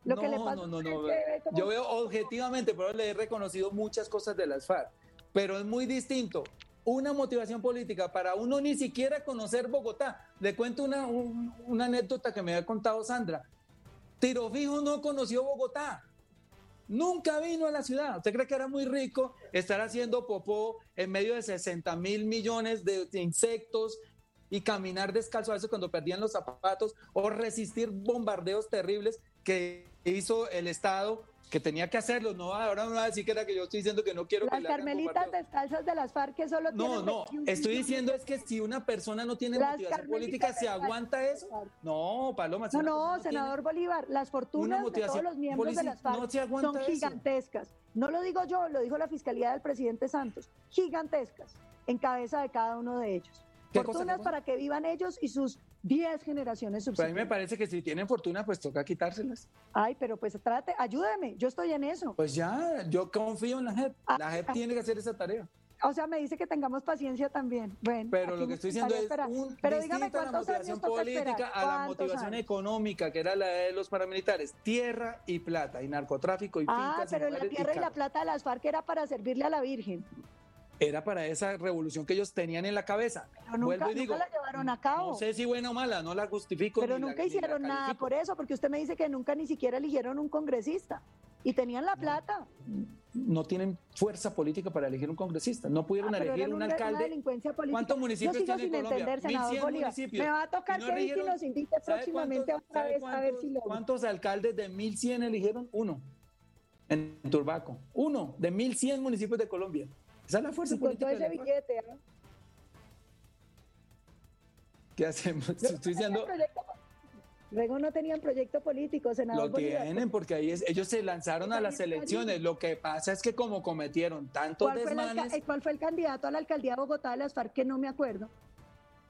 Lo no, que le pasa no, no, no. Yo veo objetivamente, pero le he reconocido muchas cosas de las FARC, pero es muy distinto. Una motivación política para uno ni siquiera conocer Bogotá. Le cuento una, una anécdota que me había contado Sandra. Tiro Fijo no conoció Bogotá. Nunca vino a la ciudad. ¿Usted cree que era muy rico estar haciendo popó en medio de 60 mil millones de insectos, y caminar descalzo a veces cuando perdían los zapatos o resistir bombardeos terribles que hizo el Estado que tenía que hacerlo, no, ahora no va a decir que era que yo estoy diciendo que no quiero las carmelitas descalzas de las FARC que solo No, no, estoy diciendo es que si una persona no tiene motivación política, ¿se aguanta eso? No, Paloma. no, no, senador Bolívar, las fortunas de todos los miembros de las FARC son gigantescas. No lo digo yo, lo dijo la Fiscalía del presidente Santos, gigantescas, en cabeza de cada uno de ellos. Fortunas para que vivan ellos y sus 10 generaciones subsiguientes. a mí me parece que si tienen fortuna, pues toca quitárselas. Ay, pero pues trate, ayúdeme, yo estoy en eso. Pues ya, yo confío en la JEP. Ah, la JEP ah. tiene que hacer esa tarea. O sea, me dice que tengamos paciencia también. Bueno, pero lo que estoy diciendo es un pero dígame a la motivación política a la motivación económica, que era la de los paramilitares. Tierra y plata, y narcotráfico y ah, pero la tierra y, la plata de las FARC era para servirle a la Virgen era para esa revolución que ellos tenían en la cabeza. Pero nunca, digo, la llevaron a cabo. No sé si buena o mala, no la justifico. Pero nunca hicieron nada por eso, porque usted me dice que nunca ni siquiera eligieron un congresista y tenían la plata. No tienen fuerza política para elegir un congresista. No pudieron ah, elegir un, alcalde. ¿Cuántos municipios tiene Colombia? Entender, municipios. Me va a tocar que si los invite próximamente otra vez a ver si lo. ¿Cuántos alcaldes de 1100 eligieron? Uno. En Turbaco. Uno de 1100 municipios de Colombia. Esa es la fuerza política. ese billete, ¿eh? ¿Qué hacemos? Estoy diciendo... Luego no tenían proyecto político, senador. Lo tienen porque ahí es, ellos se lanzaron a las elecciones. Lo que pasa es que como cometieron tantos ¿Cuál desmanes... Fue el, ¿Cuál fue el candidato a la alcaldía de Bogotá de las FARC que no me acuerdo?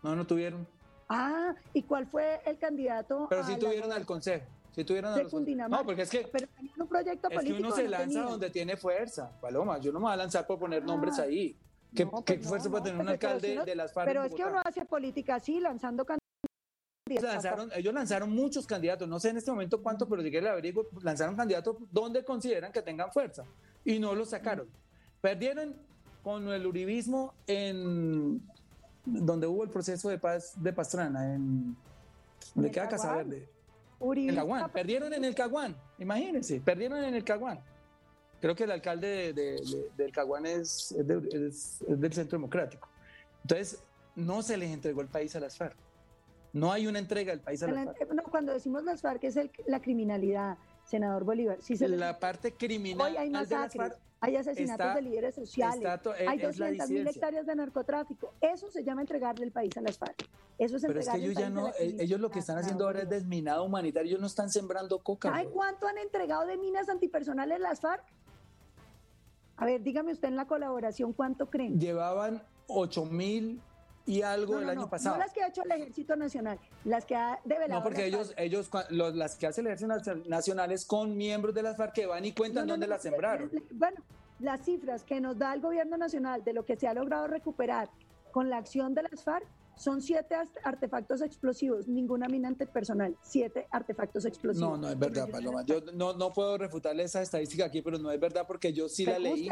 No, no tuvieron. Ah, ¿y cuál fue el candidato? Pero sí tuvieron al consejo. De Cundinamarca. No, porque es que. Pero tenían un proyecto es político. que uno se lanza donde tiene fuerza, Paloma. Yo no me voy a lanzar por poner nombres Ah. ahí. ¿Qué, No, ¿qué pues fuerza no, puede tener un pues, alcalde si uno- de las FARC? Pero es que uno hace política así, lanzando candidatos. lanzaron, ellos lanzaron muchos candidatos, no sé en este momento cuántos, pero si quieren le averiguo, lanzaron candidatos donde consideran que tengan fuerza y no los sacaron. Perdieron con el uribismo en donde hubo el proceso de paz de Pastrana, en donde queda Casa. Verde. Uribe En Caguán, perdieron en el Caguán, imagínense, perdieron en el Caguán. Creo que el alcalde de- de- de- del Caguán es, es de- es- es del Centro Democrático. Entonces, no se les entregó el país a las FARC. No hay una entrega del país a las la- FARC. no, cuando decimos las FARC es el- la criminalidad, senador Bolívar. Sí se les- La parte criminal Hoy hay de las masacres, FARC hay asesinatos está- de líderes sociales, está to- hay es la 200 mil hectáreas de narcotráfico. Eso se llama entregarle el país a las FARC. Eso es Pero es que el ellos ya no, eh, ellos lo que están haciendo ahora es desminado humanitario, ellos no están sembrando coca. ¿Sabe bro. cuánto han entregado de minas antipersonales las FARC? A ver, dígame usted en la colaboración cuánto creen. Llevaban 8 mil y algo No, el no, año no, pasado. no las que ha hecho el Ejército Nacional, las que ha develado. No, porque ellos, FARC. ellos los- las que hace el ejército nacio- nacional es con miembros de las FARC que van y cuentan dónde las sembraron. Bueno, las cifras que nos da el gobierno nacional de lo que se ha logrado recuperar con la acción de las FARC son siete artefactos explosivos, ninguna mina antipersonal, siete artefactos explosivos. No, no es verdad, Paloma. Yo no, no puedo refutarle esa estadística aquí, pero no es verdad porque yo sí la leí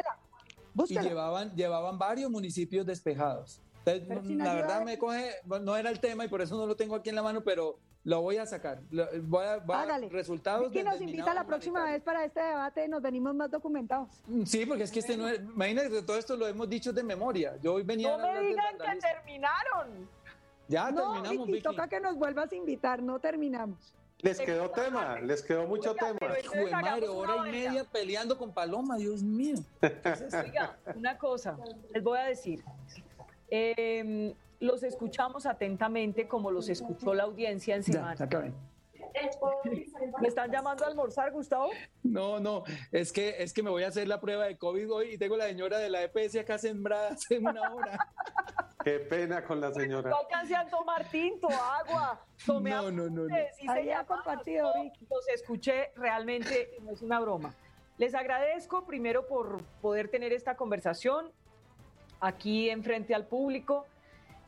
búsquela, y llevaban, llevaban varios municipios despejados. Entonces, no- sin la ayuda verdad me coge, no era el tema y por eso no lo tengo aquí en la mano, pero lo voy a sacar. Lo- Voy a, voy a- resultados Vicky del nos invita la próxima vez para este debate, nos venimos más documentados. Mm, Sí, porque es que este no es, imagínate que todo esto lo hemos dicho de memoria. Yo hoy venía a No me digan que terminaron. Ya no, terminamos, Vicky, Vicky. toca que nos vuelvas a invitar, no terminamos. Les quedó tema, les quedó mucho Oiga, tema. entonces Jue madre, hora y vaina. media peleando con Paloma, Dios mío. Oiga, una cosa, les voy a decir. Eh, los escuchamos atentamente como los escuchó la audiencia en semana. ¿Me están llamando a almorzar, Gustavo? No, no, es que, es que me voy a hacer la prueba de COVID hoy y tengo la señora de la EPS acá sembrada hace una hora. Qué pena con la señora. No alcancé a tomar tinto, agua. Tomé No, no, no, compartido, Vicky. Los escuché, realmente no es una broma. Les agradezco primero por poder tener esta conversación aquí enfrente al público.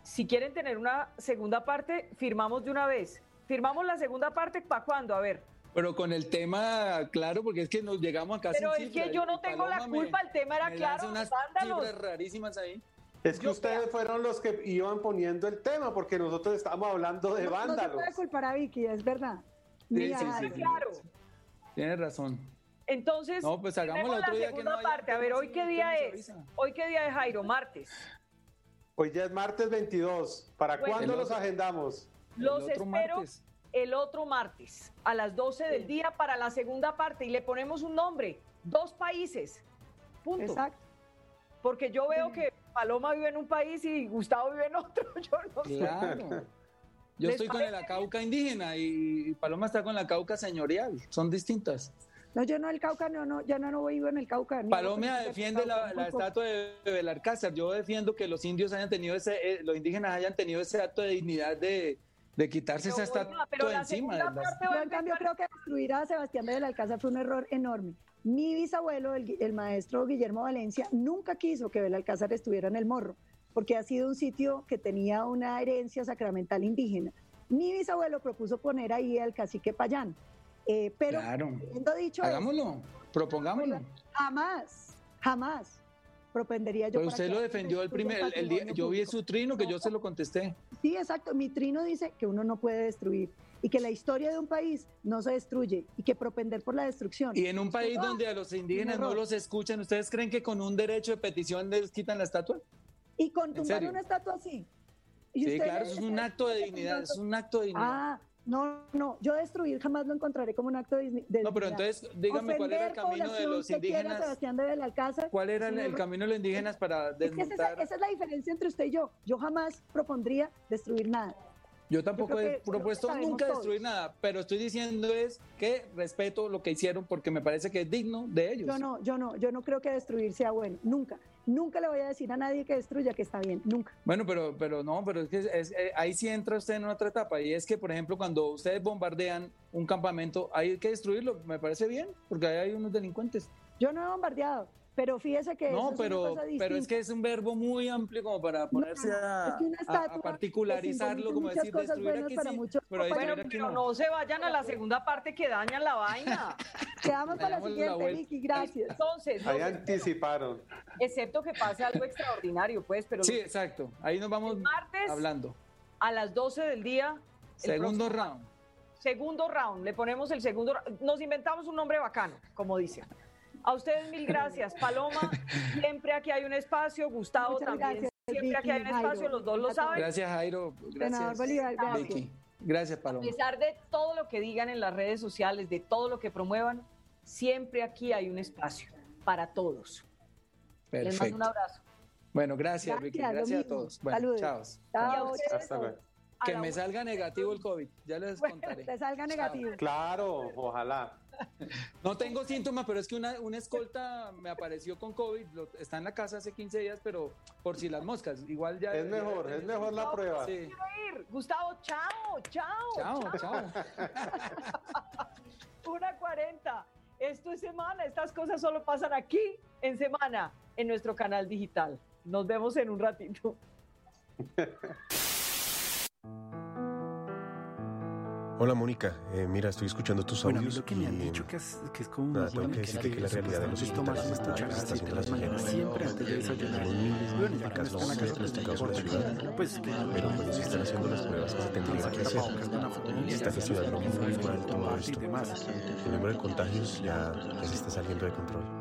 Si quieren tener una segunda parte, firmamos de una vez. Firmamos la segunda parte, ¿para cuándo? A ver. Pero con el tema claro, porque es que nos llegamos acá Pero sin es que cifras, yo no tengo la Paloma me- culpa, el tema era me claro, lanza unas vándalos. cifras rarísimas ahí. Es que Yo- ustedes fueron los que iban poniendo el tema, porque nosotros estamos hablando de No, no se vándalos. puede culpar a Vicky, es verdad. Sí, Mira, sí, sí. claro. Tienes razón. Entonces, No, pues otro la día que segunda no haya parte. A ver, ¿hoy qué día es? ¿Hoy qué día es, Jairo? Martes. Hoy ya es martes 22. ¿Para Bueno. cuándo los otro- agendamos? Los espero martes. el otro martes a las 12 del día para la segunda parte y le ponemos un nombre, dos países. Punto. Exacto. Porque yo veo que Paloma vive en un país y Gustavo vive en otro. Yo no sé. Claro. Yo ¿Les estoy con la cauca indígena y Paloma está con la cauca señorial. Son distintas. No, yo no el Cauca, no, no, yo no, no vivo en el Cauca. ni Paloma voy a defiende la, Cauca, la tampoco. estatua de Belalcázar. Yo defiendo que los indios hayan tenido ese, eh, los indígenas hayan tenido ese acto de dignidad de, de quitarse Pero, esa estatua pero de la encima. de las- Yo en cambio creo que destruir a Sebastián de Belalcázar fue un error enorme. Mi bisabuelo, el, el maestro Guillermo Valencia, nunca quiso que Belalcázar estuviera en el morro, porque ha sido un sitio que tenía una herencia sacramental indígena. Mi bisabuelo propuso poner ahí al cacique Payán. Eh, pero, Claro. dicho Hagámoslo, propongámoslo. jamás, jamás propendería yo. Pero usted lo defendió el primer, el, el día, yo vi su trino que yo se lo contesté. Sí, exacto. Mi trino dice que uno no puede destruir y que la historia de un país no se destruye y que propender por la destrucción. Y en un país donde a los indígenas no los escuchan, ¿ustedes creen que con un derecho de petición les quitan la estatua? Y con tumbar una estatua así. ¿Y Sí, claro, es un acto de dignidad, es un acto de dignidad. Ah, no, no, yo destruir jamás lo encontraré como un acto de No, pero entonces dígame cuál era el camino de los indígenas, Sebastián de Belalcázar. cuál era el, camino de los indígenas para Es que esa, es desmontar. esa es la diferencia entre usted y yo. Yo jamás propondría destruir nada. Yo tampoco he propuesto nunca destruir nada, pero estoy diciendo es que respeto lo que hicieron porque me parece que es digno de ellos. Yo no, yo no, yo no creo que destruir sea bueno, nunca. Nunca le voy a decir a nadie que destruya que está bien, nunca. Bueno, pero, pero no, pero es que eh, ahí sí entra usted en otra etapa y es que, por ejemplo, cuando ustedes bombardean un campamento, hay que destruirlo, me parece bien, porque ahí hay unos delincuentes. Yo no he bombardeado. Pero fíjese que no, pero, pero es que es un verbo muy amplio como para ponerse a, particularizarlo, como decir destruir aquí sí, muchos, pero, bueno, pero no. se vayan a la segunda parte que dañan la vaina. Quedamos para la siguiente, Vicky, gracias. Entonces, ahí anticiparon. Excepto que pase algo extraordinario, pues, pero sí, exacto. Ahí nos vamos martes, hablando. A las 12 del día. Segundo round. Segundo round, le ponemos el segundo. Nos inventamos un nombre bacano, como dicen. A ustedes mil gracias. Paloma, siempre aquí hay un espacio. Gustavo también. siempre aquí hay un espacio, los dos lo saben. Gracias, Jairo. Gracias, gracias. Gracias, Paloma. A pesar de todo lo que digan en las redes sociales, de todo lo que promuevan, siempre aquí hay un espacio para todos. Perfecto. Les mando un abrazo. Bueno, gracias, Vicky. Gracias a todos. Bueno, Saludos. chao. Chao. Hasta luego. Que me salga negativo el COVID, ya les contaré. Que salga negativo. Claro, ojalá. No tengo síntomas, pero es que una, una escolta me apareció con COVID, está en la casa hace 15 días, pero por si las moscas, igual ya... Es mejor, es mejor la prueba. Sí. Gustavo, chao, chao. Chao, chao. una cuarenta. Esto es semana, estas cosas solo pasan aquí en semana, en nuestro canal digital. Nos vemos en un ratito. Hola Mónica, eh, mira, estoy escuchando tus bueno, audios. Bueno, lo que me han dicho que es, que es como nada, tengo que decirte que la realidad de los hospitales está, está haciendo las mañanas siempre antes de desayunar. Bueno, ya que no están acá diagnosticados en la ciudad, pues, pero pues si están haciendo las pruebas que se tendrían que hacer. Se está gestionando muy alto todo esto. El número de contagios ya se está saliendo de control.